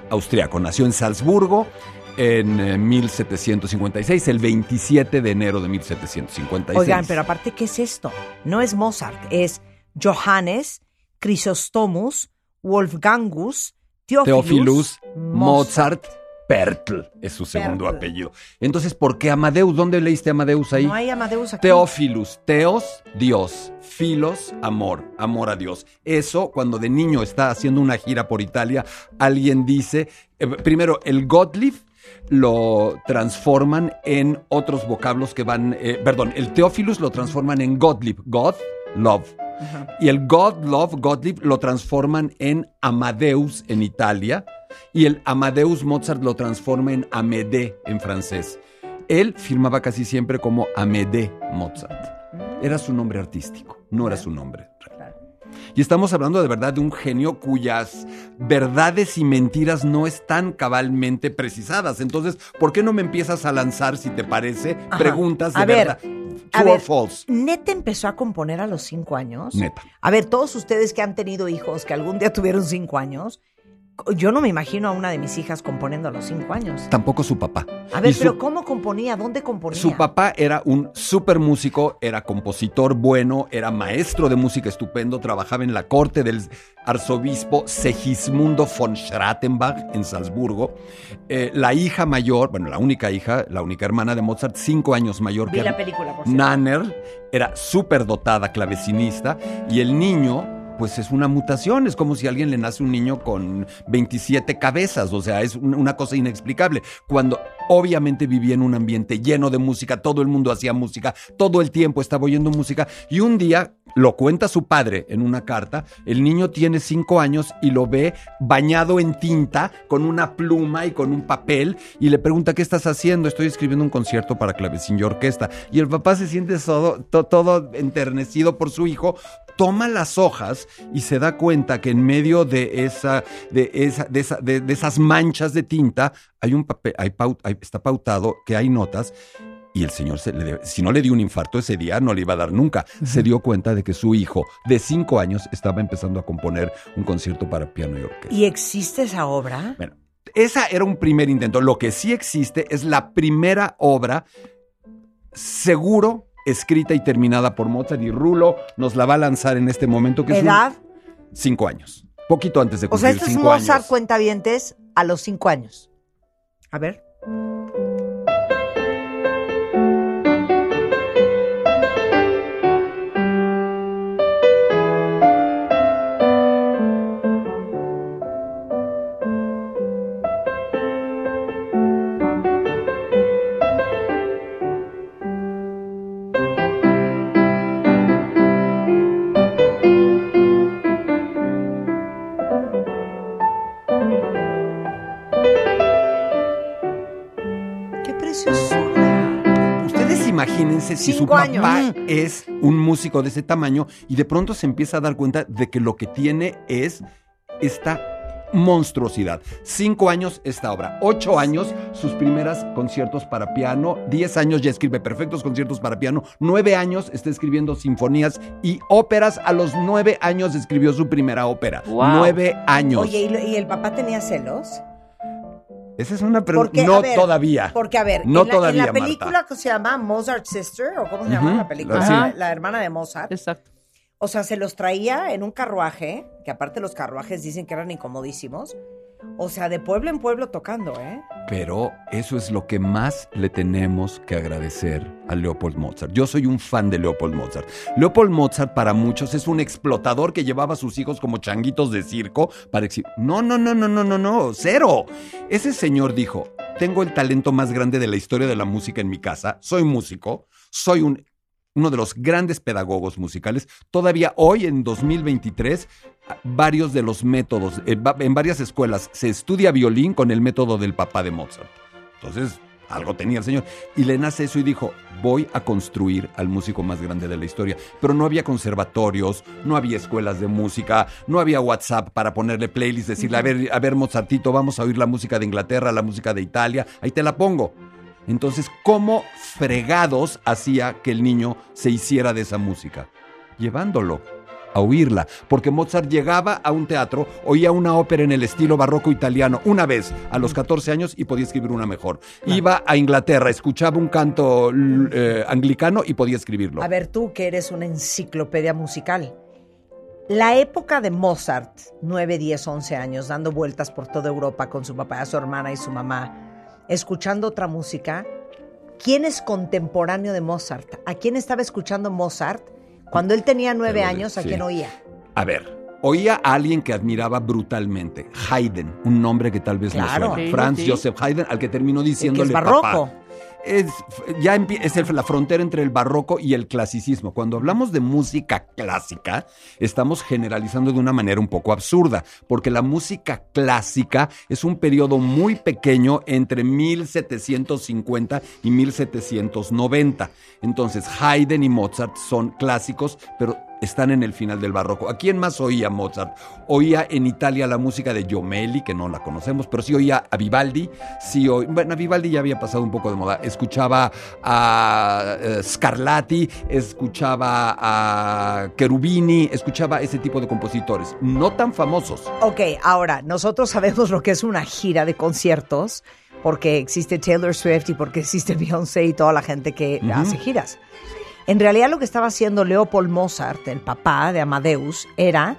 Austriaco. Nació en Salzburgo en eh, 1756, el 27 de enero de 1756. Oigan, pero aparte, ¿qué es esto? No es Mozart, es Johannes Chrysostomus Wolfgangus Theophilus, Mozart Pertl es su segundo Pertl. apellido. Entonces, ¿por qué Amadeus? ¿Dónde leíste Amadeus ahí? No hay Amadeus aquí. Teófilus, teos, Dios, filos, amor, amor a Dios. Eso, cuando de niño está haciendo una gira por Italia, alguien dice, eh, primero, el Gottlieb lo transforman en otros vocablos que van, eh, perdón, el Teófilus lo transforman en Gottlieb, God, love. Y el God Love, Gottlieb, lo transforman en Amadeus en Italia. Y el Amadeus Mozart lo transforma en Amédée en francés. Él firmaba casi siempre como Amédée Mozart. Era su nombre artístico, no era su nombre. Y estamos hablando de verdad de un genio cuyas verdades y mentiras no están cabalmente precisadas. Entonces, ¿por qué no me empiezas a lanzar, si te parece, Ajá. preguntas de A ver, verdad? a True or ver, false. ¿Neta empezó a componer a los cinco años? Neta. A ver, todos ustedes que han tenido hijos, que algún día tuvieron cinco años, yo no me imagino a una de mis hijas componiendo a los cinco años. Tampoco su papá. A ver, su- pero ¿cómo componía? ¿Dónde componía? Su papá era un súper músico, era compositor bueno, era maestro de música estupendo, trabajaba en la corte del arzobispo Segismundo von Schrattenbach en Salzburgo. Eh, la hija mayor, bueno, la única hija, la única hermana de Mozart, cinco años mayor Vi que la película, por. Nanner, era súper dotada clavecinista y el niño... Pues es una mutación, es como si a alguien le nace un niño con 27 cabezas, o sea, es un- una cosa inexplicable. Cuando obviamente vivía en un ambiente lleno de música, todo el mundo hacía música, todo el tiempo estaba oyendo música, y un día lo cuenta su padre en una carta, el niño tiene cinco años y lo ve bañado en tinta, con una pluma y con un papel, y le pregunta, ¿qué estás haciendo? Estoy escribiendo un concierto para clavecín y orquesta. Y el papá se siente todo, to- todo enternecido por su hijo, toma las hojas y se da cuenta que en medio de esa, de esa, de esa- de- esas manchas de tinta hay un papel, hay- está pautado que hay notas. Y el señor, se le- si no le dio un infarto ese día, no le iba a dar nunca. Se dio cuenta de que su hijo de cinco años estaba empezando a componer un concierto para piano y orquesta. ¿Y existe esa obra? Bueno, esa era un primer intento. Lo que sí existe es la primera obra seguro escrita y terminada por Mozart y Rulo nos la va a lanzar en este momento que es un- ¿Edad? cinco años, poquito antes de O sea, cumplir esto es Mozart años. cuentavientes a los cinco años. A ver. Si su papá años. es un músico de ese tamaño y de pronto se empieza a dar cuenta de que lo que tiene es esta monstruosidad. Cinco años esta obra, ocho años sus primeras conciertos para piano, diez años ya escribe perfectos conciertos para piano, nueve años está escribiendo sinfonías y óperas. A los nueve años escribió su primera ópera. Wow. Nueve años. Oye, ¿y, lo- y el papá tenía celos? Esa es una pregunta. No ver, todavía. Porque, a ver, no en, la, todavía, en la Marta. película que se llama Mozart Sister, o cómo se llama la película, la, la hermana de Mozart. Exacto. O sea, se los traía en un carruaje, que aparte los carruajes dicen que eran incomodísimos. O sea, de pueblo en pueblo tocando, ¿eh? Pero eso es lo que más le tenemos que agradecer a Leopold Mozart. Yo soy un fan de Leopold Mozart. Leopold Mozart para muchos es un explotador que llevaba a sus hijos como changuitos de circo para exhibir. No, no, no, no, no, no, no, cero. Ese señor dijo, tengo el talento más grande de la historia de la música en mi casa, soy músico, soy un, uno de los grandes pedagogos musicales. Todavía hoy, en 2023, varios de los métodos, eh, en varias escuelas se estudia violín con el método del papá de Mozart. Entonces, algo tenía el señor. Y le nace eso y dijo, voy a construir al músico más grande de la historia. Pero no había conservatorios, no había escuelas de música, no había WhatsApp para ponerle playlist, decirle, a ver, a ver, Mozartito, vamos a oír la música de Inglaterra, la música de Italia, ahí te la pongo. Entonces, ¿cómo fregados hacía que el niño se hiciera de esa música? Llevándolo a oírla, porque Mozart llegaba a un teatro, oía una ópera en el estilo barroco italiano una vez a los 14 años y podía escribir una mejor. Iba a Inglaterra, escuchaba un canto eh, anglicano y podía escribirlo. A ver, tú que eres una enciclopedia musical. La época de Mozart, 9, 10, 11 años, dando vueltas por toda Europa con su papá, su hermana y su mamá, escuchando otra música. ¿Quién es contemporáneo de Mozart? ¿A quién estaba escuchando Mozart cuando él tenía nueve Pero, años? ¿A sí. quién oía? A ver, oía a alguien que admiraba brutalmente, Haydn, un nombre que tal vez Claro. no suena. Sí, Franz sí. Joseph Haydn, al que terminó diciéndole barroco. papá. Es, ya es la frontera entre el barroco y el clasicismo. Cuando hablamos de música clásica, estamos generalizando de una manera un poco absurda, porque la música clásica es un periodo muy pequeño entre 1750 y 1790. Entonces, Haydn y Mozart son clásicos, pero están en el final del barroco. ¿A quién más oía Mozart? Oía en Italia la música de Giomelli, que no la conocemos, pero sí oía a Vivaldi, sí oía, bueno, a Vivaldi ya había pasado un poco de moda. Escuchaba a eh, Scarlatti, escuchaba a Cherubini, escuchaba ese tipo de compositores, no tan famosos. Ok, ahora, nosotros sabemos lo que es una gira de conciertos, porque existe Taylor Swift y porque existe *laughs* Beyoncé y toda la gente que hace giras. En realidad lo que estaba haciendo Leopold Mozart, el papá de Amadeus, era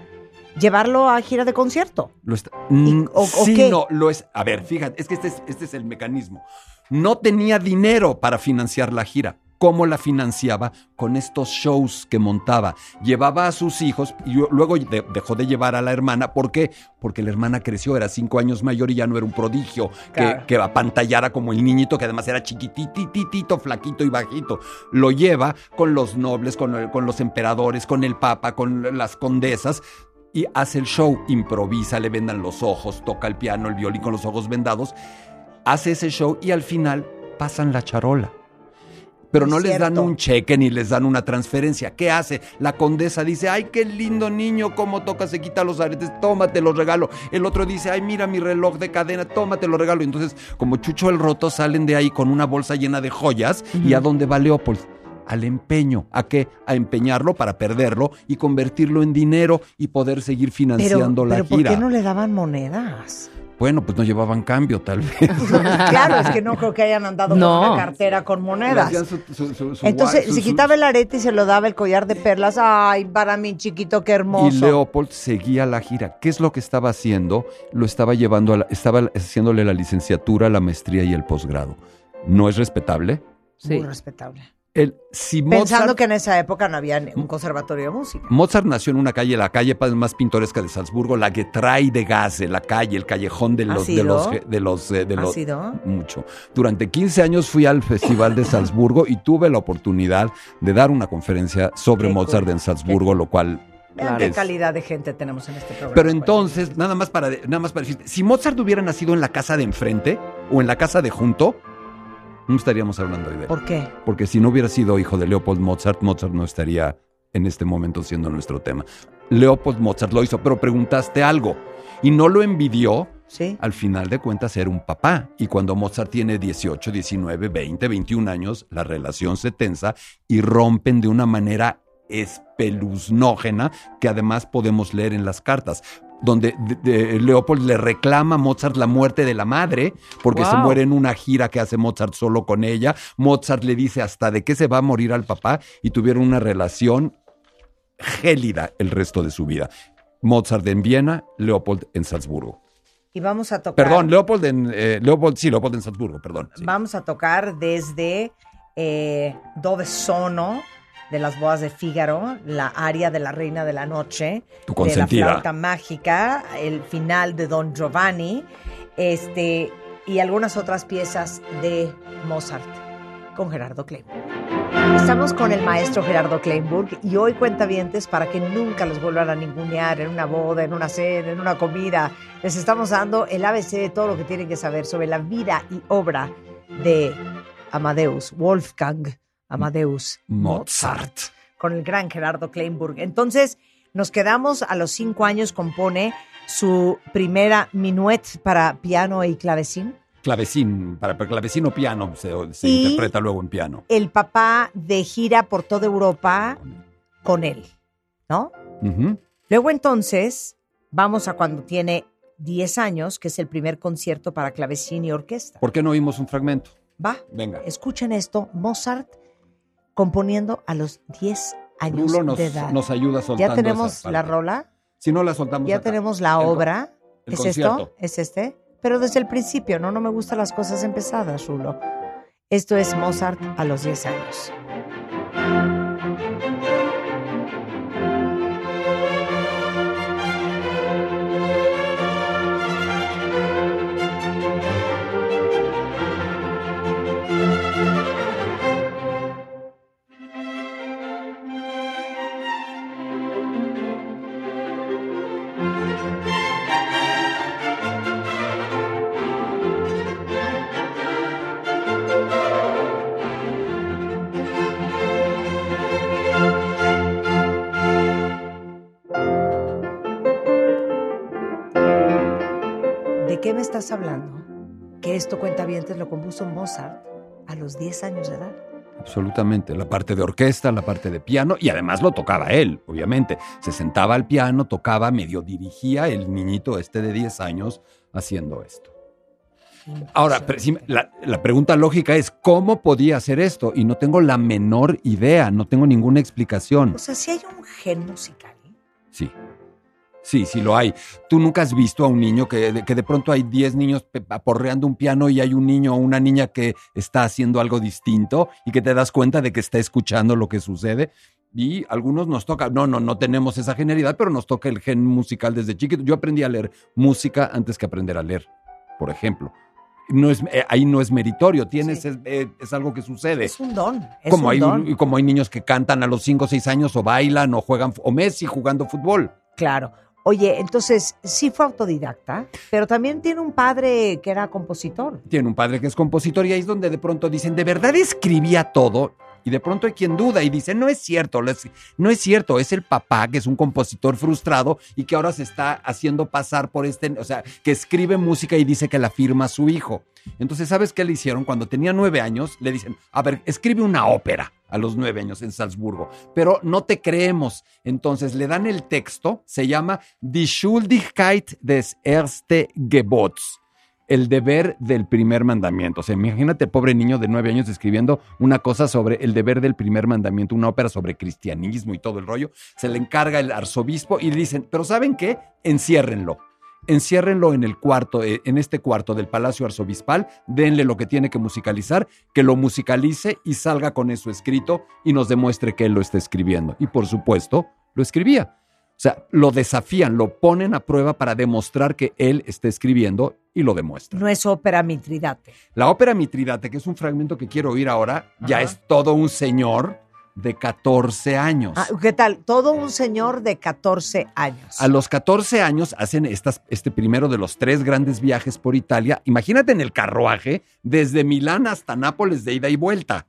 llevarlo a gira de concierto. Lo está- Mm, o- o sí, qué? no, lo es. A ver, fíjate, es que este es, este es el mecanismo. No tenía dinero para financiar la gira. ¿Cómo la financiaba? Con estos shows que montaba. Llevaba a sus hijos y luego de- dejó de llevar a la hermana. ¿Por qué? Porque la hermana creció, era cinco años mayor y ya no era un prodigio que, Claro. que apantallara como el niñito, que además era chiquitititito, flaquito y bajito. Lo lleva con los nobles, con, el- con los emperadores, con el papa, con las condesas y hace el show, improvisa, le vendan los ojos, toca el piano, el violín con los ojos vendados, hace ese show y al final pasan la charola. Pero no Es les dan un cheque ni les dan una transferencia. ¿Qué hace? La condesa dice, ay, qué lindo niño, cómo toca, se quita los aretes, tómate los regalo. El otro dice, ay, mira mi reloj de cadena, tómate lo regalo. Entonces, como Chucho el Roto, salen de ahí con una bolsa llena de joyas. ¿Y a dónde va Leopold? Al empeño. ¿A qué? A empeñarlo para perderlo y convertirlo en dinero y poder seguir Pero, financiando la pero ¿por gira. qué no le daban monedas? Bueno, pues no llevaban cambio, tal vez. *laughs* claro, es que no creo que hayan andado No. con una cartera con monedas. Le hacían su- su- su- su Entonces, se quitaba el arete y se lo daba el collar de perlas. Ay, para mi chiquito, qué hermoso. Y Leopold seguía la gira. ¿Qué es lo que estaba haciendo? Lo estaba llevando a la- estaba haciéndole la licenciatura, la maestría y el posgrado. ¿No es respetable? Muy respetable. El, si Pensando que en esa época no había un conservatorio de música. Mozart nació en una calle, la calle más pintoresca de Salzburgo, la Getray de Gaze, la calle, el callejón de ¿Ha los, de sido? los, de los, eh, de ¿Ha los- sido? mucho. Durante 15 años fui al Festival de Salzburgo y tuve la oportunidad de dar una conferencia sobre Qué Mozart cool. en Salzburgo, lo cual Vean qué calidad de gente tenemos en este programa. Pero entonces, nada más para nada más para decirte, si Mozart hubiera nacido en la casa de enfrente o en la casa de junto, no estaríamos hablando hoy de él. ¿Por qué? Porque si no hubiera sido hijo de Leopold Mozart, Mozart no estaría en este momento siendo nuestro tema. Leopold Mozart lo hizo, pero preguntaste algo y no lo envidió. Sí. Al final de cuentas era un papá y cuando Mozart tiene 18, 19, 20, 21 años, la relación se tensa y rompen de una manera espeluznógena que además podemos leer en las cartas donde de- de- Leopold le reclama a Mozart la muerte de la madre, porque se muere en una gira que hace Mozart solo con ella. Mozart le dice hasta de qué se va a morir al papá y tuvieron una relación gélida el resto de su vida. Mozart en Viena, Leopold en Salzburgo. Y vamos a tocar. Perdón, Leopold en eh, Leopold, sí, Leopold en Salzburgo, perdón. sí. Vamos a tocar desde eh, Dove Sono de las bodas de Fígaro, la aria de la Reina de la Noche, Tu de la flauta mágica, el final de Don Giovanni. Este, y algunas otras piezas de Mozart con Gerardo Kleinburg. Estamos con el maestro Gerardo Kleinburg y hoy cuentavientes para que nunca los vuelvan a ningunear en una boda, en una cena, en una comida. Les estamos dando el ABC de todo lo que tienen que saber sobre la vida y obra de Amadeus, Wolfgang Amadeus Mozart. con el gran Gerardo Kleinburg. Entonces, nos quedamos a los cinco años, compone su primera minuet para piano y clavecín. Clavecín, para, para clavecín o piano se, se Y- interpreta luego en piano. El papá de gira por toda Europa con él, ¿no? Luego entonces, vamos a cuando tiene 10 años, que es el primer concierto para clavecín y orquesta. ¿Por qué no oímos un fragmento? Va, Venga. escuchen esto, Mozart componiendo a los 10 años Rulo nos, de edad. nos ayuda soltando ya tenemos la rola, Si no la soltamos ya acá. tenemos la El obra. el ¿Es concierto. esto? ¿Es este? Pero desde el principio, ¿no? No me gustan las cosas empezadas, Rulo. Esto es Mozart a los 10 años. Estás hablando? Que esto cuentavientes lo compuso Mozart a los 10 años de edad. Absolutamente. La parte de orquesta, la parte de piano, y además lo tocaba él, obviamente. Se sentaba al piano, tocaba, medio dirigía el niñito este de 10 años haciendo esto. Ahora, la, la pregunta lógica es, ¿cómo podía hacer esto? Y no tengo la menor idea, no tengo ninguna explicación. O sea, si hay un gen musical. Sí. Sí, sí lo hay. Tú nunca has visto a un niño que, de- que de pronto hay 10 niños aporreando un piano y hay un niño o una niña que está haciendo algo distinto y que te das cuenta de que está escuchando lo que sucede. Y algunos nos toca, no, no, no tenemos esa genialidad, pero nos toca el gen musical desde chiquito. Yo aprendí a leer música antes que aprender a leer, por ejemplo. No es, eh, ahí no es meritorio, tienes, es, eh, es algo que sucede. Es un don. Es como, un hay, don. como hay niños que cantan a los 5 o 6 años o bailan o juegan, o Messi jugando fútbol. Claro. Oye, entonces sí fue autodidacta, pero también tiene un padre que era compositor. Tiene un padre que es compositor y ahí es donde de pronto dicen, ¿de verdad escribía todo? Y de pronto hay quien duda y dice, no es cierto, no es cierto, es el papá que es un compositor frustrado y que ahora se está haciendo pasar por este, o sea, que escribe música y dice que la firma su hijo. Entonces, ¿sabes qué le hicieron? Cuando tenía nueve años, le dicen, a ver, escribe una ópera a los nueve años en Salzburgo, pero no te creemos. Entonces le dan el texto, se llama Die Schuldigkeit des erste Gebots el deber del primer mandamiento. O sea, imagínate, pobre niño de nueve años escribiendo una cosa sobre el deber del primer mandamiento, una ópera sobre cristianismo y todo el rollo. Se le encarga el arzobispo y le dicen, pero ¿saben qué? Enciérrenlo. Enciérrenlo en el cuarto, eh, en este cuarto del Palacio Arzobispal, denle lo que tiene que musicalizar, que lo musicalice y salga con eso escrito y nos demuestre que él lo está escribiendo. Y por supuesto, lo escribía. O sea, lo desafían, lo ponen a prueba para demostrar que él está escribiendo y lo demuestra. No es ópera Mitridate. La ópera Mitridate, que es un fragmento que quiero oír ahora, ya es todo un señor de 14 años. Ah, ¿Qué tal? Todo un señor de 14 años. A los 14 años hacen estas, este primero de los tres grandes viajes por Italia. Imagínate en el carruaje desde Milán hasta Nápoles de ida y vuelta.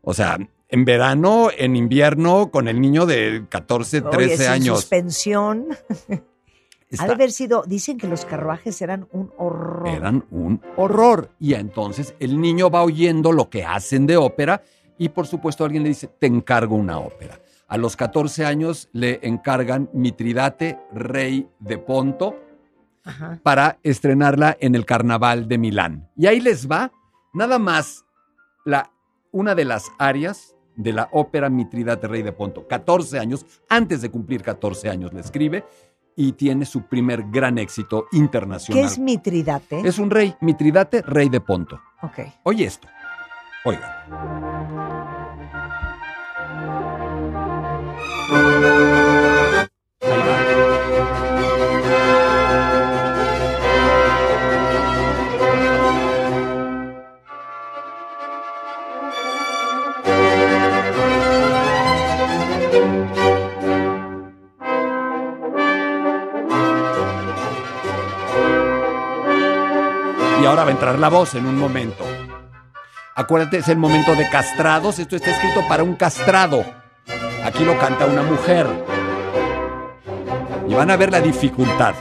O sea, en verano, en invierno, con el niño de 14, 13 Oye, años. suspensión. Está- *laughs* Ha de haber sido, dicen que los carruajes eran un horror. Eran un horror. Y entonces el niño va oyendo lo que hacen de ópera y por supuesto alguien le dice, te encargo una ópera. A los 14 años le encargan Mitridate, rey de Ponto, Ajá. para estrenarla en el Carnaval de Milán. Y ahí les va nada más la, una de las áreas de la ópera Mitridate, rey de Ponto. 14 años, antes de cumplir 14 años le escribe y tiene su primer gran éxito ¿Qué internacional. es Mitridate? Es un rey, Mitridate, rey de Ponto. Ok. Oye esto. Oiga. Y ahora va a entrar la voz en un momento. Acuérdate, es el momento de castrados. Esto está escrito para un castrado. Aquí lo canta una mujer. Y van a ver la dificultad.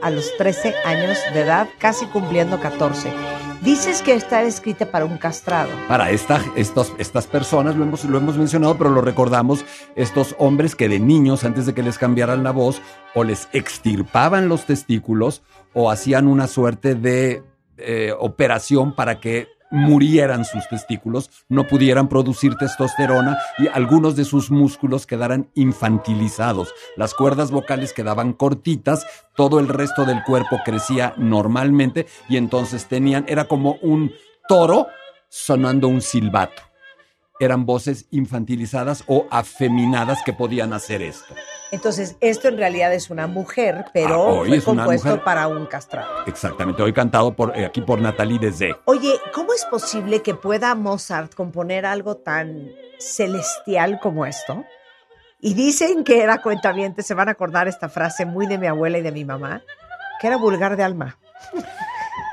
A los 13 años de edad, casi cumpliendo 14. Dices que está escrita para un castrado. Para estas personas, lo hemos, lo hemos mencionado, pero lo recordamos, estos hombres que de niños, antes de que les cambiaran la voz, o les extirpaban los testículos, o hacían una suerte de eh, operación para que murieran sus testículos, no pudieran producir testosterona y algunos de sus músculos quedaran infantilizados. Las cuerdas vocales quedaban cortitas, todo el resto del cuerpo crecía normalmente y entonces tenían, era como un toro sonando un silbato. Eran voces infantilizadas o afeminadas que podían hacer esto. Entonces, esto en realidad es una mujer, Ah, pero hoy fue compuesto mujer. para un castrado. Exactamente, hoy cantado por, eh, aquí por Natalie Dessé. Oye, ¿cómo es posible que pueda Mozart componer algo tan celestial como esto? Y dicen que era cuentaviente, se van a acordar esta frase muy de mi abuela y de mi mamá, que era vulgar de alma,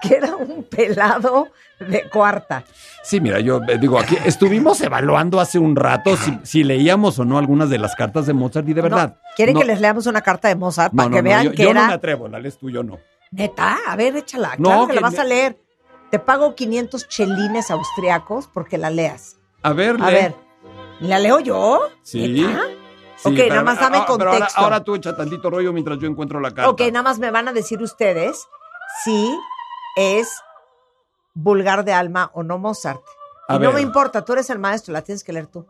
que era un pelado de cuarta. Sí, mira, yo eh, digo, aquí estuvimos evaluando hace un rato si, si leíamos o no algunas de las cartas de Mozart y de verdad. ¿Quieren no, que les leamos una carta de Mozart no, para que vean yo, que yo era no me atrevo, la lees tú, yo no. neta? A ver, échala, No, claro que, que la vas a leer. Te pago 500 chelines austriacos porque la leas. A ver, A lee. ver, ¿la leo yo? Sí. ¿Neta? Sí, Ok, nada más dame ah, pero ahora- contexto. ahora, tú echa tantito rollo mientras yo encuentro la carta. Ok, nada más me van a decir ustedes si es vulgar de alma o no Mozart. A Y no me importa, tú eres el maestro, la tienes que leer tú.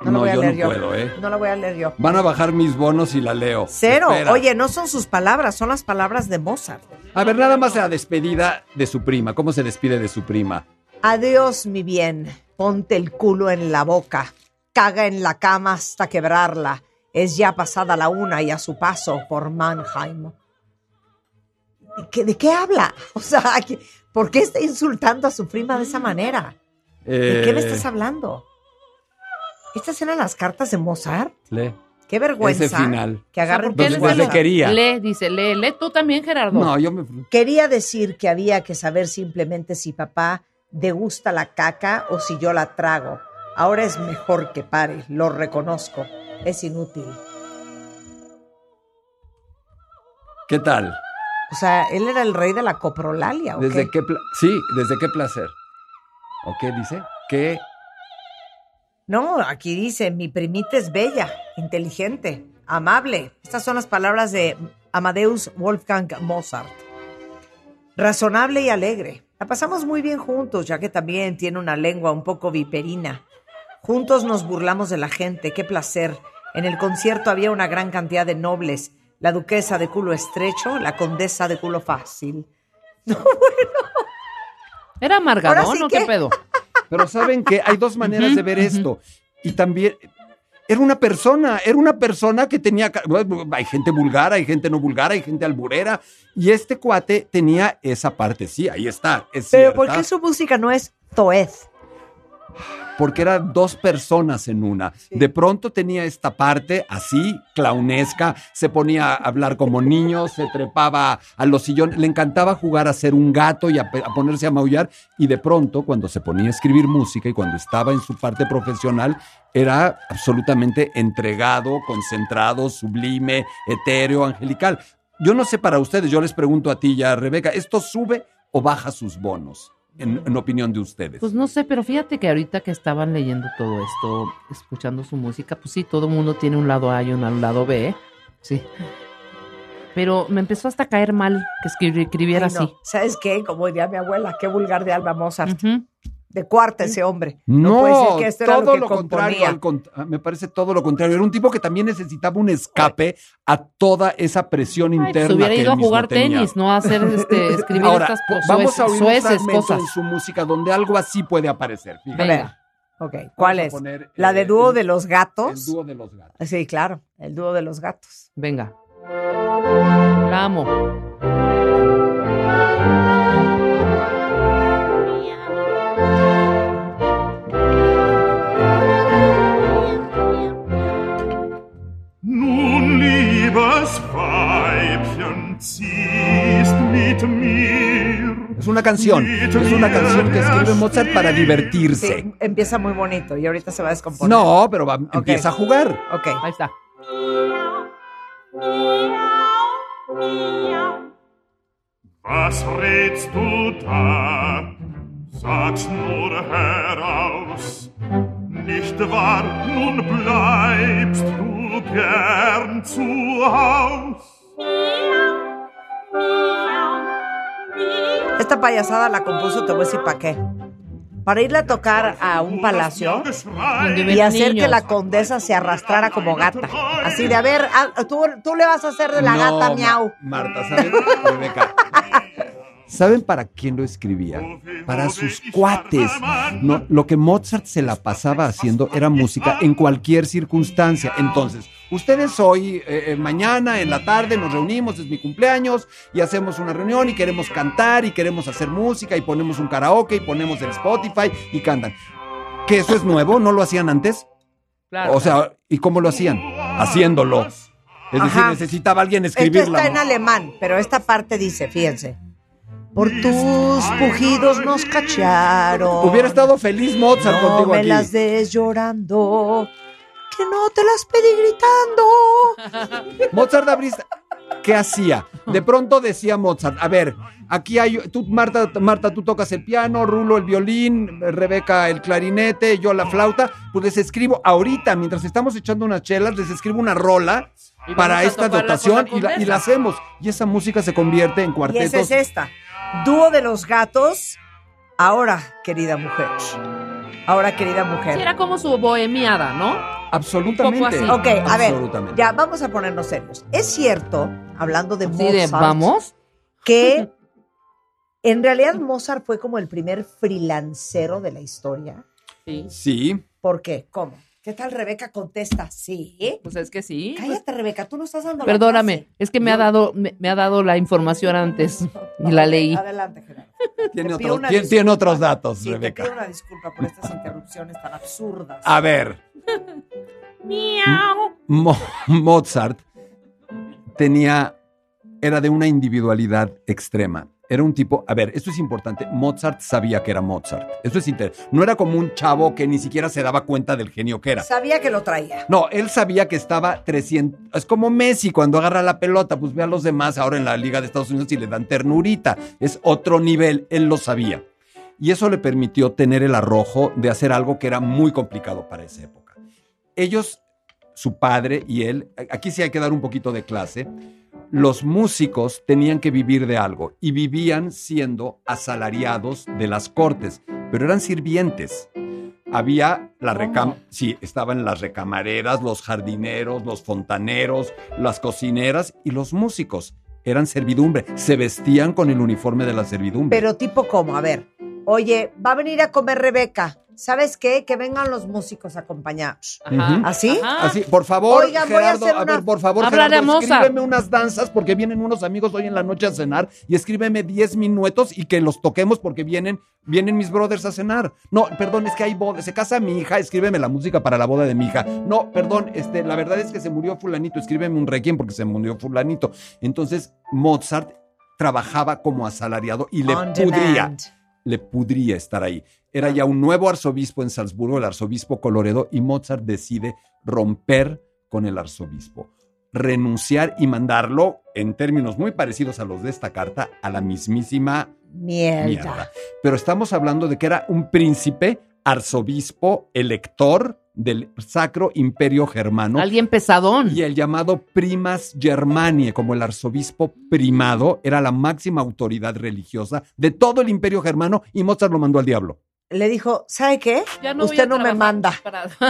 No, la voy a yo leer no yo. puedo, ¿eh? No la voy a leer yo. Van a bajar mis bonos y la leo. Cero. Espera. Oye, no son sus palabras, son las palabras de Mozart. A ver, nada más la despedida de su prima. ¿Cómo se despide de su prima? Adiós, mi bien. Ponte el culo en la boca. Caga en la cama hasta quebrarla. Es ya pasada la una y a su paso por Mannheim. ¿De qué, de qué habla? *laughs* O sea, ¿qué- ¿por qué está insultando a su prima de esa manera? ¿De qué le Eh, estás hablando? ¿Estas eran las cartas de Mozart? Lee. Qué vergüenza. Ese final. Que agarren ¿Por qué Entonces, tus desde cosas. quería. Lee, dice, lee, lee tú también, Gerardo. No, yo me... Quería decir que había que saber simplemente si papá degusta la caca o si yo la trago. Ahora es mejor que pare, lo reconozco. Es inútil. ¿Qué tal? O sea, él era el rey de la coprolalia. ¿o ¿Desde qué? Sí, ¿desde qué placer? ¿O qué dice? ¿Qué? No, aquí dice, mi primita es bella, inteligente, amable. Estas son las palabras de Amadeus Wolfgang Mozart. Razonable y alegre. La pasamos muy bien juntos, ya que también tiene una lengua un poco viperina. Juntos nos burlamos de la gente, qué placer. En el concierto había una gran cantidad de nobles. La duquesa de culo estrecho, la condesa de culo fácil. *laughs* ¿Era amargadón sí o qué pedo? Pero saben que hay dos maneras de ver esto. Y también era una persona, era una persona que tenía... bueno, Hay gente vulgar, hay gente no vulgar, hay gente alburera. Y este cuate tenía esa parte, sí, ahí está, es Pero cierta. ¿por qué su música no es Zoez? Porque eran dos personas en una. De pronto tenía esta parte así, clownesca, se ponía a hablar como niño, se trepaba a los sillones, le encantaba jugar a ser un gato y a, a ponerse a maullar. Y de pronto, cuando se ponía a escribir música y cuando estaba en su parte profesional, era absolutamente entregado, concentrado, sublime, etéreo, angelical. Yo no sé para ustedes, yo les pregunto a ti ya, Rebeca, ¿esto sube o baja sus bonos? En, en opinión de ustedes. Pues no sé, pero fíjate que ahorita que estaban leyendo todo esto, escuchando su música, pues sí, todo el mundo tiene un lado A y un lado B, sí. Pero me empezó hasta a caer mal que escribi- escribiera no. así. ¿Sabes qué? Como diría mi abuela, qué vulgar de Alba Mozart. De cuarta ese hombre. No, puede ser que esto era todo lo que lo contrario. componía. al cont- ah, me parece todo lo contrario. Era un tipo que también necesitaba un escape a toda esa presión Pues interna. hubiera que ido a jugar tenía. tenis, no a hacer este, *laughs* escribir Ahora, estas cosas, vamos a oír un sueces fragmento cosas. en su música donde algo así puede aparecer. fíjate. Venga. Ok, ¿cuál es? poner, ¿La de eh, dúo el- de los gatos? El dúo de los gatos. Sí, claro, el dúo de los gatos. Venga. La amo. Liebes Weibchen, ziehst mit mir. Es una canción. Es una canción que escribe Mozart para divertirse. Sí, empieza muy bonito y ahorita se va a descomponer. No, pero va- empieza a jugar. Ok. Ahí está. Was rätst du da? Sag's nur heraus. Nicht wahr, nun bleibst du gern zu Haus. Esta payasada la compuso, te voy a decir para qué. Para irle a tocar a un palacio y hacer que la condesa se arrastrara como gata. Así de, a ver, ah, tú, tú le vas a hacer de la No, gata Ma- miau. Marta, ¿saben? ¿Saben para quién lo escribía? Para sus cuates. No, lo que Mozart se la pasaba haciendo era música en cualquier circunstancia. Entonces, ustedes hoy, eh, eh, mañana, en la tarde, nos reunimos, es mi cumpleaños, y hacemos una reunión y queremos cantar y queremos hacer música y ponemos un karaoke y ponemos el Spotify y cantan. ¿Que eso es nuevo? ¿No lo hacían antes? Claro. O sea, ¿y cómo lo hacían? Haciéndolo. Es decir, necesitaba alguien Esto escribirla. está en alemán, pero esta parte dice, fíjense. Por tus pujidos nos cacharon. Hubiera estado feliz Mozart no contigo me aquí. las des llorando. Que no te las pedí gritando. *laughs* Mozart Abrista, ¿qué hacía? De pronto decía Mozart, a ver, aquí hay, tú, Marta, Marta, tú tocas el piano, Rulo el violín, Rebeca el clarinete, yo la flauta, pues les escribo ahorita, mientras estamos echando unas chelas, les escribo una rola Y para a esta dotación y la y la hacemos. Y esa música se convierte en Y cuartetos. esa es esta. Dúo de los gatos. Ahora, querida mujer. Ahora, querida mujer. Sí, era como su bohemiada, ¿no? Absolutamente. Un poco así. Ok, a ver, Absolutamente. ya vamos a ponernos serios. Es cierto, hablando de Mozart, de, ¿vamos? que *laughs* en realidad Mozart fue como el primer freelancero de la historia. Sí. Sí. ¿Por qué? ¿Cómo? ¿Qué tal Rebeca contesta? Sí. Pues es que sí. Cállate, Rebeca, tú no estás dando la Perdóname, es que me ha dado me, me ha dado la información antes y la leí. Adelante, Gerardo. Tiene, Te otro- tiene- otros datos, Sí, te Rebeca. pido una disculpa por estas interrupciones tan absurdas. A ver. Mo- Mozart tenía, era de una individualidad extrema. Era un tipo, a ver, esto es importante, Mozart sabía que era Mozart. Esto es inter- No era como un chavo que ni siquiera se daba cuenta del genio que era. Sabía que lo traía. No, él sabía que estaba 300. Es como Messi cuando agarra la pelota, pues ve a los demás ahora en la Liga de Estados Unidos y le dan ternurita. Es otro nivel, él lo sabía. Y eso le permitió tener el arrojo de hacer algo que era muy complicado para esa época. Ellos, su padre y él, aquí sí hay que dar un poquito de clase. Los músicos tenían que vivir de algo y vivían siendo asalariados de las cortes, pero eran sirvientes. Había la recam sí, estaban las recamareras, los jardineros, los fontaneros, las cocineras y los músicos. Eran servidumbre, se vestían con el uniforme de la servidumbre. Pero tipo cómo, a ver. Oye, va a venir a comer Rebeca. ¿Sabes qué? Que vengan los músicos acompañados. Ujú. ¿Así? Así, por favor, Oigan, voy a Gerardo, hacer a, ver, por favor, Gerardo, escríbeme unas danzas porque vienen unos amigos hoy en la noche a cenar y escríbeme 10 minutos y que los toquemos porque vienen, vienen mis brothers a cenar. No, perdón, es que hay boda, se casa mi hija, escríbeme la música para la boda de mi hija. No, perdón, este, la verdad es que se murió fulanito, escríbeme un requiem porque se murió fulanito. Entonces, Mozart trabajaba como asalariado y le On pudría demand. le pudría estar ahí. Era ya un nuevo arzobispo en Salzburgo, el arzobispo Coloredo, y Mozart decide romper con el arzobispo, renunciar y mandarlo, en términos muy parecidos a los de esta carta, a la mismísima Mierda. mierda. Pero estamos hablando de que era un príncipe, arzobispo, elector del Sacro Imperio Germano. Alguien pesadón. Y el llamado primas Germaniae, como el arzobispo primado, era la máxima autoridad religiosa de todo el Imperio Germano y Mozart lo mandó al diablo. Le dijo, ¿sabe qué? Ya no *laughs* Usted no me manda.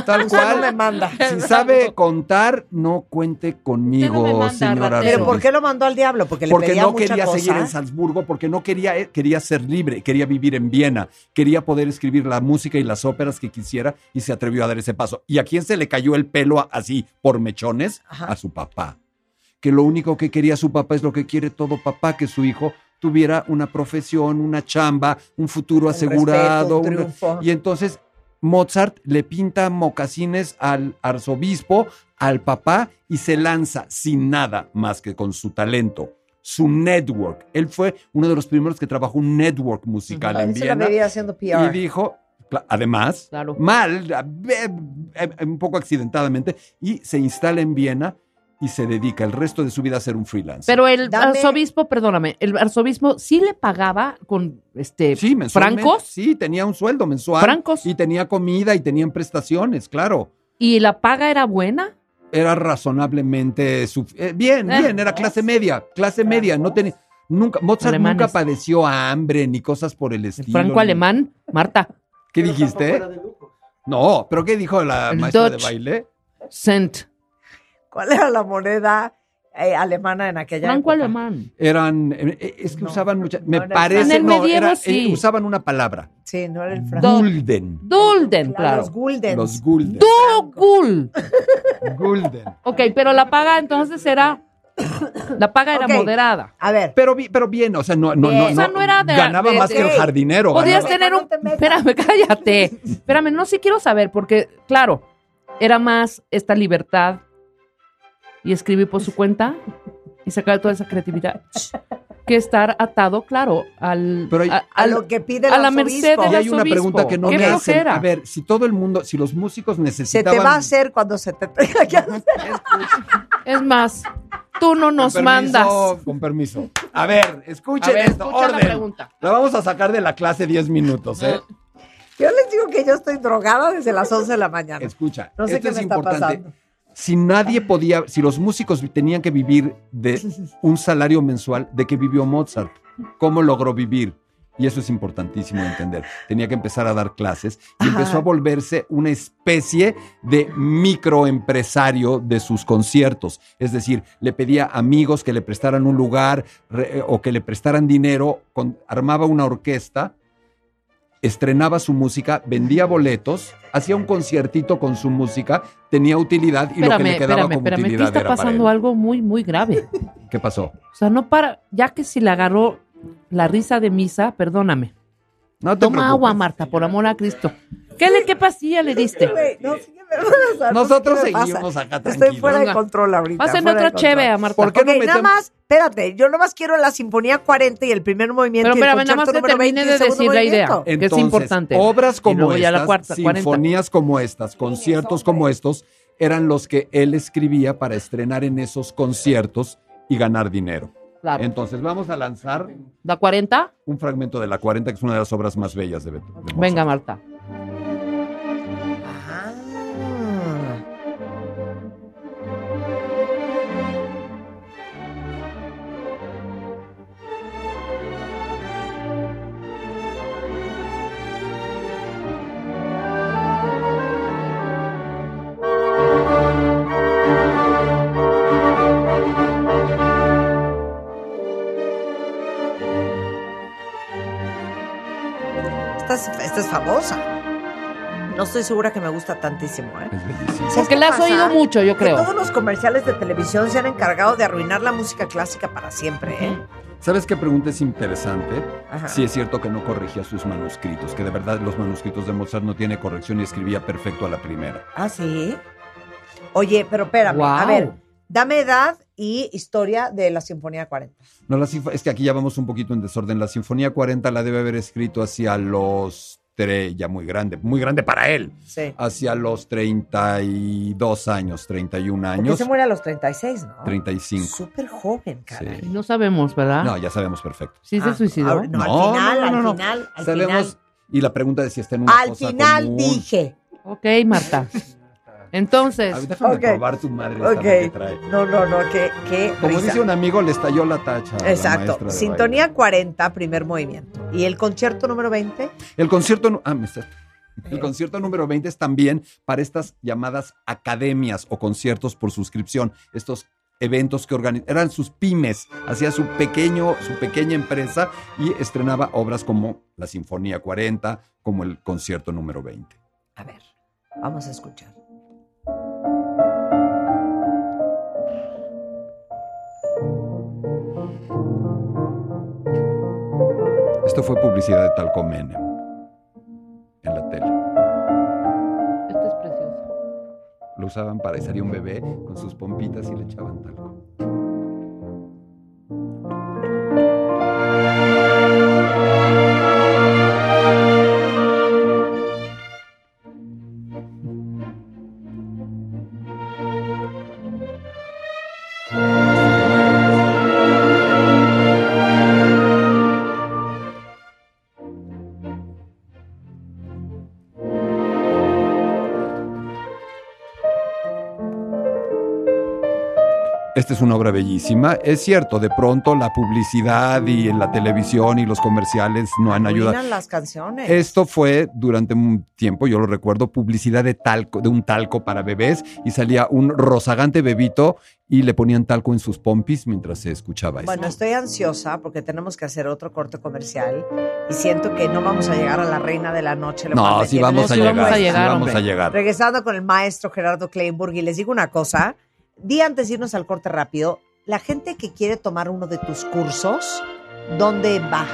Tal Usted cual. no me manda. Si sabe contar, no cuente conmigo, no manda, señora. ¿Pero por qué lo mandó al diablo? Porque le Porque pedía no mucha quería cosa. seguir en Salzburgo, porque no quería, eh, quería ser libre, quería vivir en Viena, quería poder escribir la música y las óperas que quisiera y se atrevió a dar ese paso. ¿Y a quién se le cayó el pelo así por mechones? Ajá. A su papá. Que lo único que quería su papá es lo que quiere todo papá, que su hijo tuviera una profesión, una chamba, un futuro Un asegurado. respeto, un y entonces Mozart le pinta mocasines al arzobispo, al papá, y se lanza sin nada más que con su talento, su network. Él fue uno de los primeros que trabajó un network musical en la Viena. vivía haciendo Y dijo, además, Claro. mal, be- eh, un poco accidentadamente, y se instala en Viena y se dedica el resto de su vida a ser un freelance. Pero el Dame- arzobispo, perdóname, el arzobispo sí le pagaba con este Sí, francos Sí, tenía un sueldo mensual. Francos. Y tenía comida y tenían prestaciones, claro. y la paga era buena. Era razonablemente eh, bien, Eh. bien, era clase media, clase media, no tenía nunca Mozart Alemanes. nunca padeció hambre ni cosas por el El estilo. franco ni- alemán, Marta, ¿Qué dijiste? No, pero ¿qué dijo la El maestra Dutch. de baile? cent, ¿Cuál era la moneda eh, alemana en aquella franco época? alemán. Eran eh, eh, es que usaban muchas me no parece. En el no, medievo era- sí. eh, usaban una palabra, Sí, no era el franco. gulden. Dulden, claro. Los guldens. Los gulden. Dugul. Gulden. Ok, pero la paga entonces era. La paga era moderada. A ver, Pero, pero bien, o sea, no, no, no, O sea, no era de- ganaba de- más de- que el jardinero. Podías ganaba- tener un. No te. Espérame, *laughs* cállate. Espérame, no sí quiero saber, porque, claro, era más esta libertad y escribir por su cuenta y sacar toda esa creatividad que estar atado, claro, al. Pero hay- a- a lo que pide el a la merced del Y hay una pregunta que no me hacen. A ver, si todo el mundo, si los músicos se necesitaban... te va a hacer cuando se te tenga que hacer. Es más, tú no nos Con permiso, mandas. Con permiso. A ver, escuchen A ver, esto. escucha la orden. pregunta. La vamos a sacar de la clase 10 minutos, ¿eh? Yo les digo que yo estoy drogada desde las 11 de la mañana. Escucha, No sé esto qué es me está importante. pasando. Si nadie podía, si los músicos tenían que vivir de *laughs* un salario mensual, ¿de qué vivió Mozart? ¿Cómo logró vivir? Y eso es importantísimo entender. Tenía que empezar a dar clases y empezó a volverse una especie de microempresario de sus conciertos. Es decir, le pedía amigos que le prestaran un lugar re- o que le prestaran dinero, con- armaba una orquesta estrenaba su música, vendía boletos, hacía un conciertito con su música, tenía utilidad y lo que le quedaba espérame, como espérame. Aquí utilidad está era para pasando él. algo muy, muy grave. ¿Qué pasó? O sea, no para. Ya que si le agarró la risa de misa, perdóname. No te Toma preocupes. agua, Marta, por amor a Cristo. ¿Qué, le, qué pastilla le diste? No, *laughs* Nosotros seguimos acá Estoy tranquilos. fuera de control ahorita. De otra cheve a Marta. ¿Por qué no nada más, espérate, yo nomás quiero la Sinfonía 40 y el primer movimiento Pero y el espérame, nada más 20 termine de decir la idea. que es importante. Obras como la estas, cuarta, 40. sinfonías como estas, conciertos como estos, eran los que él escribía para estrenar en esos conciertos y ganar dinero. Claro. Entonces vamos a lanzar ¿La 40? un fragmento de la 40, que es una de las obras más bellas de, Mozart. Venga, Marta. Es, famosa. no estoy segura que me gusta tantísimo, ¿eh? Es bellísimo. ¿Sabes Porque la has pasa? oído mucho, yo Que creo. todos los comerciales de televisión se han encargado de arruinar la música clásica para siempre, ¿eh? ¿Sabes qué pregunta es interesante? Ajá. Si es cierto que no corregía sus manuscritos, que de verdad los manuscritos de Mozart no tiene corrección y escribía perfecto a la primera. Ah, sí. Oye, pero espérame, a ver, dame edad y historia de la Sinfonía 40. No, la es que aquí ya vamos un poquito en desorden. La Sinfonía 40 la debe haber escrito hacia los ya muy grande, muy grande para él. Sí. Hacia los 32 años, 31 Porque años, se muere a los 36, ¿no? 35. Súper joven, caray. No sabemos, ¿verdad? No, ya sabemos perfecto. ¿Sí se Ah, suicidó? ahora- no, al final, al final, al Sabemos, final. y la pregunta de si está en una Al cosa final común. dije. Ok, Marta. Entonces. A ver, déjame Ok. probar tu madre esta Ok. que trae. No, no, no, que, que Como risa. dice un amigo, le estalló la tacha. la Exacto. de Sintonía 40, primer movimiento. ¿Y el concierto número 20? baile. El concierto, ah, me está- el concierto número 20 es también para estas llamadas academias o conciertos por suscripción. Estos eventos que organizaban, eran sus pymes, hacía su pequeño, su pequeña empresa y estrenaba obras como la Sinfonía 40, como el concierto número 20. A ver, vamos a escuchar. Esto fue publicidad de Talco Menem en la tele. Esto es precioso. Lo usaban para salía un bebé con sus pompitas y le echaban talco. Es una obra bellísima. Es cierto, de pronto la publicidad y en la televisión y los comerciales no han ayudado. Las canciones. Esto fue durante un tiempo, yo lo recuerdo, publicidad de talco, de un talco para bebés y salía un rozagante bebito y le ponían talco en sus pompis mientras se escuchaba. Bueno, estoy ansiosa porque tenemos que hacer otro corte comercial y siento que no vamos a llegar a la reina de la noche. lo No, cual me sí tiene vamos a llegar, sí vamos a llegar. Regresando con el maestro Gerardo Kleinburg y les digo una cosa, di antes de irnos al corte rápido, la gente que quiere tomar uno de tus cursos, ¿dónde va?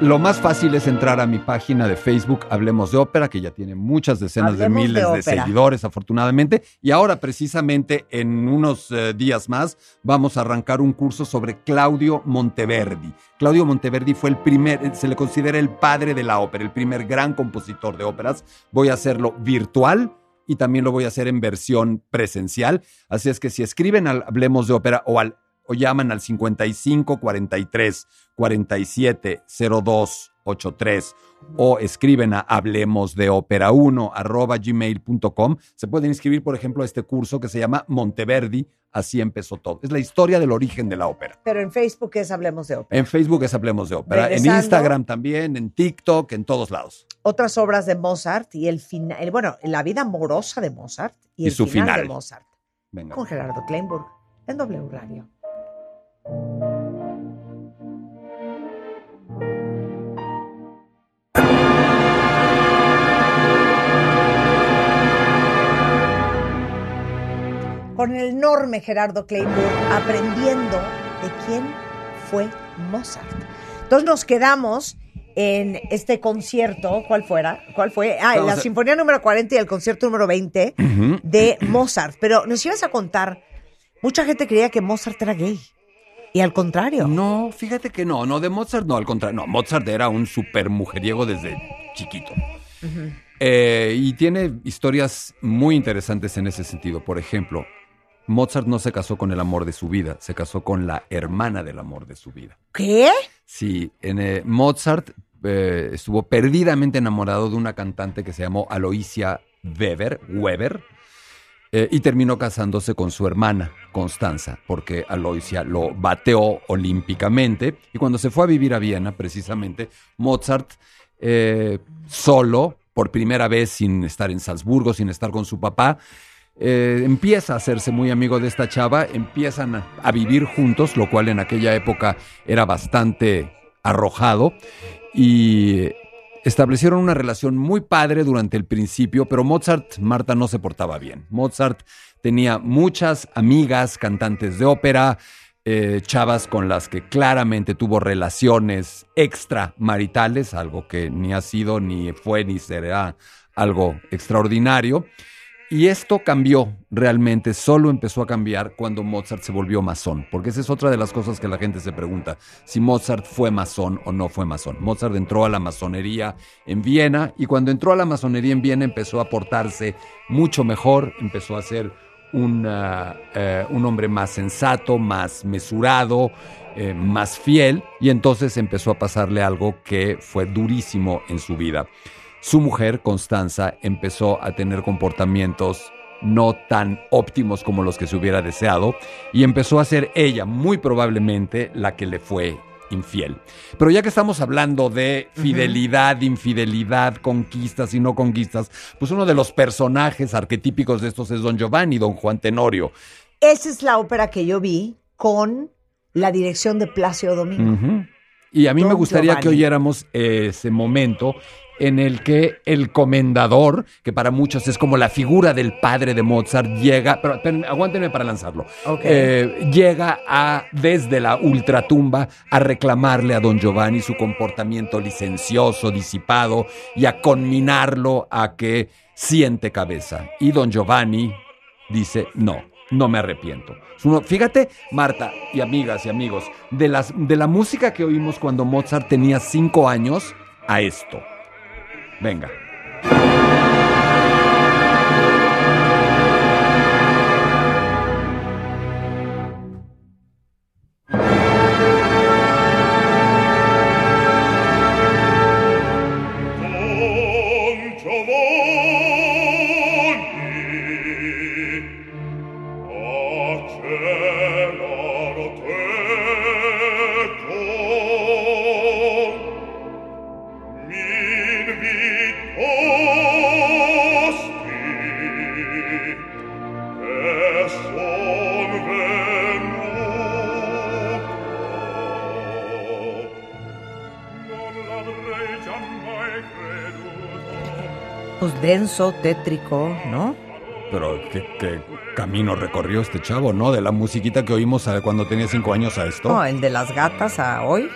Lo más fácil es entrar a mi página de Facebook Hablemos de Ópera, que ya tiene muchas decenas Hablemos de miles de, seguidores, afortunadamente. Y ahora, precisamente, en unos eh, días más, vamos a arrancar un curso sobre Claudio Monteverdi. Claudio Monteverdi fue el primer, eh, se le considera el padre de la ópera, el primer gran compositor de óperas. Voy a hacerlo virtual y también lo voy a hacer en versión presencial. Así es que si escriben al Hablemos de Ópera o al o llaman al 55 43 47 02 83 o escriben a hablemos de ópera 1 arroba gmail.com. Se pueden inscribir, por ejemplo, a este curso que se llama Monteverdi. Así empezó todo. Es la historia del origen de la ópera. Pero en Facebook es Hablemos de Ópera. En Facebook es Hablemos de Ópera. En. Instagram también, en TikTok, en todos lados. Otras obras de Mozart y el final, bueno, la vida amorosa de Mozart y, Y el su final, final. de Mozart. Venga. Con Gerardo Kleinburg en W Radio. Con el enorme Gerardo Kleinburg aprendiendo de quién fue Mozart. Entonces nos quedamos en este concierto, ¿cuál fuera? ¿Cuál fue? Ah, Vamos la Sinfonía número 40 y el concierto número 20 Ujú. de Mozart. Pero nos ibas a contar, mucha gente creía que Mozart era gay. Y al contrario. No, fíjate que no, no de Mozart, no, al contrario. No, Mozart era un super mujeriego desde chiquito. Eh, y tiene historias muy interesantes en ese sentido. Por ejemplo, Mozart no se casó con el amor de su vida, se casó con la hermana del amor de su vida. ¿Qué? Sí, en, eh, Mozart eh, estuvo perdidamente enamorado de una cantante que se llamó Aloysia Weber, Weber eh, y terminó casándose con su hermana, Constanza, porque Aloysia lo bateó olímpicamente. Y cuando se fue a vivir a Viena, precisamente, Mozart, solo, por primera vez sin estar en Salzburgo, sin estar con su papá, eh, empieza a hacerse muy amigo de esta chava, empiezan a, vivir juntos, lo cual en aquella época era bastante arrojado. Y establecieron una relación muy padre durante el principio, pero Mozart, Marta, no se portaba bien. Mozart tenía muchas amigas cantantes de ópera, eh, chavas con las que claramente tuvo relaciones extramaritales, algo que ni ha sido, ni fue, ni será algo extraordinario. Y esto cambió realmente, solo empezó a cambiar cuando Mozart se volvió masón, porque esa es otra de las cosas que la gente se pregunta, si Mozart fue masón o no fue masón. Mozart entró a la masonería en Viena y cuando entró a la masonería en Viena empezó a portarse mucho mejor, empezó a ser un, ah, eh, hombre más sensato, más mesurado, eh, más fiel, y entonces empezó a pasarle algo que fue durísimo en su vida. Su mujer, Constanza, empezó a tener comportamientos no tan óptimos como los que se hubiera deseado, y empezó a ser ella, muy probablemente, la que le fue infiel. Pero ya que estamos hablando de fidelidad, infidelidad, conquistas y no conquistas, pues uno de los personajes arquetípicos de estos es Don Giovanni, Don Juan Tenorio. Esa es la ópera que yo vi con la dirección de Plácido Domingo. Y a mí me gustaría que oyéramos ese momento en el que el comendador, que para muchos es como la figura del padre de Mozart, llega, pero aguántenme para lanzarlo. Eh, llega a, desde la ultratumba, a reclamarle a don Giovanni su comportamiento licencioso, disipado, y a conminarlo a que siente cabeza. Y don Giovanni dice, no, no me arrepiento. Fíjate, Marta y amigas y amigos, de, las, de la música que oímos cuando Mozart tenía cinco años a esto. Venga. Denso, tétrico, ¿no? Pero qué, qué camino recorrió este chavo, ¿no? De la musiquita que oímos cuando tenía cinco años a esto. No, el de las gatas a hoy.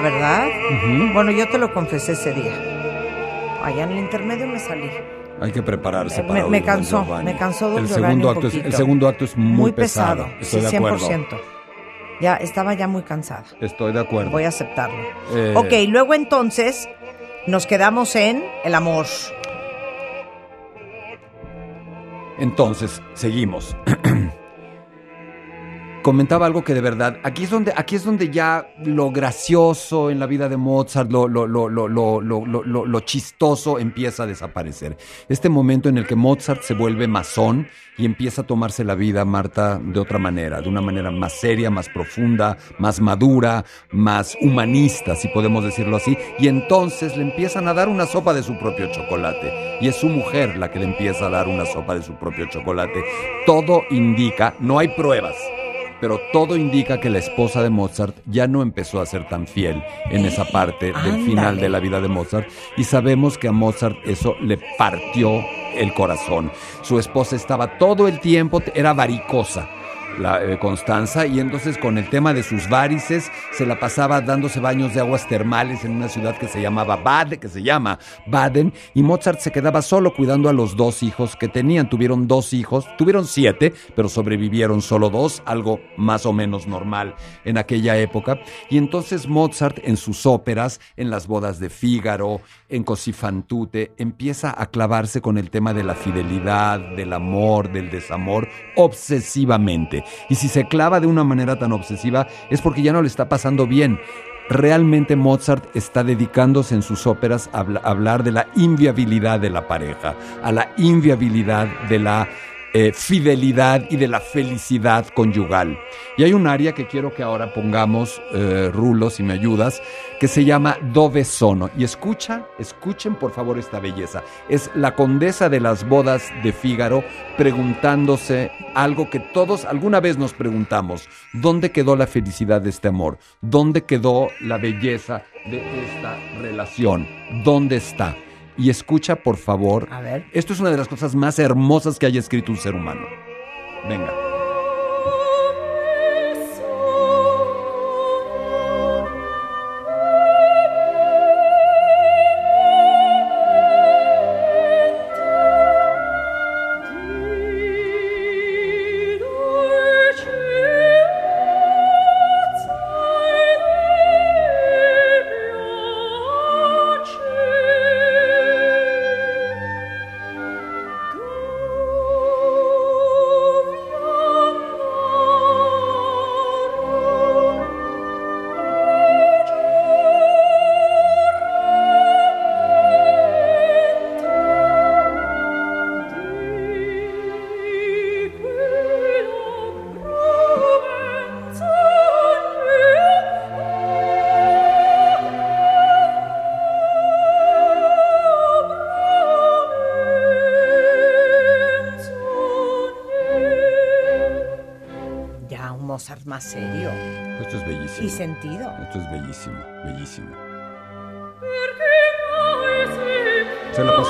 La verdad. Bueno, yo te lo confesé ese día. Allá en el intermedio me salí. Hay que prepararse Me- para me Don cansó, me cansó Don el Giovanni segundo un acto es, El segundo acto es muy, Muy pesado. Estoy sí, de acuerdo. 100%. Ya estaba ya muy cansada. Estoy de acuerdo. Voy a aceptarlo. Eh, Ok, luego entonces nos quedamos en el amor. Entonces, seguimos. Comentaba algo que de verdad, aquí es donde, aquí es donde ya lo gracioso en la vida de Mozart, lo, lo, lo, lo, chistoso empieza a desaparecer. Este momento en el que Mozart se vuelve masón y empieza a tomarse la vida, Marta, de otra manera, de una manera más seria, más profunda, más madura, más humanista, si podemos decirlo así, y entonces le empiezan a dar una sopa de su propio chocolate, y es su mujer la que le empieza a dar una sopa de su propio chocolate. Todo indica, no hay pruebas, pero todo indica que la esposa de Mozart ya no empezó a ser tan fiel en esa parte del Ándale. final de la vida de Mozart y sabemos que a Mozart eso le partió el corazón. Su esposa estaba todo el tiempo, era varicosa. La eh, Constanza, y entonces con el tema de sus varices se la pasaba dándose baños de aguas termales en una ciudad que se llamaba Baden, que se llama Baden, y Mozart se quedaba solo cuidando a los dos hijos que tenían. Tuvieron dos hijos, tuvieron siete, pero sobrevivieron solo dos, algo más o menos normal en aquella época. Y entonces Mozart en sus óperas, en las bodas de Fígaro, en Così fan tutte, empieza a clavarse con el tema de la fidelidad, del amor, del desamor, obsesivamente. Y si se clava de una manera tan obsesiva es porque ya no le está pasando bien. Realmente Mozart está dedicándose en sus óperas a habla- a hablar de la inviabilidad de la pareja, a la inviabilidad de la eh, fidelidad y de la felicidad conyugal. Y hay un área que quiero que ahora pongamos, eh, Rulo, si me ayudas, que se llama Dove Sono. Y escucha, escuchen por favor esta belleza. Es la condesa de las bodas de Fígaro preguntándose algo que todos alguna vez nos preguntamos. ¿Dónde quedó la felicidad de este amor? ¿Dónde quedó la belleza de esta relación? ¿Dónde está? Y escucha, por favor. A ver. Esto es una de las cosas más hermosas que haya escrito un ser humano. Venga.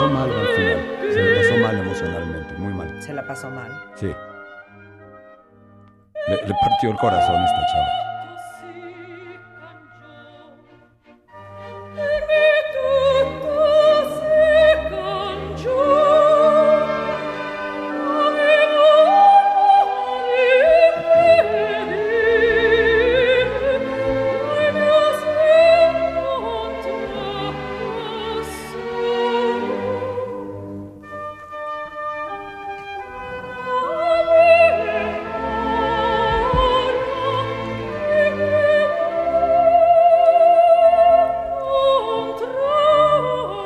Pasó mal al final. Se la pasó mal emocionalmente, muy mal. Se la pasó mal. Sí. Le, le partió el corazón a esta chava.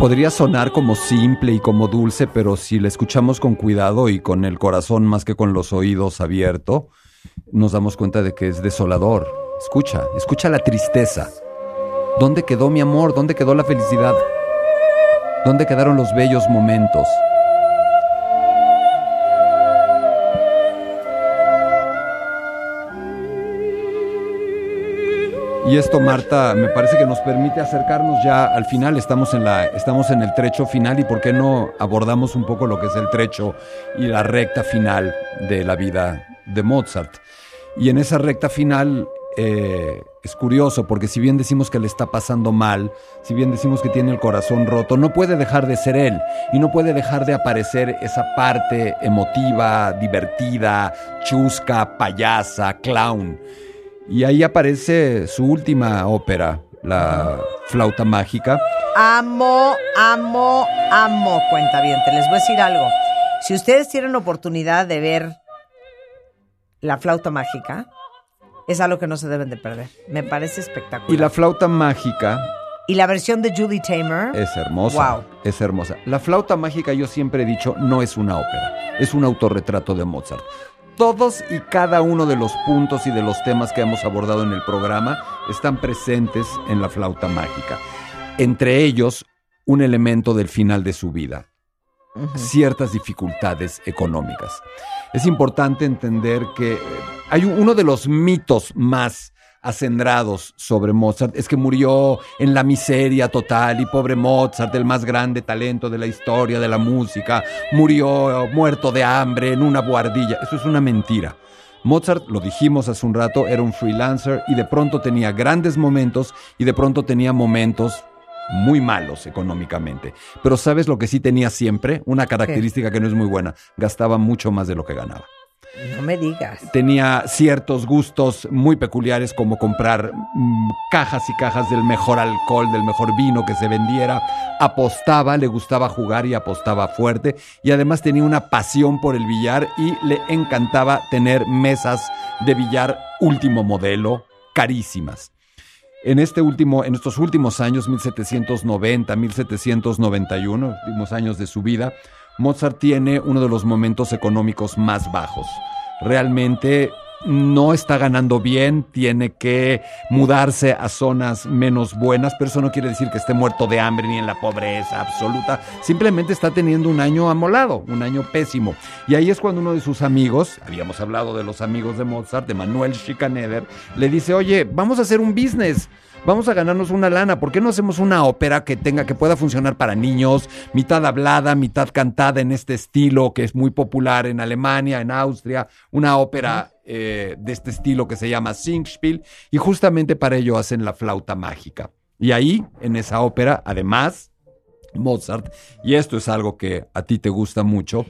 Podría sonar como simple y como dulce, pero si la escuchamos con cuidado y con el corazón más que con los oídos abierto, nos damos cuenta de que es desolador. Escucha, escucha la tristeza. ¿Dónde quedó mi amor? ¿Dónde quedó la felicidad? ¿Dónde quedaron los bellos momentos? Y esto, Marta, me parece que nos permite acercarnos ya al final. Estamos en, la, estamos en el trecho final y por qué no abordamos un poco lo que es el trecho y la recta final de la vida de Mozart. Y en esa recta final eh, es curioso porque si bien decimos que le está pasando mal, si bien decimos que tiene el corazón roto, no puede dejar de ser él y no puede dejar de aparecer esa parte emotiva, divertida, chusca, payasa, clown. Y ahí aparece su última ópera, la flauta mágica. Amo, amo, amo, cuenta bien. Te les voy a decir algo. Si ustedes tienen oportunidad de ver la flauta mágica, es algo que no se deben de perder. Me parece espectacular. Y la flauta mágica Y la versión de Julie Tamer. es hermosa. Wow. Es hermosa. La flauta mágica, yo siempre he dicho, no es una ópera, es un autorretrato de Mozart. Todos y cada uno de los puntos y de los temas que hemos abordado en el programa están presentes en la flauta mágica. Entre ellos, un elemento del final de su vida, ciertas dificultades económicas. Es importante entender que hay un- uno de los mitos más acendrados sobre Mozart es que murió en la miseria total y pobre Mozart, el más grande talento de la historia de la música, murió muerto de hambre en una buhardilla. Eso es una mentira. Mozart, lo dijimos hace un rato, era un freelancer y de pronto tenía grandes momentos y de pronto tenía momentos muy malos económicamente. Pero ¿sabes lo que sí tenía siempre? Una característica que no es muy buena. Gastaba mucho más de lo que ganaba. No me digas. Tenía ciertos gustos muy peculiares como comprar mm, cajas y cajas del mejor alcohol, del mejor vino que se vendiera. Apostaba, le gustaba jugar y apostaba fuerte. Y además tenía una pasión por el billar y le encantaba tener mesas de billar último modelo, carísimas. En, este último, en estos últimos años, 1790, 1791, últimos años de su vida, Mozart tiene uno de los momentos económicos más bajos. Realmente no está ganando bien, tiene que mudarse a zonas menos buenas, pero eso no quiere decir que esté muerto de hambre ni en la pobreza absoluta, simplemente está teniendo un año amolado, un año pésimo. Y ahí es cuando uno de sus amigos, habíamos hablado de los amigos de Mozart, de Manuel Schikaneder, le dice, oye, vamos a hacer un business. Vamos a ganarnos una lana. ¿Por qué no hacemos una ópera que tenga, que pueda funcionar para niños, mitad hablada, mitad cantada en este estilo que es muy popular en Alemania, en Austria? Una ópera eh, de este estilo que se llama Singspiel. Y justamente para ello hacen la flauta mágica. Y ahí, en esa ópera, además, Mozart, y esto es algo que a ti te gusta mucho,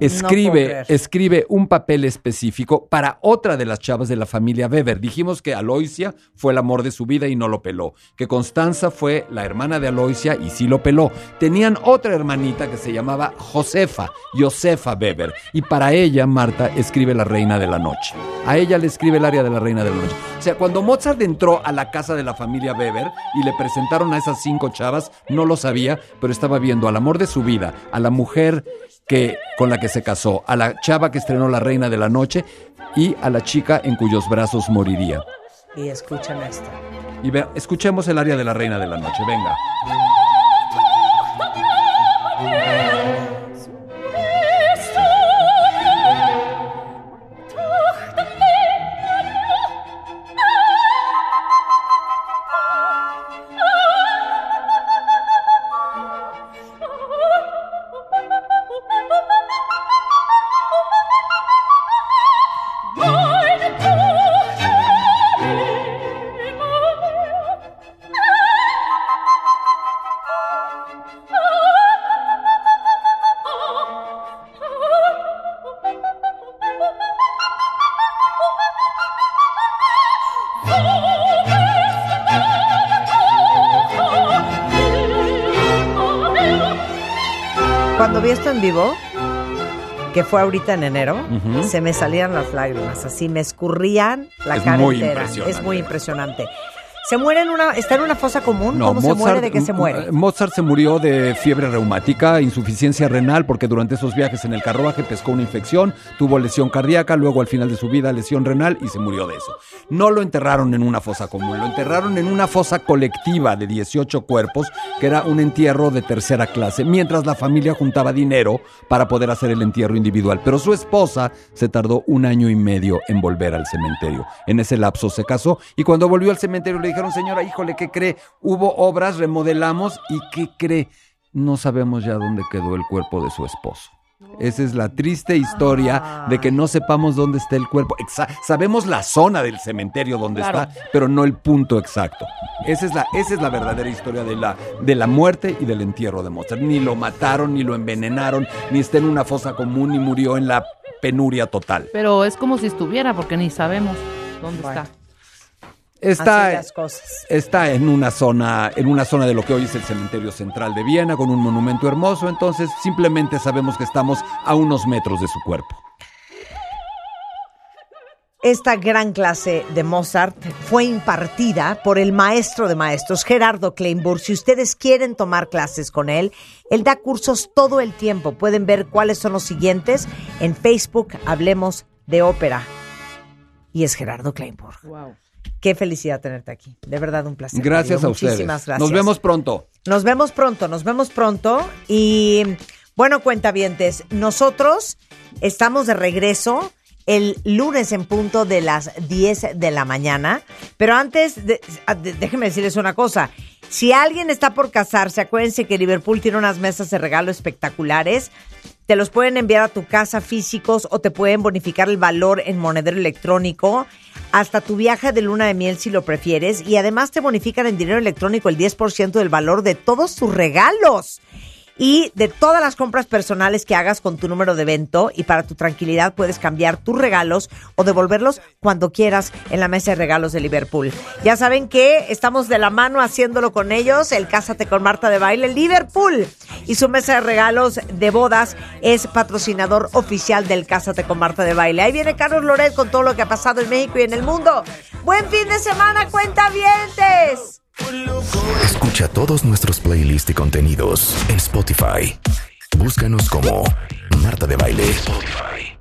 escribe, escribe un papel específico para otra de las chavas de la familia Weber. Dijimos que Aloisia fue el amor de su vida y no lo peló. Que Constanza fue la hermana de Aloisia y sí lo peló. Tenían otra hermanita que se llamaba Josefa, Josefa Weber. Y para ella, Marta escribe La Reina de la Noche. A ella le escribe el área de la Reina de la Noche. O sea, cuando Mozart entró a la casa de la familia Weber y le presentaron a esas cinco chavas, no lo sabía, pero estaba viendo al amor de su vida, a la mujer que, con la que se casó, a la chava que estrenó La Reina de la Noche y a la chica en cuyos brazos moriría. Y escuchen esto. Y ve- escuchemos el área de La Reina de la Noche, venga. En vivo, que fue ahorita en enero, se me salían las lágrimas, así me escurrían la Es cara muy entera. Es muy impresionante. Se muere en una, está en una fosa común. ¿Cómo se muere? ¿De qué se muere? M- Mozart se murió de fiebre reumática, insuficiencia renal, porque durante esos viajes en el carruaje pescó una infección, tuvo lesión cardíaca, luego al final de su vida lesión renal y se murió de eso. No lo enterraron en una fosa común, lo enterraron en una fosa colectiva de 18 cuerpos, que era un entierro de tercera clase, mientras la familia juntaba dinero para poder hacer el entierro individual. Pero su esposa se tardó un año y medio en volver al cementerio. En ese lapso se casó y cuando volvió al cementerio le dijeron, señora, híjole, ¿qué cree? Hubo obras, remodelamos y ¿qué cree? No sabemos ya dónde quedó el cuerpo de su esposo. Esa es la triste historia de que no sepamos dónde está el cuerpo. Exa- sabemos la zona del cementerio donde Claro. está, pero no el punto exacto. Esa es la, esa es la verdadera historia de la, de la muerte y del entierro de Mozart. Ni lo mataron, ni lo envenenaron, ni está en una fosa común, ni murió en la penuria total. Pero es como si estuviera, porque ni sabemos dónde está. Está, Así las cosas. está en una zona, en una zona de lo que hoy es el cementerio central de Viena, con un monumento hermoso. Entonces, simplemente sabemos que estamos a unos metros de su cuerpo. Esta gran clase de Mozart fue impartida por el maestro de maestros, Gerardo Kleinburg. Si ustedes quieren tomar clases con él, él da cursos todo el tiempo. Pueden ver cuáles son los siguientes en Facebook, Hablemos de Ópera. Y es Gerardo Kleinburg. Qué felicidad tenerte aquí. De verdad, un placer. Gracias a ustedes. Muchísimas gracias. Nos vemos pronto. Nos vemos pronto, nos vemos pronto. Y bueno, cuentavientes, nosotros estamos de regreso el lunes en punto de las 10 de la mañana. Pero antes, de- a- de- déjenme decirles una cosa. Si alguien está por casarse, acuérdense que Liverpool tiene unas mesas de regalo espectaculares. Te los pueden enviar a tu casa físicos o te pueden bonificar el valor en monedero electrónico hasta tu viaje de luna de miel si lo prefieres. Y además te bonifican en dinero electrónico el 10% del valor de todos tus regalos y de todas las compras personales que hagas con tu número de evento y para tu tranquilidad puedes cambiar tus regalos o devolverlos cuando quieras en la mesa de regalos de Liverpool. Ya saben que estamos de la mano haciéndolo con ellos, el Cásate con Marta de Baile Liverpool y su mesa de regalos de bodas es patrocinador oficial del Cásate con Marta de Baile. Ahí viene Carlos Loret con todo lo que ha pasado en México y en el mundo. Buen fin de semana, cuenta Escucha todos nuestros playlists y contenidos en Spotify. Búscanos como Marta de Baile. Spotify.